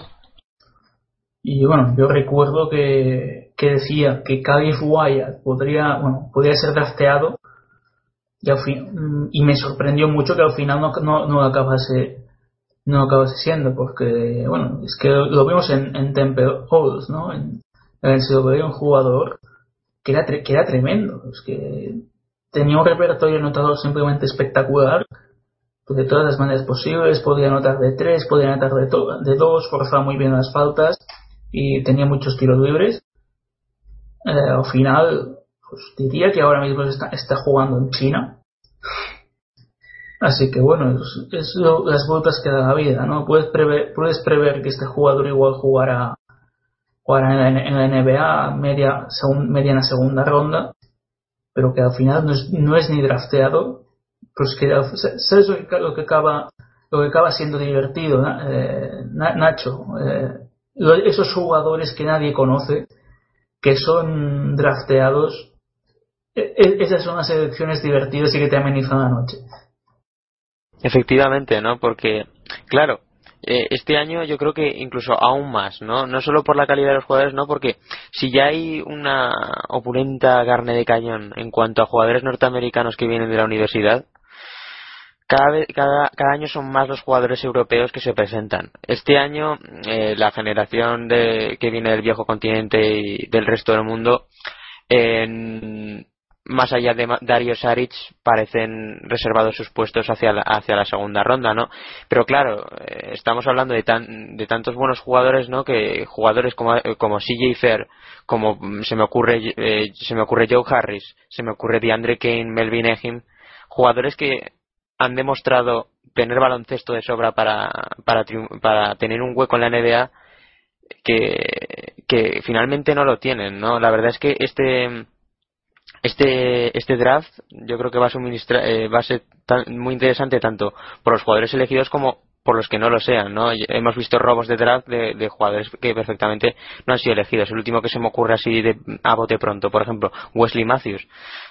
Y bueno, yo recuerdo que, que decía que Calif Wyatt podría, bueno, podría ser drafteado mm, y me sorprendió mucho que al final no, no, no acabase no acabase siendo porque bueno es que lo vimos en, en Temple Halls no en el un jugador que era, que era tremendo es que tenía un repertorio anotador simplemente espectacular de todas las maneras posibles podía anotar de tres podía anotar de, to- de dos forzaba muy bien las faltas y tenía muchos tiros libres Eh, al final pues diría que ahora mismo está, está jugando en China Así que bueno, es, las vueltas que da la vida, ¿no? Puedes prever, puedes prever que este jugador igual jugará, jugará en, la, en la NBA media, segun- mediana segunda ronda, pero que al final no es, no es ni drafteado, pues que ¿sabes lo que, lo que acaba lo que acaba siendo divertido, eh, Na- Nacho? Eh, esos jugadores que nadie conoce, que son drafteados, e- e- esas son las elecciones divertidas y que te amenizan la noche. Efectivamente, ¿no? Porque, claro, eh, este año yo creo que incluso aún más, ¿no? No solo por la calidad de los jugadores, no, porque si ya hay una opulenta carne de cañón en cuanto a jugadores norteamericanos que vienen de la universidad, cada, cada, cada año son más los jugadores europeos que se presentan. Este año eh, la generación de, que viene del viejo continente y del resto del mundo, en, más allá de Dario Saric parecen reservados sus puestos hacia la, hacia la segunda ronda, ¿no? Pero claro, eh, estamos hablando de, tan, de tantos buenos jugadores, ¿no? Que jugadores como, como CJ Fair, como mm, se me ocurre eh, se me ocurre Joe Harris, se me ocurre DeAndre Kane, Melvin Ehim, jugadores que han demostrado tener baloncesto de sobra para, para, para tener un hueco en la NBA que, que finalmente no lo tienen, ¿no? La verdad es que este este este draft yo creo que va a eh, va a ser muy interesante tanto por los jugadores elegidos como por los que no lo sean, ¿no? Hemos visto robos de draft de, jugadores que perfectamente no han sido elegidos. El último que se me ocurre así de, a bote pronto, por ejemplo, Wesley Matthews.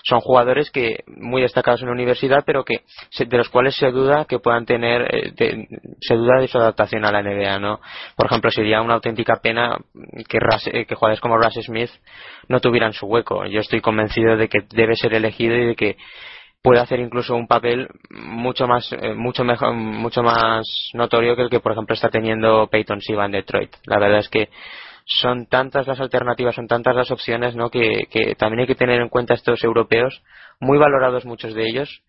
Son jugadores que muy destacados en la universidad, pero que de los cuales se duda que puedan tener, eh, se duda de su adaptación a la NBA, ¿no? Por ejemplo, sería una auténtica pena que, que jugadores como Russ Smith no tuvieran su hueco. Yo estoy convencido de que debe ser elegido y de que puede hacer incluso un papel mucho más eh, mucho mejor mucho más notorio que el que por ejemplo está teniendo Peyton Siva en Detroit. La verdad es que son tantas las alternativas son tantas las opciones no que, también hay que tener en cuenta estos europeos muy valorados muchos de ellos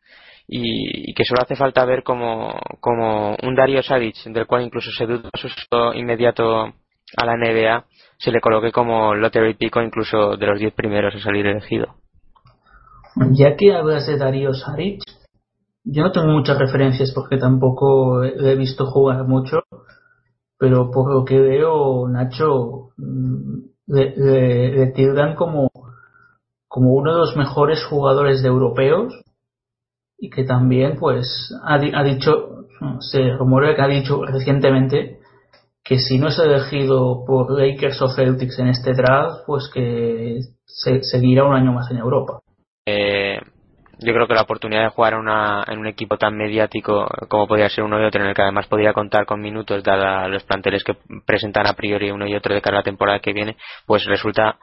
y, que solo hace falta ver como, como un Dario Saric del cual incluso se duda su inmediato a la NBA se le coloque como lottery pico incluso de los 10 primeros a salir elegido ya que hablas de Darío Saric, yo no tengo muchas referencias porque tampoco he visto jugar mucho, pero por lo que veo, Nacho mm, le, tildan como, como uno de los mejores jugadores de europeos y que también pues ha, dicho, se rumora que ha dicho recientemente que si no es elegido por Lakers o Celtics en este draft, pues que se, seguirá un año más en Europa. Eh, yo creo que la oportunidad de jugar en un equipo tan mediático como podría ser uno y otro, en el que además podría contar con minutos, dada los planteles que presentan a priori uno y otro de cara a la temporada que viene, pues resulta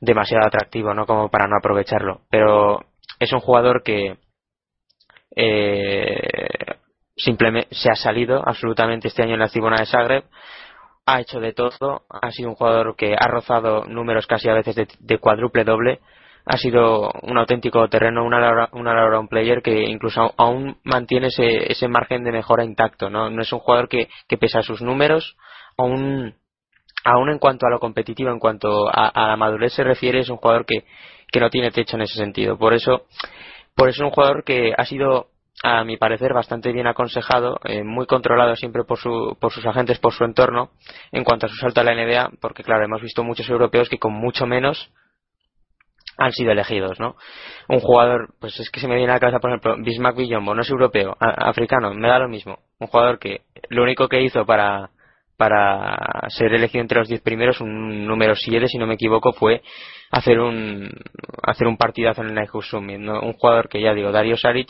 demasiado atractivo, ¿no? Como para no aprovecharlo. Pero es un jugador que eh, simplemente se ha salido absolutamente este año en la Cibona de Zagreb, ha hecho de todo, ha sido un jugador que ha rozado números casi a veces de cuádruple doble ha sido un auténtico terreno, una, una un player que incluso aún mantiene ese, ese margen de mejora intacto, ¿no? No es un jugador que, que pese sus números, aún, aún en cuanto a lo competitivo, en cuanto a, la madurez se refiere, es un jugador que, que no tiene techo en ese sentido. Por eso, por eso es un jugador que ha sido a mi parecer bastante bien aconsejado, eh, muy controlado siempre por, su, por sus agentes, por su entorno, en cuanto a su salto a la NBA, porque claro, hemos visto muchos europeos que con mucho menos han sido elegidos, ¿no? Un jugador, pues es que se me viene a la cabeza, por ejemplo, Bismarck Villombo, no es europeo, africano, me da lo mismo. Un jugador que lo único que hizo para, para ser elegido entre los 10 primeros, un número 7, si no me equivoco, fue hacer un, hacer un partidazo en el Night Summit, ¿no? Un jugador que ya digo, Dario Saric,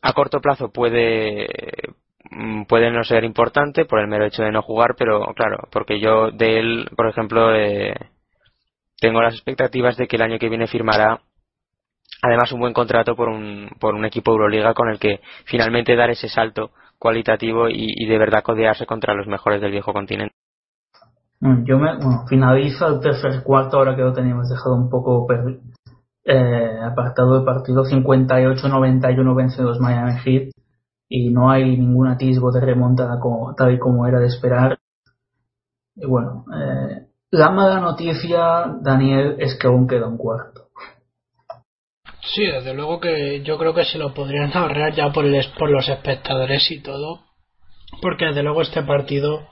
a corto plazo puede, puede no ser importante por el mero hecho de no jugar, pero claro, porque yo de él, por ejemplo, eh, tengo las expectativas de que el año que viene firmará además un buen contrato por un, por un equipo Euroliga con el que finalmente dar ese salto cualitativo y, de verdad codearse contra los mejores del viejo continente. Yo me, bueno, finaliza el tercer cuarto, ahora que lo teníamos dejado un poco eh, apartado del partido 58-91 vence los Miami Heat y no hay ningún atisbo de remontada como, tal y como era de esperar. Y bueno, eh, la mala noticia, Daniel, es que aún queda un cuarto. Sí, desde luego que yo creo que se lo podrían ahorrar ya por, el, por los espectadores y todo. Porque desde luego este partido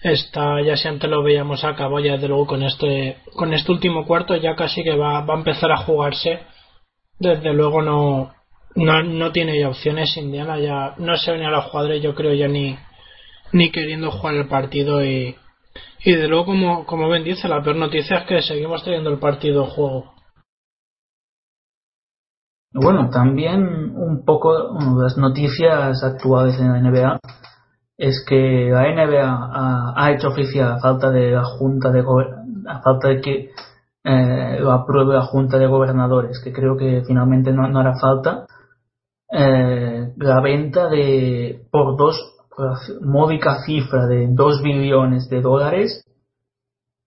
está, ya si antes lo veíamos a ya desde luego con este, con este último cuarto ya casi que va, va a empezar a jugarse. Desde luego no, no, no tiene ya opciones Indiana, ya no se ven a los jugadores, yo creo ya ni, ni queriendo jugar el partido y, y de luego, como, como Ben dice, la peor noticia es que seguimos teniendo el partido juego. Bueno, también un poco las noticias actuales en la NBA es que la NBA ha, hecho oficial a falta de la Junta de a falta de que eh, lo apruebe la Junta de Gobernadores, que creo que finalmente no, no hará falta, eh, la venta de por dos módica cifra de 2 billones de dólares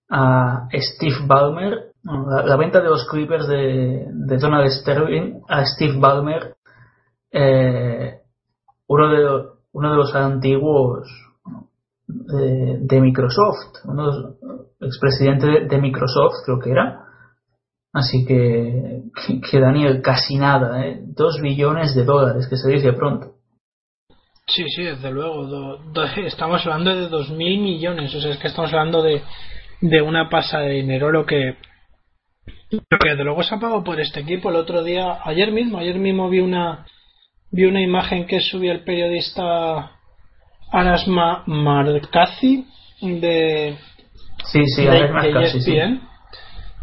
a Steve Ballmer, la, venta de los Clippers de, de Donald Sterling a Steve Ballmer, eh, uno de uno de los antiguos de, Microsoft, uno de los expresidente de, de Microsoft creo que era. Así que, que, que Daniel, casi nada, ¿eh? Dos billones de dólares, que se dice pronto. Sí, sí, desde luego. do- do- estamos hablando de 2.000 millones. O sea, es que estamos hablando de, de una pasa de dinero lo que, lo que desde luego se ha pagado por este equipo. El otro día, ayer mismo, ayer mismo vi una, vi una imagen que subió el periodista Aras Ma- Markazi de, Sí, sí, de, de sí. ESPN,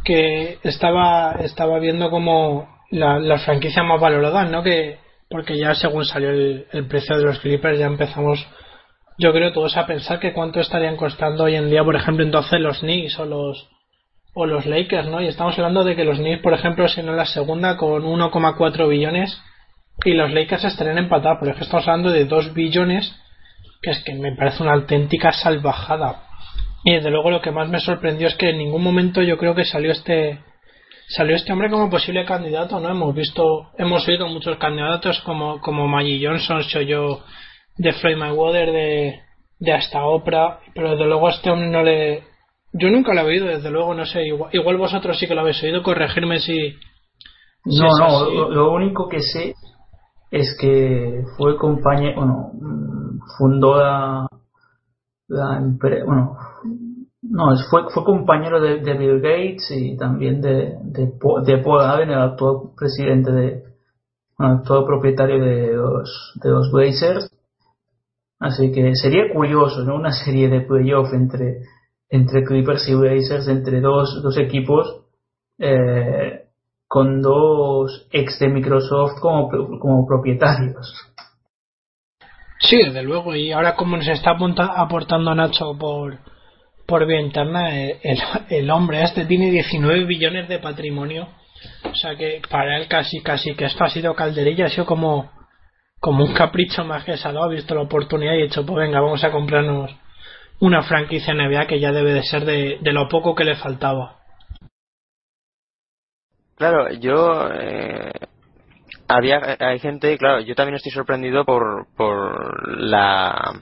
que estaba estaba viendo como la, la franquicia más valorada, ¿no? Que porque ya según salió el, precio de los Clippers ya empezamos yo creo todos a pensar que cuánto estarían costando hoy en día, por ejemplo, entonces los Knicks o los o los Lakers, ¿no? Y estamos hablando de que los Knicks, por ejemplo, serían la segunda con 1,4 billones y los Lakers estarían empatados, pero es que estamos hablando de 2 billones, que es que me parece una auténtica salvajada. Y desde luego lo que más me sorprendió es que en ningún momento yo creo que salió este salió este hombre como posible candidato, ¿no? Hemos visto, hemos oído muchos candidatos como, como Maggie Johnson, soy yo de Floyd Mayweather, de, de hasta Oprah, pero desde luego a este hombre no le, yo nunca lo he oído, desde luego, no sé, igual, igual vosotros sí que lo habéis oído, corregirme si, si No, no, lo, lo único que sé es que fue compañero, bueno, mm, fundó la, la empresa, bueno, no, fue, fue compañero de, Bill Gates y también de, de, Paul Allen, el actual presidente de, el actual propietario de los, de los Blazers. Así que sería curioso, ¿no? Una serie de playoff entre, entre Clippers y Blazers, entre dos, dos equipos, eh, con dos ex de Microsoft como, como propietarios. Sí, desde luego. Y ahora como nos está aportando Nacho por, por vía interna, eh, el, el hombre este tiene 19 billones de patrimonio. O sea que para él casi, casi que esto ha sido calderilla, ha sido como, como un capricho más que se ha visto la oportunidad y ha dicho, pues venga, vamos a comprarnos una franquicia NBA que ya debe de ser de, de lo poco que le faltaba. Claro, yo eh, había hay gente, claro, yo también estoy sorprendido por por la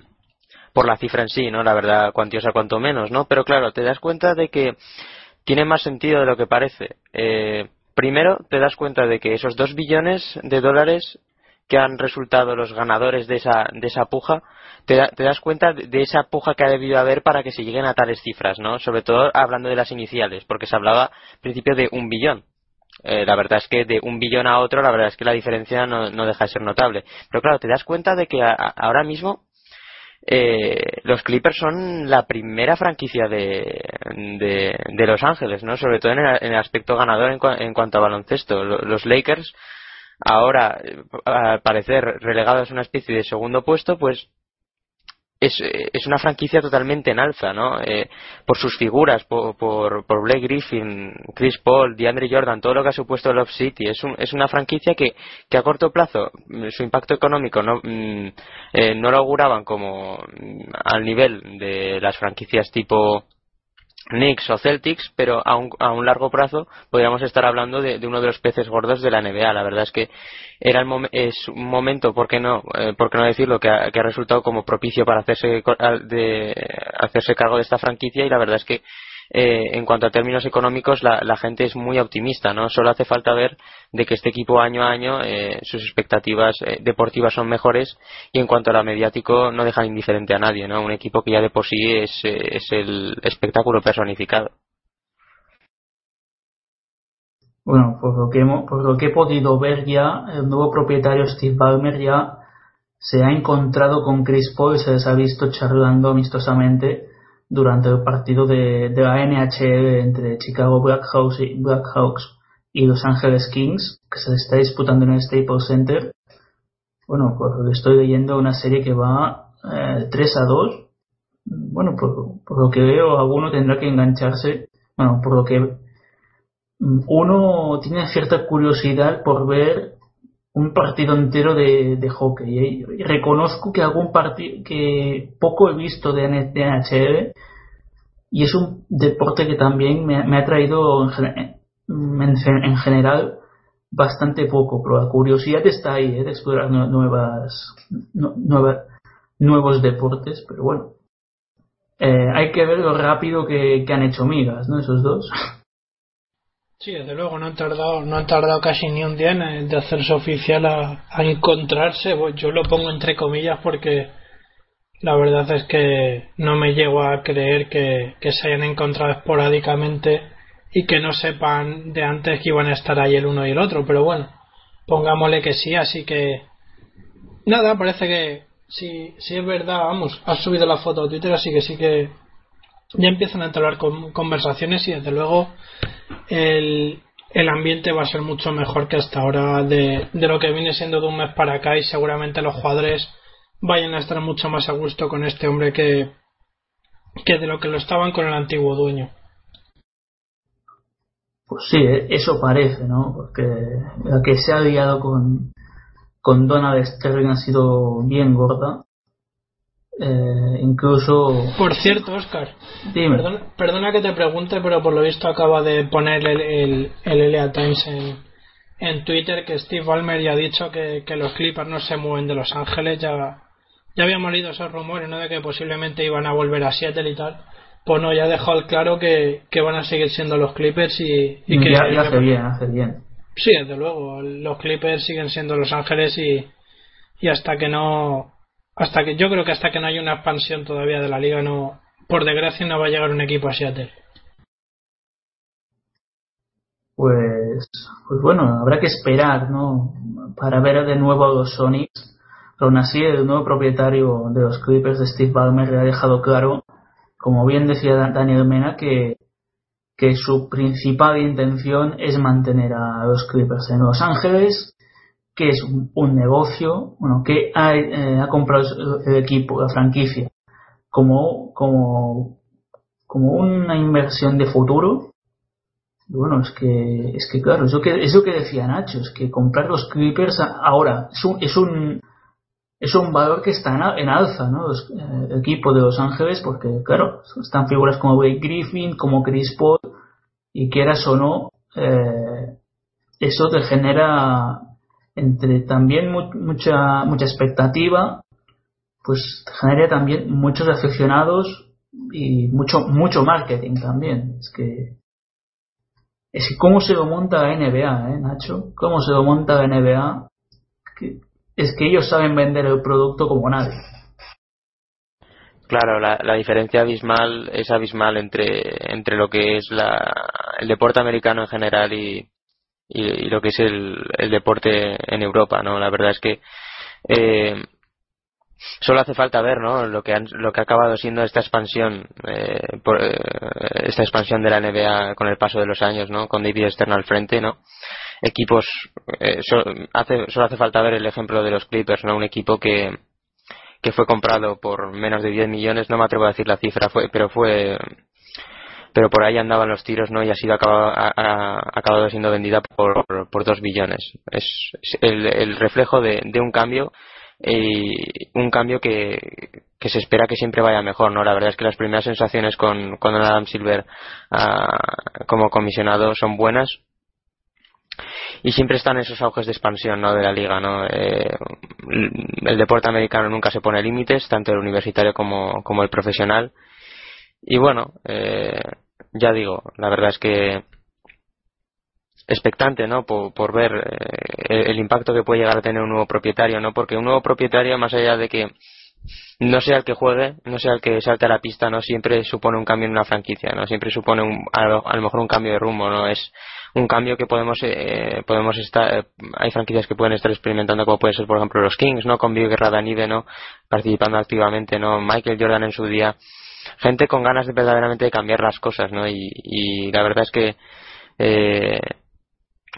por la cifra en sí, ¿no? La verdad, cuantiosa cuanto menos, ¿no? Pero claro, te das cuenta de que tiene más sentido de lo que parece. Eh, primero, te das cuenta de que esos dos billones de dólares que han resultado los ganadores de esa, de esa puja, te, da- te das cuenta de, esa puja que ha debido haber para que se lleguen a tales cifras, ¿no? Sobre todo hablando de las iniciales, porque se hablaba al principio de un billón. Eh, la verdad es que de un billón a otro, la verdad es que la diferencia no, no deja de ser notable. Pero claro, te das cuenta de que a- ahora mismo eh, los Clippers son la primera franquicia de, de, Los Ángeles, ¿no? Sobre todo en el, aspecto ganador en, cua- en cuanto a baloncesto. Lo- Los Lakers, ahora, eh, al parecer relegados a una especie de segundo puesto, pues es, una franquicia totalmente en alza, ¿no? Eh, por sus figuras, por, por, por Blake Griffin, Chris Paul, DeAndre Jordan, todo lo que ha supuesto Love City. Es, un- es una franquicia que, que a corto plazo mm, su impacto económico no, mm, eh, no lo auguraban como mm, al nivel de las franquicias tipo Knicks o Celtics, pero a un, a un largo plazo podríamos estar hablando de, uno de los peces gordos de la NBA. La verdad es que era el es un momento, ¿por qué no, eh, por qué no decirlo, que ha, resultado como propicio para hacerse, de, hacerse cargo de esta franquicia y la verdad es que eh, en cuanto a términos económicos la, gente es muy optimista, ¿no? Solo hace falta ver de que este equipo año a año eh, sus expectativas eh, deportivas son mejores y en cuanto a la mediático no dejan indiferente a nadie, ¿no? Un equipo que ya de por sí es, eh, es el espectáculo personificado. Bueno, por lo que hemos, por lo que he podido ver ya, el nuevo propietario Steve Ballmer ya se ha encontrado con Chris Paul y se les ha visto charlando amistosamente durante el partido de, de la NHL entre Chicago Blackhawks y, Blackhawks y Los Angeles Kings, que se está disputando en el Staples Center. Bueno, que estoy leyendo, una serie que va eh, 3 a 2. Bueno, por, por lo que veo, alguno tendrá que engancharse. Bueno, por lo que mm, uno tiene cierta curiosidad por ver un partido entero de, hockey. reconozco que algún partido que poco he visto de, NHL y es un deporte que también me, me ha traído en, gen- en, gen- en general bastante poco, pero la curiosidad está ahí, ¿eh? de explorar nue- nuevas, nu- nueva- nuevos deportes, pero bueno. Eh, hay que ver lo rápido que, que han hecho migas, ¿no? Esos dos. Sí, desde luego, no han tardado, no han tardado casi ni un día en de hacerse oficial a, encontrarse. Pues yo lo pongo entre comillas porque la verdad es que no me llego a creer que, que se hayan encontrado esporádicamente y que no sepan de antes que iban a estar ahí el uno y el otro. Pero bueno, pongámosle que sí, así que nada, parece que si, si es verdad, vamos, has subido la foto a Twitter, así que sí que ya empiezan a entablar con- conversaciones y desde luego el, el ambiente va a ser mucho mejor que hasta ahora de, de lo que viene siendo de un mes para acá y seguramente los jugadores vayan a estar mucho más a gusto con este hombre que, que de lo que lo estaban con el antiguo dueño. Pues sí, eh, eso parece, ¿no? Porque la que se ha liado con, con Donald Sterling ha sido bien gorda. Eh, incluso. Por cierto, Oscar, Dime. perdona, perdona que te pregunte, pero por lo visto acaba de poner el, el, el LA Times en, en Twitter que Steve Ballmer ya ha dicho que, que los Clippers no se mueven de Los Ángeles. Ya, ya habíamos leído esos rumores, ¿no? De que posiblemente iban a volver a Seattle y tal. Pues no, ya ha dejado claro que, que van a seguir siendo los Clippers y, y que. ya, ya hace bien, hace bien. Sí, desde luego. Los Clippers siguen siendo Los Ángeles y, y hasta que no. Hasta que yo creo que hasta que no haya una expansión todavía de la liga, no. Por desgracia, no va a llegar un equipo a Seattle. Pues, pues bueno, habrá que esperar, ¿no? Para ver de nuevo a los Sonics. Pero aún así, el nuevo propietario de los Clippers, de Steve Ballmer, le ha dejado claro, como bien decía Dan- Daniel Mena, que, que su principal intención es mantener a los Clippers en Los Ángeles, que es un, un negocio, bueno, que ha, eh, ha comprado el, equipo, la franquicia, como, como, como una inversión de futuro. Bueno, es que, es que claro, es lo que, es lo que decía Nacho, es que comprar los Clippers ahora es un, es un, es un valor que está en alza, ¿no? Los, eh, el equipo de Los Ángeles, porque claro, están figuras como Blake Griffin, como Chris Paul, y quieras o no, eh, eso te genera entre también mu- mucha, mucha expectativa, pues genera también muchos aficionados y mucho, mucho marketing también. Es que, es que cómo se lo monta la NBA, ¿eh, Nacho? ¿Cómo se lo monta la NBA? Es que ellos saben vender el producto como nadie. Claro, la, la diferencia abismal es abismal entre, entre lo que es la, el deporte americano en general y, y, y lo que es el, el deporte en Europa, ¿no? La verdad es que eh, solo hace falta ver, ¿no? Lo que han- lo que ha acabado siendo esta expansión, eh, por, eh, esta expansión de la NBA con el paso de los años, ¿no? Con David Stern al frente, ¿no? Equipos, eh, so- hace, solo hace falta ver el ejemplo de los Clippers, ¿no? Un equipo que que fue comprado por menos de 10 millones, no me atrevo a decir la cifra, fue, pero fue pero por ahí andaban los tiros, ¿no? Y ha sido acabado, ha, acabado siendo vendida por, por 2 billones. Es, el, el reflejo de, un cambio y un cambio que, que se espera que siempre vaya mejor, ¿no? La verdad es que las primeras sensaciones con, con Adam Silver ah, como comisionado son buenas, y siempre están esos auges de expansión ¿no? de la liga ¿no? Eh, el deporte americano nunca se pone límites tanto el universitario como, como el profesional y bueno eh, ya digo la verdad es que expectante no por, por ver eh, el, impacto que puede llegar a tener un nuevo propietario no porque un nuevo propietario más allá de que no sea el que juegue, no sea el que salte a la pista, no siempre supone un cambio en una franquicia, no siempre supone un, a, lo, a lo mejor un cambio de rumbo, no es un cambio que podemos eh, podemos estar eh, hay franquicias que pueden estar experimentando como pueden ser por ejemplo los Kings, no con Bill Radanive, no participando activamente, no Michael Jordan en su día, gente con ganas de verdaderamente de cambiar las cosas, no y, la verdad es que eh,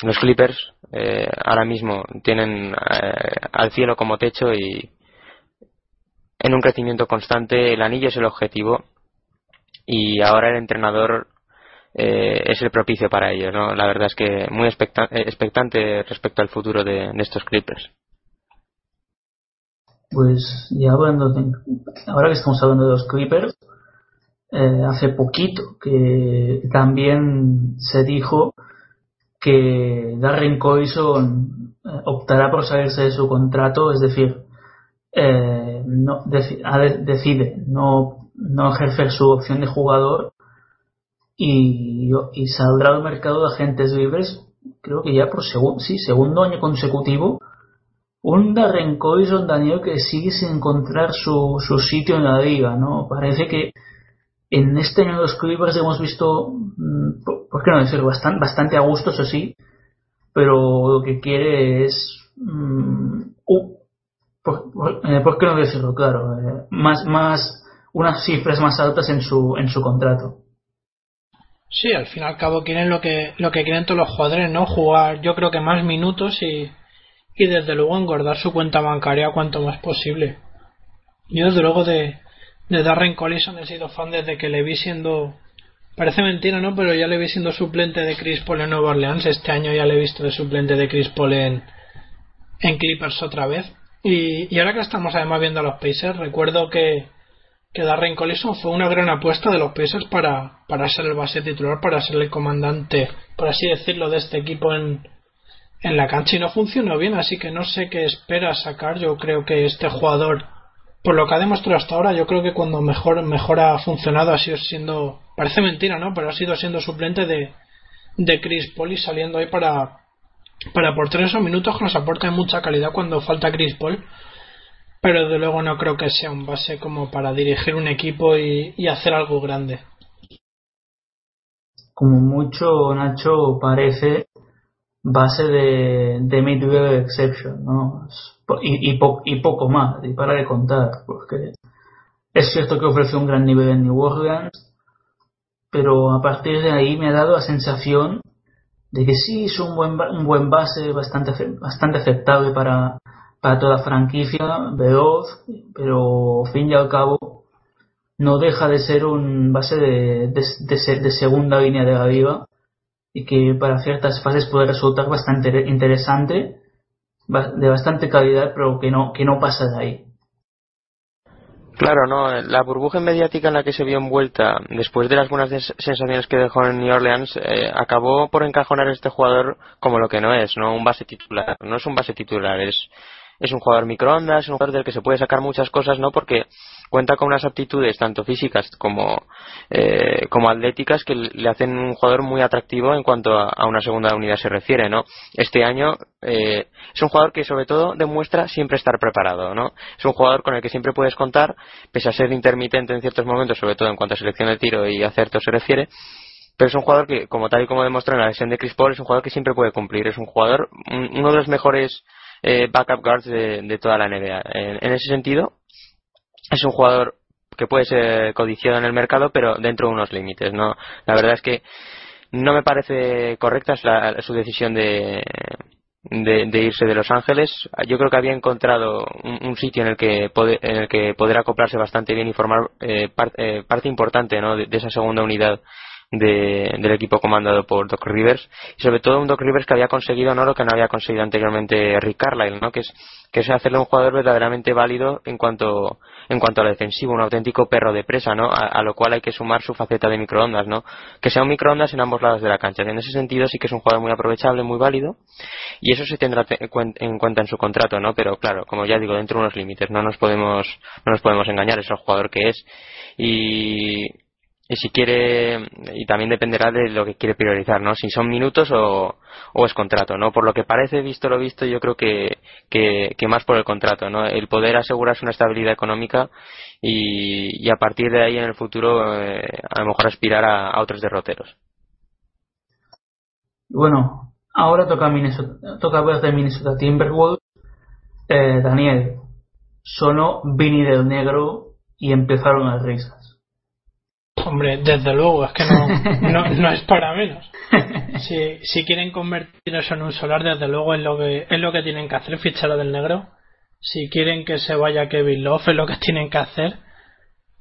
los Clippers eh, ahora mismo tienen eh, al cielo como techo y en un crecimiento constante. El anillo es el objetivo y ahora el entrenador eh, es el propicio para ello. ¿no? La verdad es que muy expecta- expectante respecto al futuro de, estos Clippers. Pues ya hablando ahora que estamos hablando de los Clippers, eh, hace poquito que también se dijo que Darren Collison eh, optará por salirse de su contrato, es decir, eh, no, de- decide no, no ejercer su opción de jugador y, y saldrá al mercado de agentes libres, creo que ya por segun- sí, segundo año consecutivo, un Darren Collison, Daniel, que sigue sin encontrar su, su sitio en la liga, ¿no? Parece que en este año los Clippers hemos visto, mm, por, qué no decir, bastante, a gusto, eso sí, pero lo que quiere es, eh, ¿por qué no decirlo? Claro, eh, más, más, unas cifras más altas en su, en su contrato. Sí, al fin y al cabo quieren lo que lo que quieren todos los jugadores, ¿no? Jugar, yo creo que más minutos y, y desde luego engordar su cuenta bancaria cuanto más posible. Yo desde luego de, de Darren Collison he sido fan desde que le vi siendo parece mentira, ¿no? Pero ya le vi siendo suplente de Chris Paul en Nueva Orleans. Este año ya le he visto de suplente de Chris Paul en, en Clippers otra vez. Y, y ahora que estamos además viendo a los Pacers, recuerdo que, que Darren Collison fue una gran apuesta de los Pacers para, para ser el base titular, para ser el comandante, por así decirlo, de este equipo en, en la cancha y no funcionó bien, así que no sé qué espera sacar. Yo creo que este jugador, por lo que ha demostrado hasta ahora, yo creo que cuando mejor, mejor ha funcionado ha sido siendo, parece mentira, ¿no? Pero ha sido siendo suplente de, Chris Paul y saliendo ahí para, para aportar esos minutos que nos aporta mucha calidad cuando falta Chris Paul. Pero de luego no creo que sea un base como para dirigir un equipo y, hacer algo grande. Como mucho, Nacho parece base de, de mid-level exception, ¿no? Y, po- y poco más, y para de contar, porque es cierto que ofrece un gran nivel en New Orleans, pero a partir de ahí me ha dado la sensación de que sí es un buen, un buen base bastante, bastante aceptable para, para toda franquicia, veloz, pero fin y al cabo no deja de ser un base de, de, de de segunda línea de la liga y que para ciertas fases puede resultar bastante interesante, de bastante calidad, pero que no, que no pasa de ahí. Claro, no, la burbuja mediática en la que se vio envuelta después de las buenas sensaciones que dejó en New Orleans eh, acabó por encajonar a este jugador como lo que no es, no un base titular, no es un base titular, es es un jugador microondas, es un jugador del que se puede sacar muchas cosas, ¿no? Porque cuenta con unas aptitudes tanto físicas como eh, como atléticas que le hacen un jugador muy atractivo en cuanto a, una segunda unidad se refiere, ¿no? Este año eh, es un jugador que sobre todo demuestra siempre estar preparado, ¿no? Es un jugador con el que siempre puedes contar, pese a ser intermitente en ciertos momentos, sobre todo en cuanto a selección de tiro y acierto se refiere, pero es un jugador que, como tal y como demostró en la lesión de Chris Paul, es un jugador que siempre puede cumplir. Es un jugador, un- uno de los mejores eh, backup guards de, de toda la NBA. En ese sentido, es un jugador que puede ser codiciado en el mercado, pero dentro de unos límites. ¿no? La verdad es que no me parece correcta la- su decisión de, de, irse de Los Ángeles. Yo creo que había encontrado un, sitio en el que poder, en el que poder acoplarse bastante bien y formar eh, par- eh, parte importante ¿no? de esa segunda unidad de- del equipo comandado por Doc Rivers y sobre todo un Doc Rivers que había conseguido no lo que no había conseguido anteriormente Rick Carlisle ¿no? que es que es hacerle un jugador verdaderamente válido en cuanto en cuanto a lo defensivo un auténtico perro de presa ¿no? a, a lo cual hay que sumar su faceta de microondas ¿no? que sea un microondas en ambos lados de la cancha en ese sentido sí que es un jugador muy aprovechable muy válido y eso se tendrá en cuenta en su contrato no pero claro como ya digo dentro de unos límites no nos podemos no nos podemos engañar es el jugador que es y y si quiere y también dependerá de lo que quiere priorizar no si son minutos o, o es contrato no por lo que parece visto lo visto yo creo que, que, más por el contrato no el poder asegurarse una estabilidad económica y, y a partir de ahí en el futuro eh, a lo mejor aspirar a, a otros derroteros bueno, ahora toca, Minnesota, toca hablar de Minnesota Timberwolves. Eh, Daniel, sonó Vinny del Negro y empezaron las risas. Hombre, desde luego, es que no, no, no es para menos. Si, si quieren convertir eso en un solar, desde luego es lo que, es lo que tienen que hacer, fichar a del negro. si quieren que se vaya Kevin Love es lo que tienen que hacer.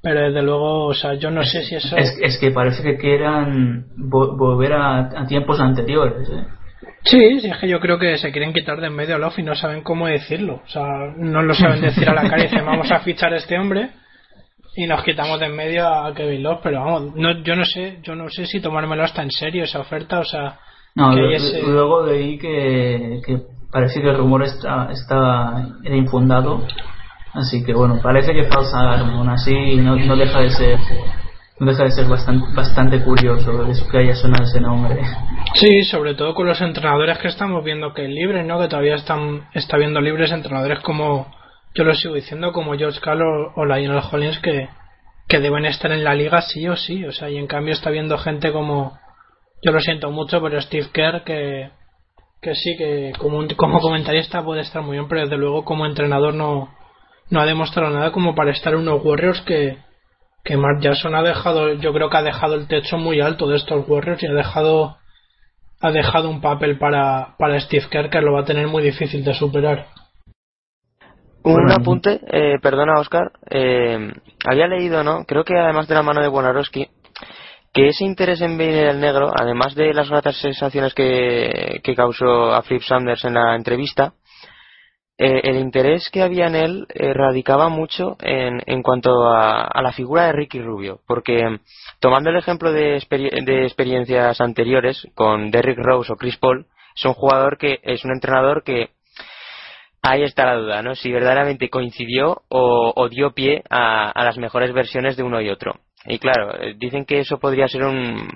Pero desde luego, o sea, yo no sé si eso. Es, es que parece que quieran vo- volver a, a tiempos anteriores. ¿eh? Sí, sí, es que yo creo que se quieren quitar de en medio a Love y no saben cómo decirlo. O sea, no lo saben decir a la cara y dicen, vamos a fichar a este hombre y nos quitamos de en medio a Kevin Love. Pero vamos, no, yo no sé, yo no sé si tomármelo hasta en serio esa oferta. O sea, No, que ese- luego leí que, que parece que el rumor está, está era infundado. Así que bueno, parece que falsa. Aún así, no, no deja de ser no deja de ser bastante, bastante curioso eso que haya sonado ese nombre. Sí, sobre todo con los entrenadores que estamos viendo que libres, ¿no? Que todavía están está viendo libres entrenadores como yo lo sigo diciendo como George Carl o, Lionel Hollins que que deben estar en la liga sí o sí, o sea, y en cambio está viendo gente como yo lo siento mucho, pero Steve Kerr que que sí que como un- como comentarista puede estar muy bien, pero desde luego como entrenador no no ha demostrado nada como para estar unos Warriors que que Mark Jackson ha dejado, yo creo que ha dejado el techo muy alto de estos Warriors y ha dejado ha dejado un papel para, para Steve Kerr que lo va a tener muy difícil de superar. Un apunte, eh, perdona Oscar, eh, había leído, ¿no? Creo que además de la mano de Bonarowski, que ese interés en venir el negro, además de las gratas sensaciones que, que causó a Flip Sanders en la entrevista, eh, el interés que había en él eh, radicaba mucho en, en cuanto a, a la figura de Ricky Rubio, porque tomando el ejemplo de, experi- de experiencias anteriores con Derrick Rose o Chris Paul, es un jugador que es un entrenador que ahí está la duda, ¿no? Si verdaderamente coincidió o, o dio pie a, a las mejores versiones de uno y otro. Y claro, eh, dicen que eso podría ser un,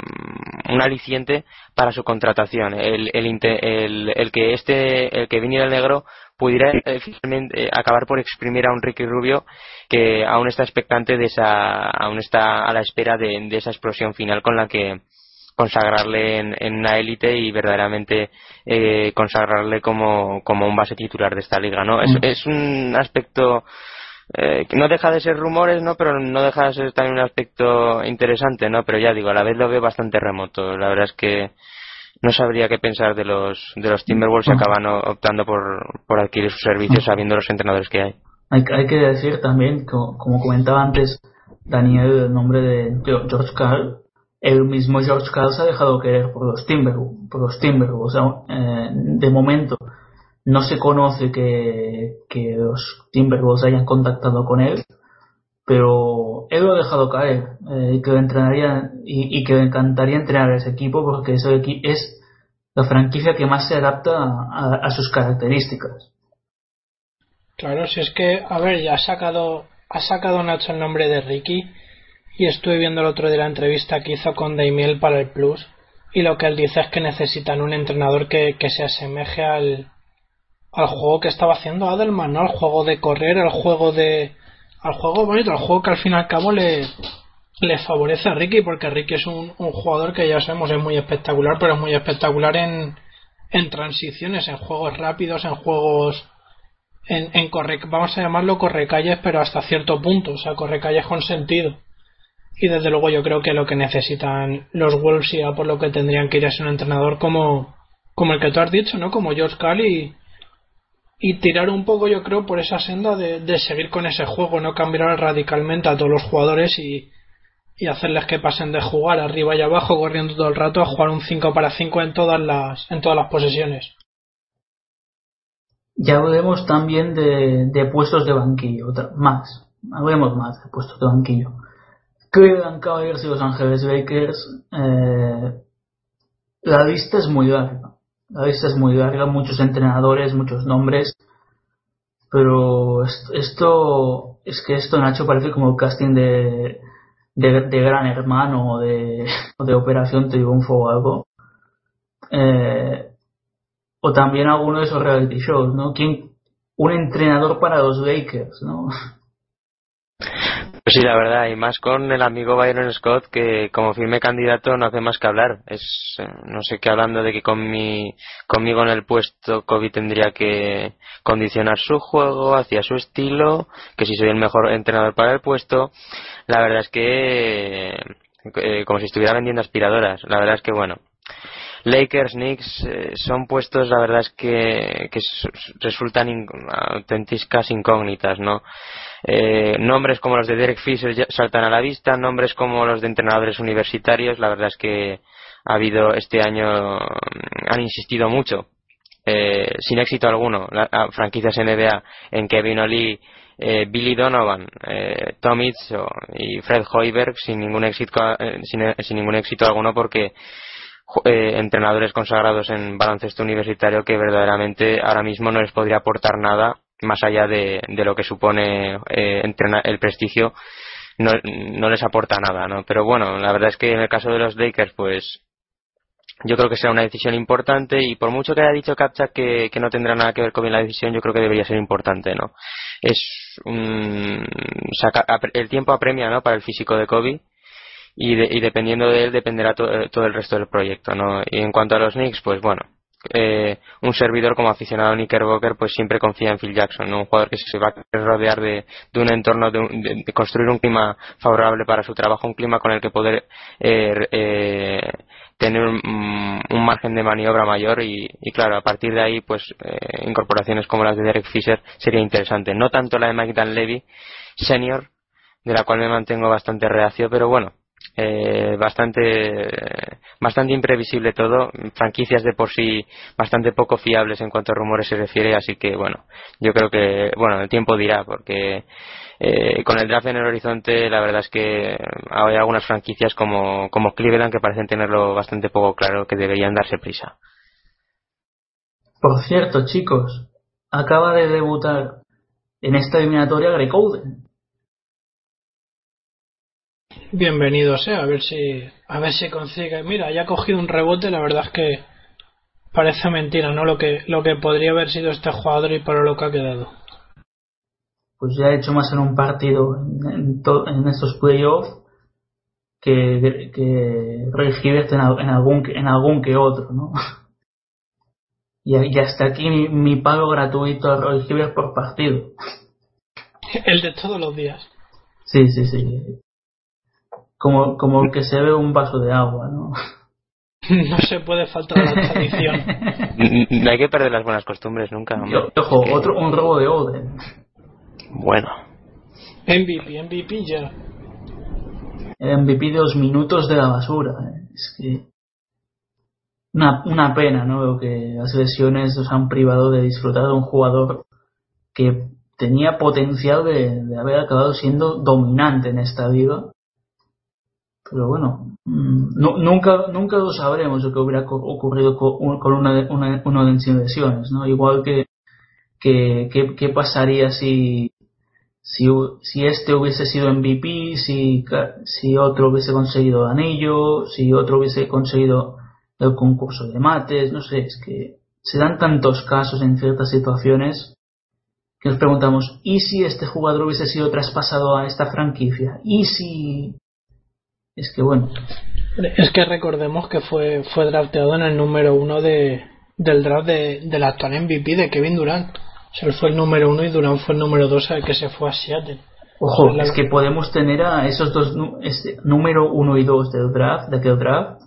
aliciente para su contratación, el, el, el- el que este, el que viniera el negro pudiera eh, finalmente eh, acabar por exprimir a un Ricky Rubio que aún está expectante de esa, aún está a la espera de esa explosión final con la que consagrarle en, en una élite y verdaderamente eh, consagrarle como, como un base titular de esta liga, ¿no? Es, Mm. es un aspecto eh, no deja de ser rumores, ¿no? Pero no deja de ser también un aspecto interesante, ¿no? Pero ya digo, a la vez lo veo bastante remoto. La verdad es que no sabría qué pensar de los de los Timberwolves si acaban optando por, por adquirir sus servicios sabiendo los entrenadores que hay. Hay, hay que decir también, co- como comentaba antes Daniel, el nombre de Geo- George Carl, el mismo George Carl se ha dejado querer por los Timberwolves. Por eh, de momento no se conoce que, los Timberwolves hayan contactado con él, pero él lo ha dejado caer eh, y que entrenaría y, que le encantaría entrenar a ese equipo porque ese equi- es la franquicia que más se adapta a, a sus características. Claro, si es que, a ver, ya ha sacado, ha sacado Nacho el nombre de Ricky y estuve viendo el otro día la entrevista que hizo con Daimiel para el Plus y lo que él dice es que necesitan un entrenador que, que se asemeje al, al juego que estaba haciendo Adelman, ¿no? Al juego de correr, al juego de, al juego bonito, al juego que al fin y al cabo le, le favorece a Ricky porque Ricky es un, un jugador que ya sabemos es muy espectacular, pero es muy espectacular en, en transiciones, en juegos rápidos, en juegos en, en corre, vamos a llamarlo correcalles, pero hasta cierto punto, o sea, correcalles con sentido. Y desde luego yo creo que lo que necesitan los Wolves y a por lo que tendrían que ir es un entrenador como, como el que tú has dicho, ¿no? Como George Carl y, tirar un poco, yo creo, por esa senda de, seguir con ese juego, no cambiar radicalmente a todos los jugadores y, hacerles que pasen de jugar arriba y abajo corriendo todo el rato a jugar un 5 para 5 en todas las, en todas las posesiones. Ya hablemos también de, de puestos de banquillo, más. Hablemos más de puestos de banquillo. Cleveland Cavaliers y Los Ángeles Lakers, eh, la lista es muy larga. La lista es muy larga, muchos entrenadores, muchos nombres. Pero est- esto, es que esto, Nacho, parece como el casting de, de, Gran Hermano o de, de Operación Triunfo o algo. Eh, o también alguno de esos reality shows, ¿no? ¿Quién, un entrenador para los Lakers, ¿no? Pues sí, la verdad, y más con el amigo Byron Scott, que como firme candidato no hace más que hablar. Es, eh, no sé qué hablando de que con mi, conmigo en el puesto Kobe tendría que condicionar su juego hacia su estilo, que si soy el mejor entrenador para el puesto. La verdad es que, eh, como si estuviera vendiendo aspiradoras. La verdad es que bueno. Lakers, Knicks eh, son puestos, la verdad es que, que resultan auténticas incógnitas, ¿no? Eh, nombres como los de Derek Fisher saltan a la vista, nombres como los de entrenadores universitarios, la verdad es que ha habido este año, mm, han insistido mucho, eh, sin éxito alguno, la- a franquicias NBA en Kevin O'Lee, eh, Billy Donovan, eh, Tom Izzo y Fred Hoiberg sin ningún éxito, eh, sin, ningún éxito alguno porque eh, entrenadores consagrados en baloncesto universitario que verdaderamente ahora mismo no les podría aportar nada más allá de, lo que supone eh, entrena- el prestigio no, no les aporta nada no pero bueno la verdad es que en el caso de los Lakers pues yo creo que será una decisión importante y por mucho que haya dicho Kapchak que, que no tendrá nada que ver con la decisión, yo creo que debería ser importante, ¿no? Es un, saca- el tiempo apremia, ¿no? Para el físico de Kobe y, de- y dependiendo de él dependerá to- eh, todo el resto del proyecto, ¿no? Y en cuanto a los Knicks, pues bueno, eh, un servidor como aficionado a Knickerbocker pues siempre confía en Phil Jackson. Un jugador que se va a rodear de, un entorno, de, un- de- construir un clima favorable para su trabajo, un clima con el que poder eh, eh, tener un, un margen de maniobra mayor y, y claro, a partir de ahí pues eh, incorporaciones como las de Derek Fisher sería interesante. No tanto la de Mike Dan Levy senior, de la cual me mantengo bastante reacio, pero bueno, eh, bastante bastante imprevisible todo, franquicias de por sí bastante poco fiables en cuanto a rumores se refiere, así que bueno, yo creo que bueno, el tiempo dirá porque eh, con el draft en el horizonte la verdad es que hay algunas franquicias como, como Cleveland que parecen tenerlo bastante poco claro que deberían darse prisa. Por cierto, chicos, acaba de debutar en esta eliminatoria Greg Oden. Bienvenido sea, a ver si a ver si consigue. Mira, ya ha cogido un rebote, la verdad es que parece mentira, ¿no? Lo que lo que podría haber sido este jugador y para lo que ha quedado. Pues ya ha hecho más en un partido en, en to- en estos playoffs que, que Hibbert en, al- en algún en algún que otro, ¿no? Y, y hasta aquí mi, mi pago gratuito a Roy Hibbert por partido. El de todos los días. Sí, sí, sí. Como, como el que se ve un vaso de agua, ¿no? No se puede faltar a la tradición. No hay que perder las buenas costumbres nunca. hombre. Y, ojo, otro, un robo de Oden. Bueno, MVP, MVP ya. El MVP de los minutos de la basura. ¿eh? Es que. Una, una pena, ¿no? Lo que las lesiones nos han privado de disfrutar de un jugador que tenía potencial de, de haber acabado siendo dominante en esta liga. Pero bueno, mm, nu- nunca, nunca lo sabremos lo que hubiera ocurrido co- con una, una, uno de lesiones, ¿no? Igual que, que, que- pasaría si, si, si este hubiese sido MVP, si, si otro hubiese conseguido anillo, si otro hubiese conseguido el concurso de mates, no sé, es que se dan tantos casos en ciertas situaciones que nos preguntamos, ¿y si este jugador hubiese sido traspasado a esta franquicia? ¿Y si...? Es que bueno, Es que recordemos que fue, fue drafteado en el número uno de, del draft de, del actual MVP de Kevin Durant. O sea, él fue el número uno y Durant fue el número dos al que se fue a Seattle. Ojo, O sea, la- es que podemos tener a esos dos, este, número uno y dos del draft, de aquel draft,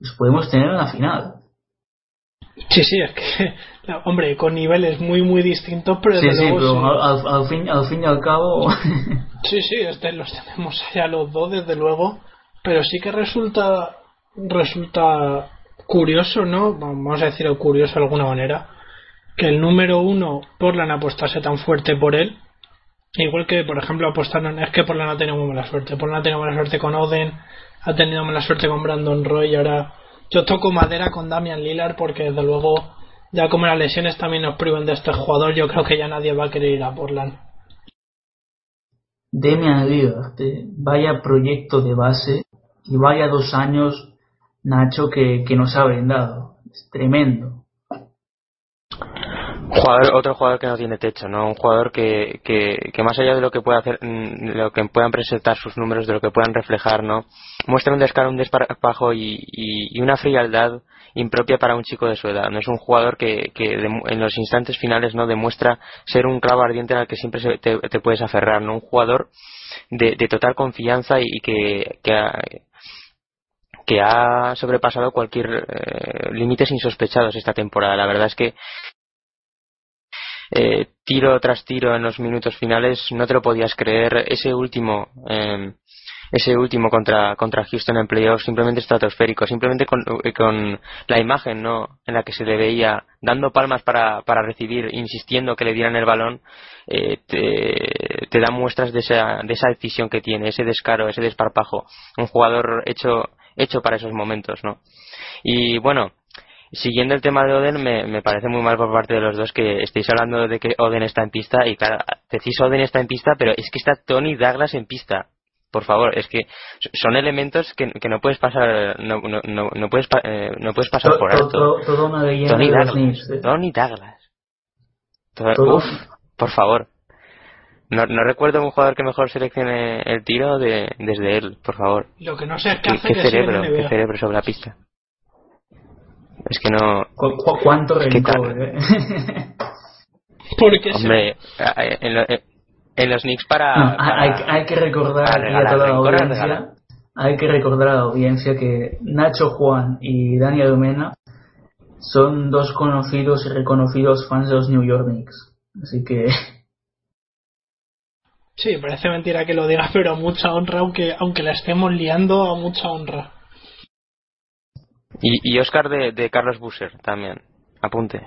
los podemos tener en la final. Sí, sí, es que, hombre, con niveles muy, muy distintos, pero Sí, sí, luego pero al- al fin, al fin y al cabo, Sí, sí, este los tenemos allá los dos, desde luego. Pero sí que resulta resulta curioso, ¿no? Vamos a decirlo curioso de alguna manera, que el número uno Portland apostase tan fuerte por él. Igual que, por ejemplo, apostaron, es que Portland ha tenido muy mala suerte. Portland ha tenido mala suerte con Oden, ha tenido mala suerte con Brandon Roy y ahora yo toco madera con Damian Lillard porque desde luego ya como las lesiones también nos privan de este jugador, yo creo que ya nadie va a querer ir a Portland. Demian Lillard, eh, vaya proyecto de base y vaya dos años, Nacho, que, que nos ha brindado. Es tremendo. Jugador, otro jugador que no tiene techo, ¿no? Un jugador que, que, que más allá de lo que pueda hacer, mm, de lo que puedan presentar sus números, de lo que puedan reflejar, ¿no? Muestra un descaro, un desparpajo y, y, y una frialdad impropia para un chico de su edad. No es un jugador que, que demu- en los instantes finales, ¿no? Demuestra ser un clavo ardiente al que siempre se- te, te puedes aferrar, ¿no? Un jugador de, de total confianza y que, que, ha- que ha sobrepasado cualquier eh, límites insospechados esta temporada. La verdad es que eh, tiro tras tiro en los minutos finales no te lo podías creer. Ese último, eh, ese último contra, contra Houston en playoffs simplemente estratosférico, simplemente con, eh, con la imagen ¿no? en la que se le veía dando palmas para, para recibir, insistiendo que le dieran el balón, eh, te, te da muestras de esa, de esa decisión que tiene, ese descaro, ese desparpajo. Un jugador hecho, hecho para esos momentos, ¿no? Y bueno, siguiendo el tema de Oden, me, me, parece muy mal por parte de los dos que estéis hablando de que Oden está en pista y claro, decís Oden está en pista, pero es que está Tony Douglas en pista. Por favor, es que son elementos que, que no puedes pasar, no, no, no, no puedes, eh, no puedes pasar por alto. Todo, todo una Tony de Douglas. Tony Douglas. Todo- Todo- uf, por favor. No, no recuerdo un jugador que mejor seleccione el tiro de, desde él, por favor. Lo que no sé es qué ¿Qué, hace qué cerebro, qué cerebro sobre la pista. Es que no. ¿Cu- cu- ¿Cuánto ¿Qué rencor? eh? Porque Hombre, eh, en, lo- en los Knicks para. No, para- hay, hay que recordar aquí a toda la audiencia, regalar. hay que recordar a la audiencia que Nacho Juan y Daniel Domena son dos conocidos y reconocidos fans de los New York Knicks. Así que Sí, parece mentira que lo diga, pero a mucha honra, aunque, aunque la estemos liando, a mucha honra. Y, y Oscar de, de Carlos Busser también. Apunte.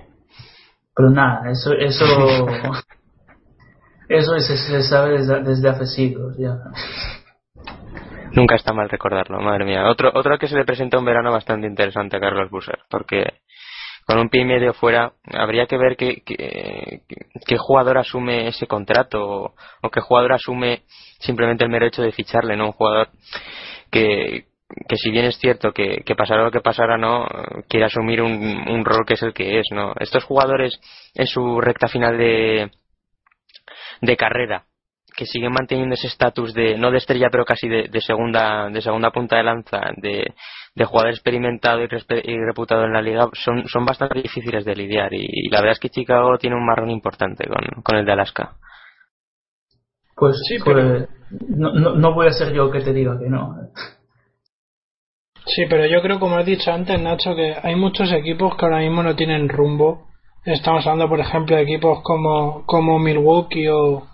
Pero nada, eso, eso, eso es- se sabe desde, desde hace siglos ya. Nunca está mal recordarlo, madre mía. Otro, otro que se le presenta un verano bastante interesante a Carlos Busser, porque con un pie y medio fuera habría que ver qué, qué, qué jugador asume ese contrato o, o qué jugador asume simplemente el mero hecho de ficharle, ¿no? Un jugador que, que si bien es cierto que, que pasara lo que pasara, no quiere asumir un, un rol que es el que es, ¿no? Estos jugadores en su recta final de, de carrera que siguen manteniendo ese estatus de no de estrella pero casi de, de segunda de segunda punta de lanza de, de jugador experimentado y, respe- y reputado en la liga son, son bastante difíciles de lidiar y, y la verdad es que Chicago tiene un marrón importante con, con el de Alaska Pues, Sí, pues, pero- no, no, no voy a ser yo que te diga que no. Sí, pero yo creo, como has dicho antes, Nacho, que hay muchos equipos que ahora mismo no tienen rumbo. Estamos hablando, por ejemplo, de equipos como, como Milwaukee o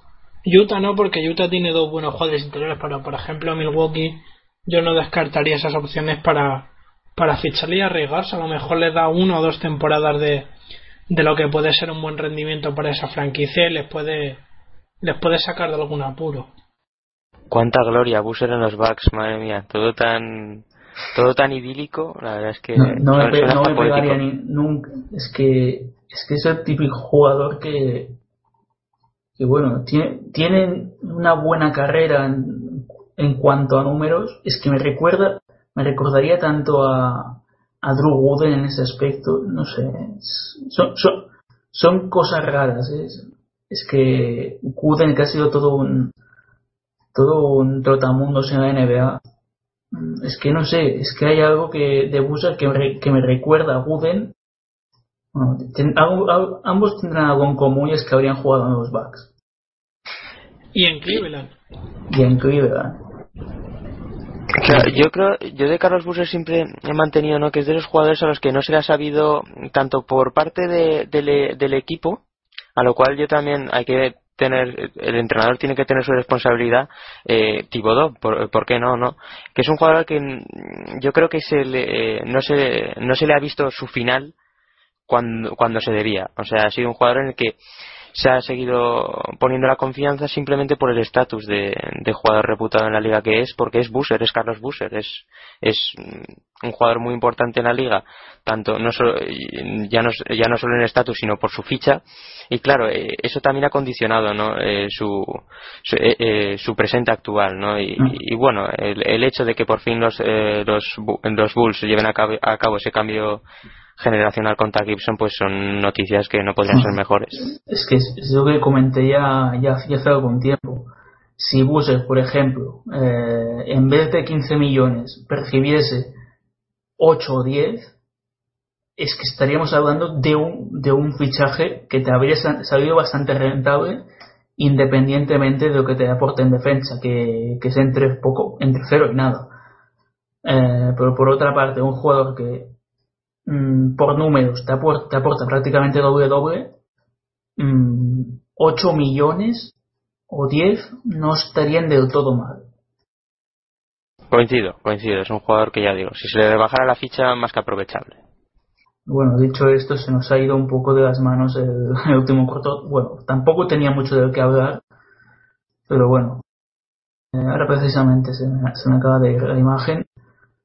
Utah, no, porque Utah tiene dos buenos jugadores interiores, pero por ejemplo, Milwaukee, yo no descartaría esas opciones para, para ficharle y arriesgarse. A lo mejor les da una o dos temporadas de, de lo que puede ser un buen rendimiento para esa franquicia y les puede, les puede sacar de algún apuro. cuánta gloria Busser en los Bucks madre mía todo tan todo tan idílico la verdad es que No, no me, pe- no me pegaría ni nunca. Es que es que es el típico jugador que que bueno tiene tiene una buena carrera en, en cuanto a números. Es que me recuerda me recordaría tanto a a Drew Wooden en ese aspecto. No sé. son son son cosas raras. Es, es que Wooden que ha sido todo un todo un trotamundos en la NBA Es que no sé, es que hay algo que de Busser que, me re- que me recuerda a Wooden. Bueno, ten- algo- algo- ambos tendrán algo en común y es que habrían jugado en los Bucks Y en Cleveland. y en Cleveland. Claro, yo creo, yo de Carlos Busser siempre he mantenido, ¿no? Que es de los jugadores a los que no se le ha sabido tanto por parte de- del equipo, a lo cual yo también hay que tener, el entrenador tiene que tener su responsabilidad, eh, Thibodeau, por, ¿por qué no, no? Que es un jugador que mm, yo creo que se le, eh, no se, no se le ha visto su final cuando, cuando se debía. O sea, ha sido un jugador en el que se ha seguido poniendo la confianza simplemente por el estatus de, de jugador reputado en la liga que es, porque es Busser, es Carlos Busser, es, es mm, un jugador muy importante en la liga, tanto no solo, ya, no, ya no solo en estatus, sino por su ficha, y claro, eh, eso también ha condicionado ¿no? Eh, su, su, eh, eh, su presente actual, ¿no? y, y bueno, el, el hecho de que por fin los, eh, los, los Bulls lleven a cabo, a cabo ese cambio generacional contra Gibson, pues son noticias que no podrían ser mejores. Es que es, es lo que comenté ya, ya, ya hace algún tiempo. Si Busser, por ejemplo, eh, en vez de 15 millones percibiese 8 o 10, es que estaríamos hablando de un, de un fichaje que te habría sa- salido bastante rentable independientemente de lo que te aporte en defensa, que, que es entre poco, entre cero y nada. Eh, pero por otra parte, un jugador que mm, por números te aporta, te aporta prácticamente doble doble, mm, 8 millones o 10 no estarían del todo mal. Coincido, coincido. Es un jugador que ya digo, si se le bajara la ficha, más que aprovechable. Bueno, dicho esto, se nos ha ido un poco de las manos el, el último corto. Bueno, tampoco tenía mucho de qué hablar, pero bueno. Eh, ahora precisamente se me, se me acaba de ir la imagen,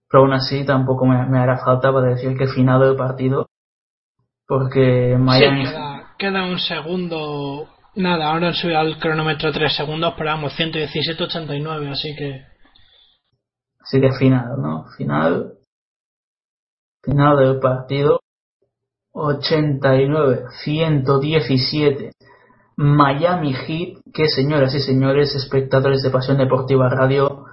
pero aún así tampoco me, me hará falta para decir que el final del partido, porque Miami. Sí, queda, queda un segundo. Nada, ahora sube al cronómetro 3 segundos, pero vamos, 117.89, así que. Así que final, ¿no? Final. Final del partido. 89-117. Miami Heat, que señoras y señores, espectadores de Pasión Deportiva Radio,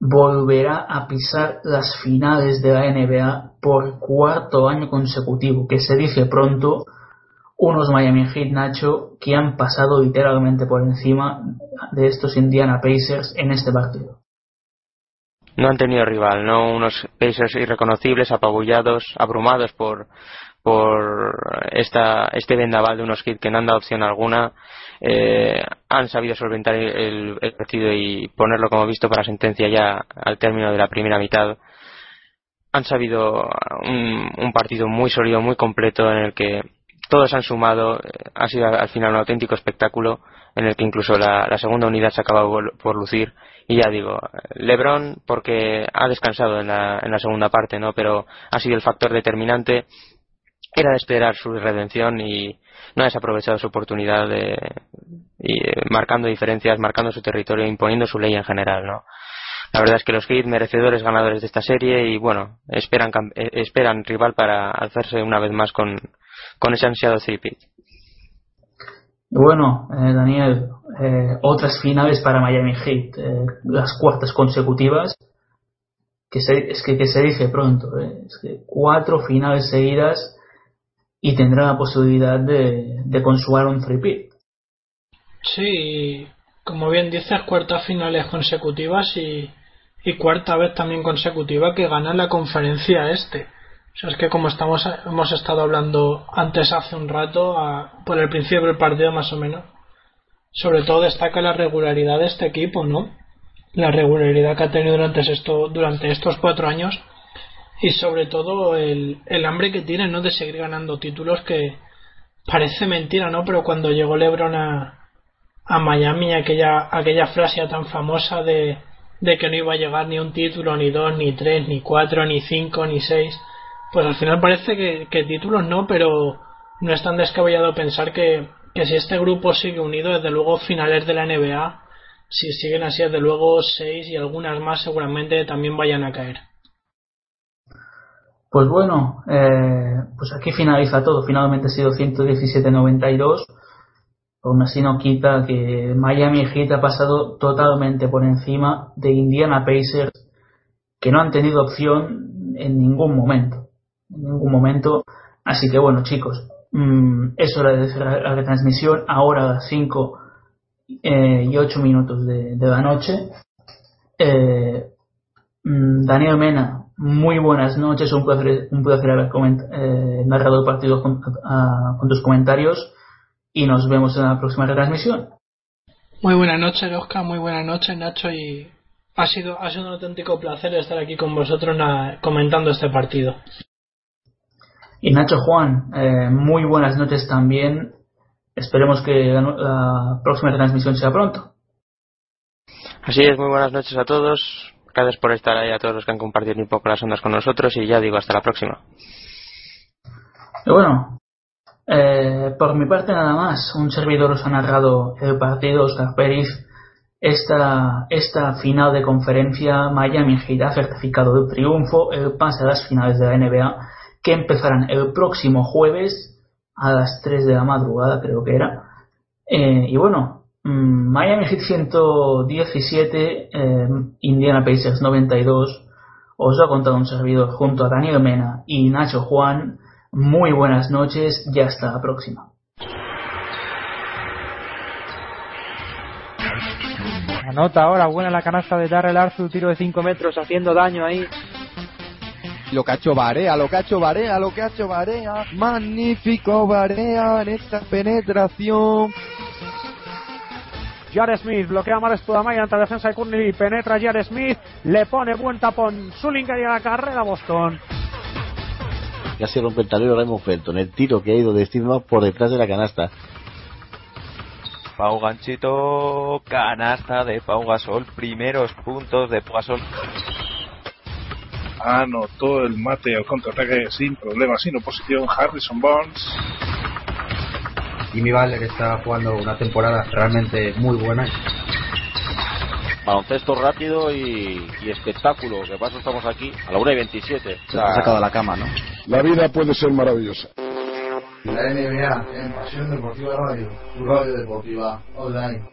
volverá a pisar las finales de la NBA por cuarto año consecutivo, que se dice pronto, unos Miami Heat Nacho que han pasado literalmente por encima de estos Indiana Pacers en este partido. No han tenido rival, no unos Pacers irreconocibles, apabullados, abrumados por por esta, este vendaval de unos Heat que no han dado opción alguna. Eh, han sabido solventar el, el, partido y ponerlo como visto para sentencia ya al término de la primera mitad. Han sabido un, un partido muy sólido, muy completo, en el que todos han sumado. Ha sido al final un auténtico espectáculo en el que incluso la, segunda unidad se acaba por, lucir. Y ya digo, LeBron porque ha descansado en la, en la segunda parte, ¿no? Pero ha sido el factor determinante era de esperar su redención y no ha desaprovechado su oportunidad de, y, eh, marcando diferencias, marcando su territorio, imponiendo su ley en general, ¿no? La verdad es que los Heat merecedores ganadores de esta serie y bueno, esperan eh, esperan rival para alzarse una vez más con, con ese ansiado three Y bueno, eh, Daniel, eh, otras finales para Miami Heat, eh, las cuartas consecutivas, que se, es que, que se dice pronto, es que cuatro finales seguidas y tendrá la posibilidad de, de consumar un free Sí, como bien dices, cuartas finales consecutivas y, y cuarta vez también consecutiva que gana la conferencia este. O sea, es que como estamos hemos estado hablando antes hace un rato, a, por el principio del partido más o menos, sobre todo destaca la regularidad de este equipo, ¿no? La regularidad que ha tenido durante, esto, durante estos cuatro años y sobre todo el, el hambre que tienen ¿no? de seguir ganando títulos que parece mentira no pero cuando llegó LeBron a, a Miami aquella aquella frase tan famosa de, de que no iba a llegar ni un título ni dos ni tres ni cuatro ni cinco ni seis pues al final parece que, títulos no pero no es tan descabellado pensar que, que si este grupo sigue unido desde luego finales de la NBA si siguen así desde luego seis y algunas más seguramente también vayan a caer pues bueno, eh, pues aquí finaliza todo. Finalmente ha sido 117.92. Aún así no quita que Miami Heat ha pasado totalmente por encima de Indiana Pacers, que no han tenido opción en ningún momento. En ningún momento. Así que bueno, chicos, mmm, es hora de cerrar la retransmisión. Ahora a las 5 eh, y 8 minutos de, la noche. Eh, Daniel Mena, muy buenas noches, un placer, un placer haber eh, narrado el partido con, tus comentarios y nos vemos en la próxima retransmisión. Muy buenas noches, Oscar, muy buenas noches, Nacho, y ha sido, ha sido un auténtico placer estar aquí con vosotros comentando este partido. Y Nacho Juan, eh, muy buenas noches también. Esperemos que la, la próxima retransmisión sea pronto. Así es, muy buenas noches a todos Gracias por estar ahí a todos los que han compartido un poco las ondas con nosotros y ya digo, hasta la próxima. Y bueno, eh, por mi parte nada más. Un servidor os ha narrado el partido Oscar Pérez. Esta, esta final de conferencia Miami Heat ha certificado el triunfo, el pase a las finales de la NBA que empezarán el próximo jueves a las 3 de la madrugada creo que era. Eh, y bueno, Miami Heat 117, eh, Indiana Pacers 92. Os ha contado un servidor junto a Daniel Mena y Nacho Juan. Muy buenas noches y hasta la próxima. Anota ahora, buena la canasta de Darrell Arthur, tiro de 5 metros haciendo daño ahí. Lo que ha hecho Barea, lo que ha hecho Barea, lo que ha hecho Barea. Magnífico Barea en esta penetración. Jared Smith bloquea mal Studamaya ante la defensa de Courtney. Penetra Jared Smith. Le pone buen tapón. Zulinger y a la carrera Boston. Casi rompe el tablero Raymond Felton. El tiro que ha ido de Steve por detrás de la canasta. Pau Ganchito, canasta de Pau Gasol, primeros puntos de Pau Gasol. Anotó el mate al contraataque sin problemas, sin oposición. Harrison Barnes. Jimmy Butler está jugando una temporada realmente muy buena. Baloncesto rápido y, y espectáculo. Que paso estamos aquí a la 1 y 27. Se ha sacado la cama, ¿no? La vida puede ser maravillosa. La NBA en Pasión Deportiva Radio, tu radio deportiva online.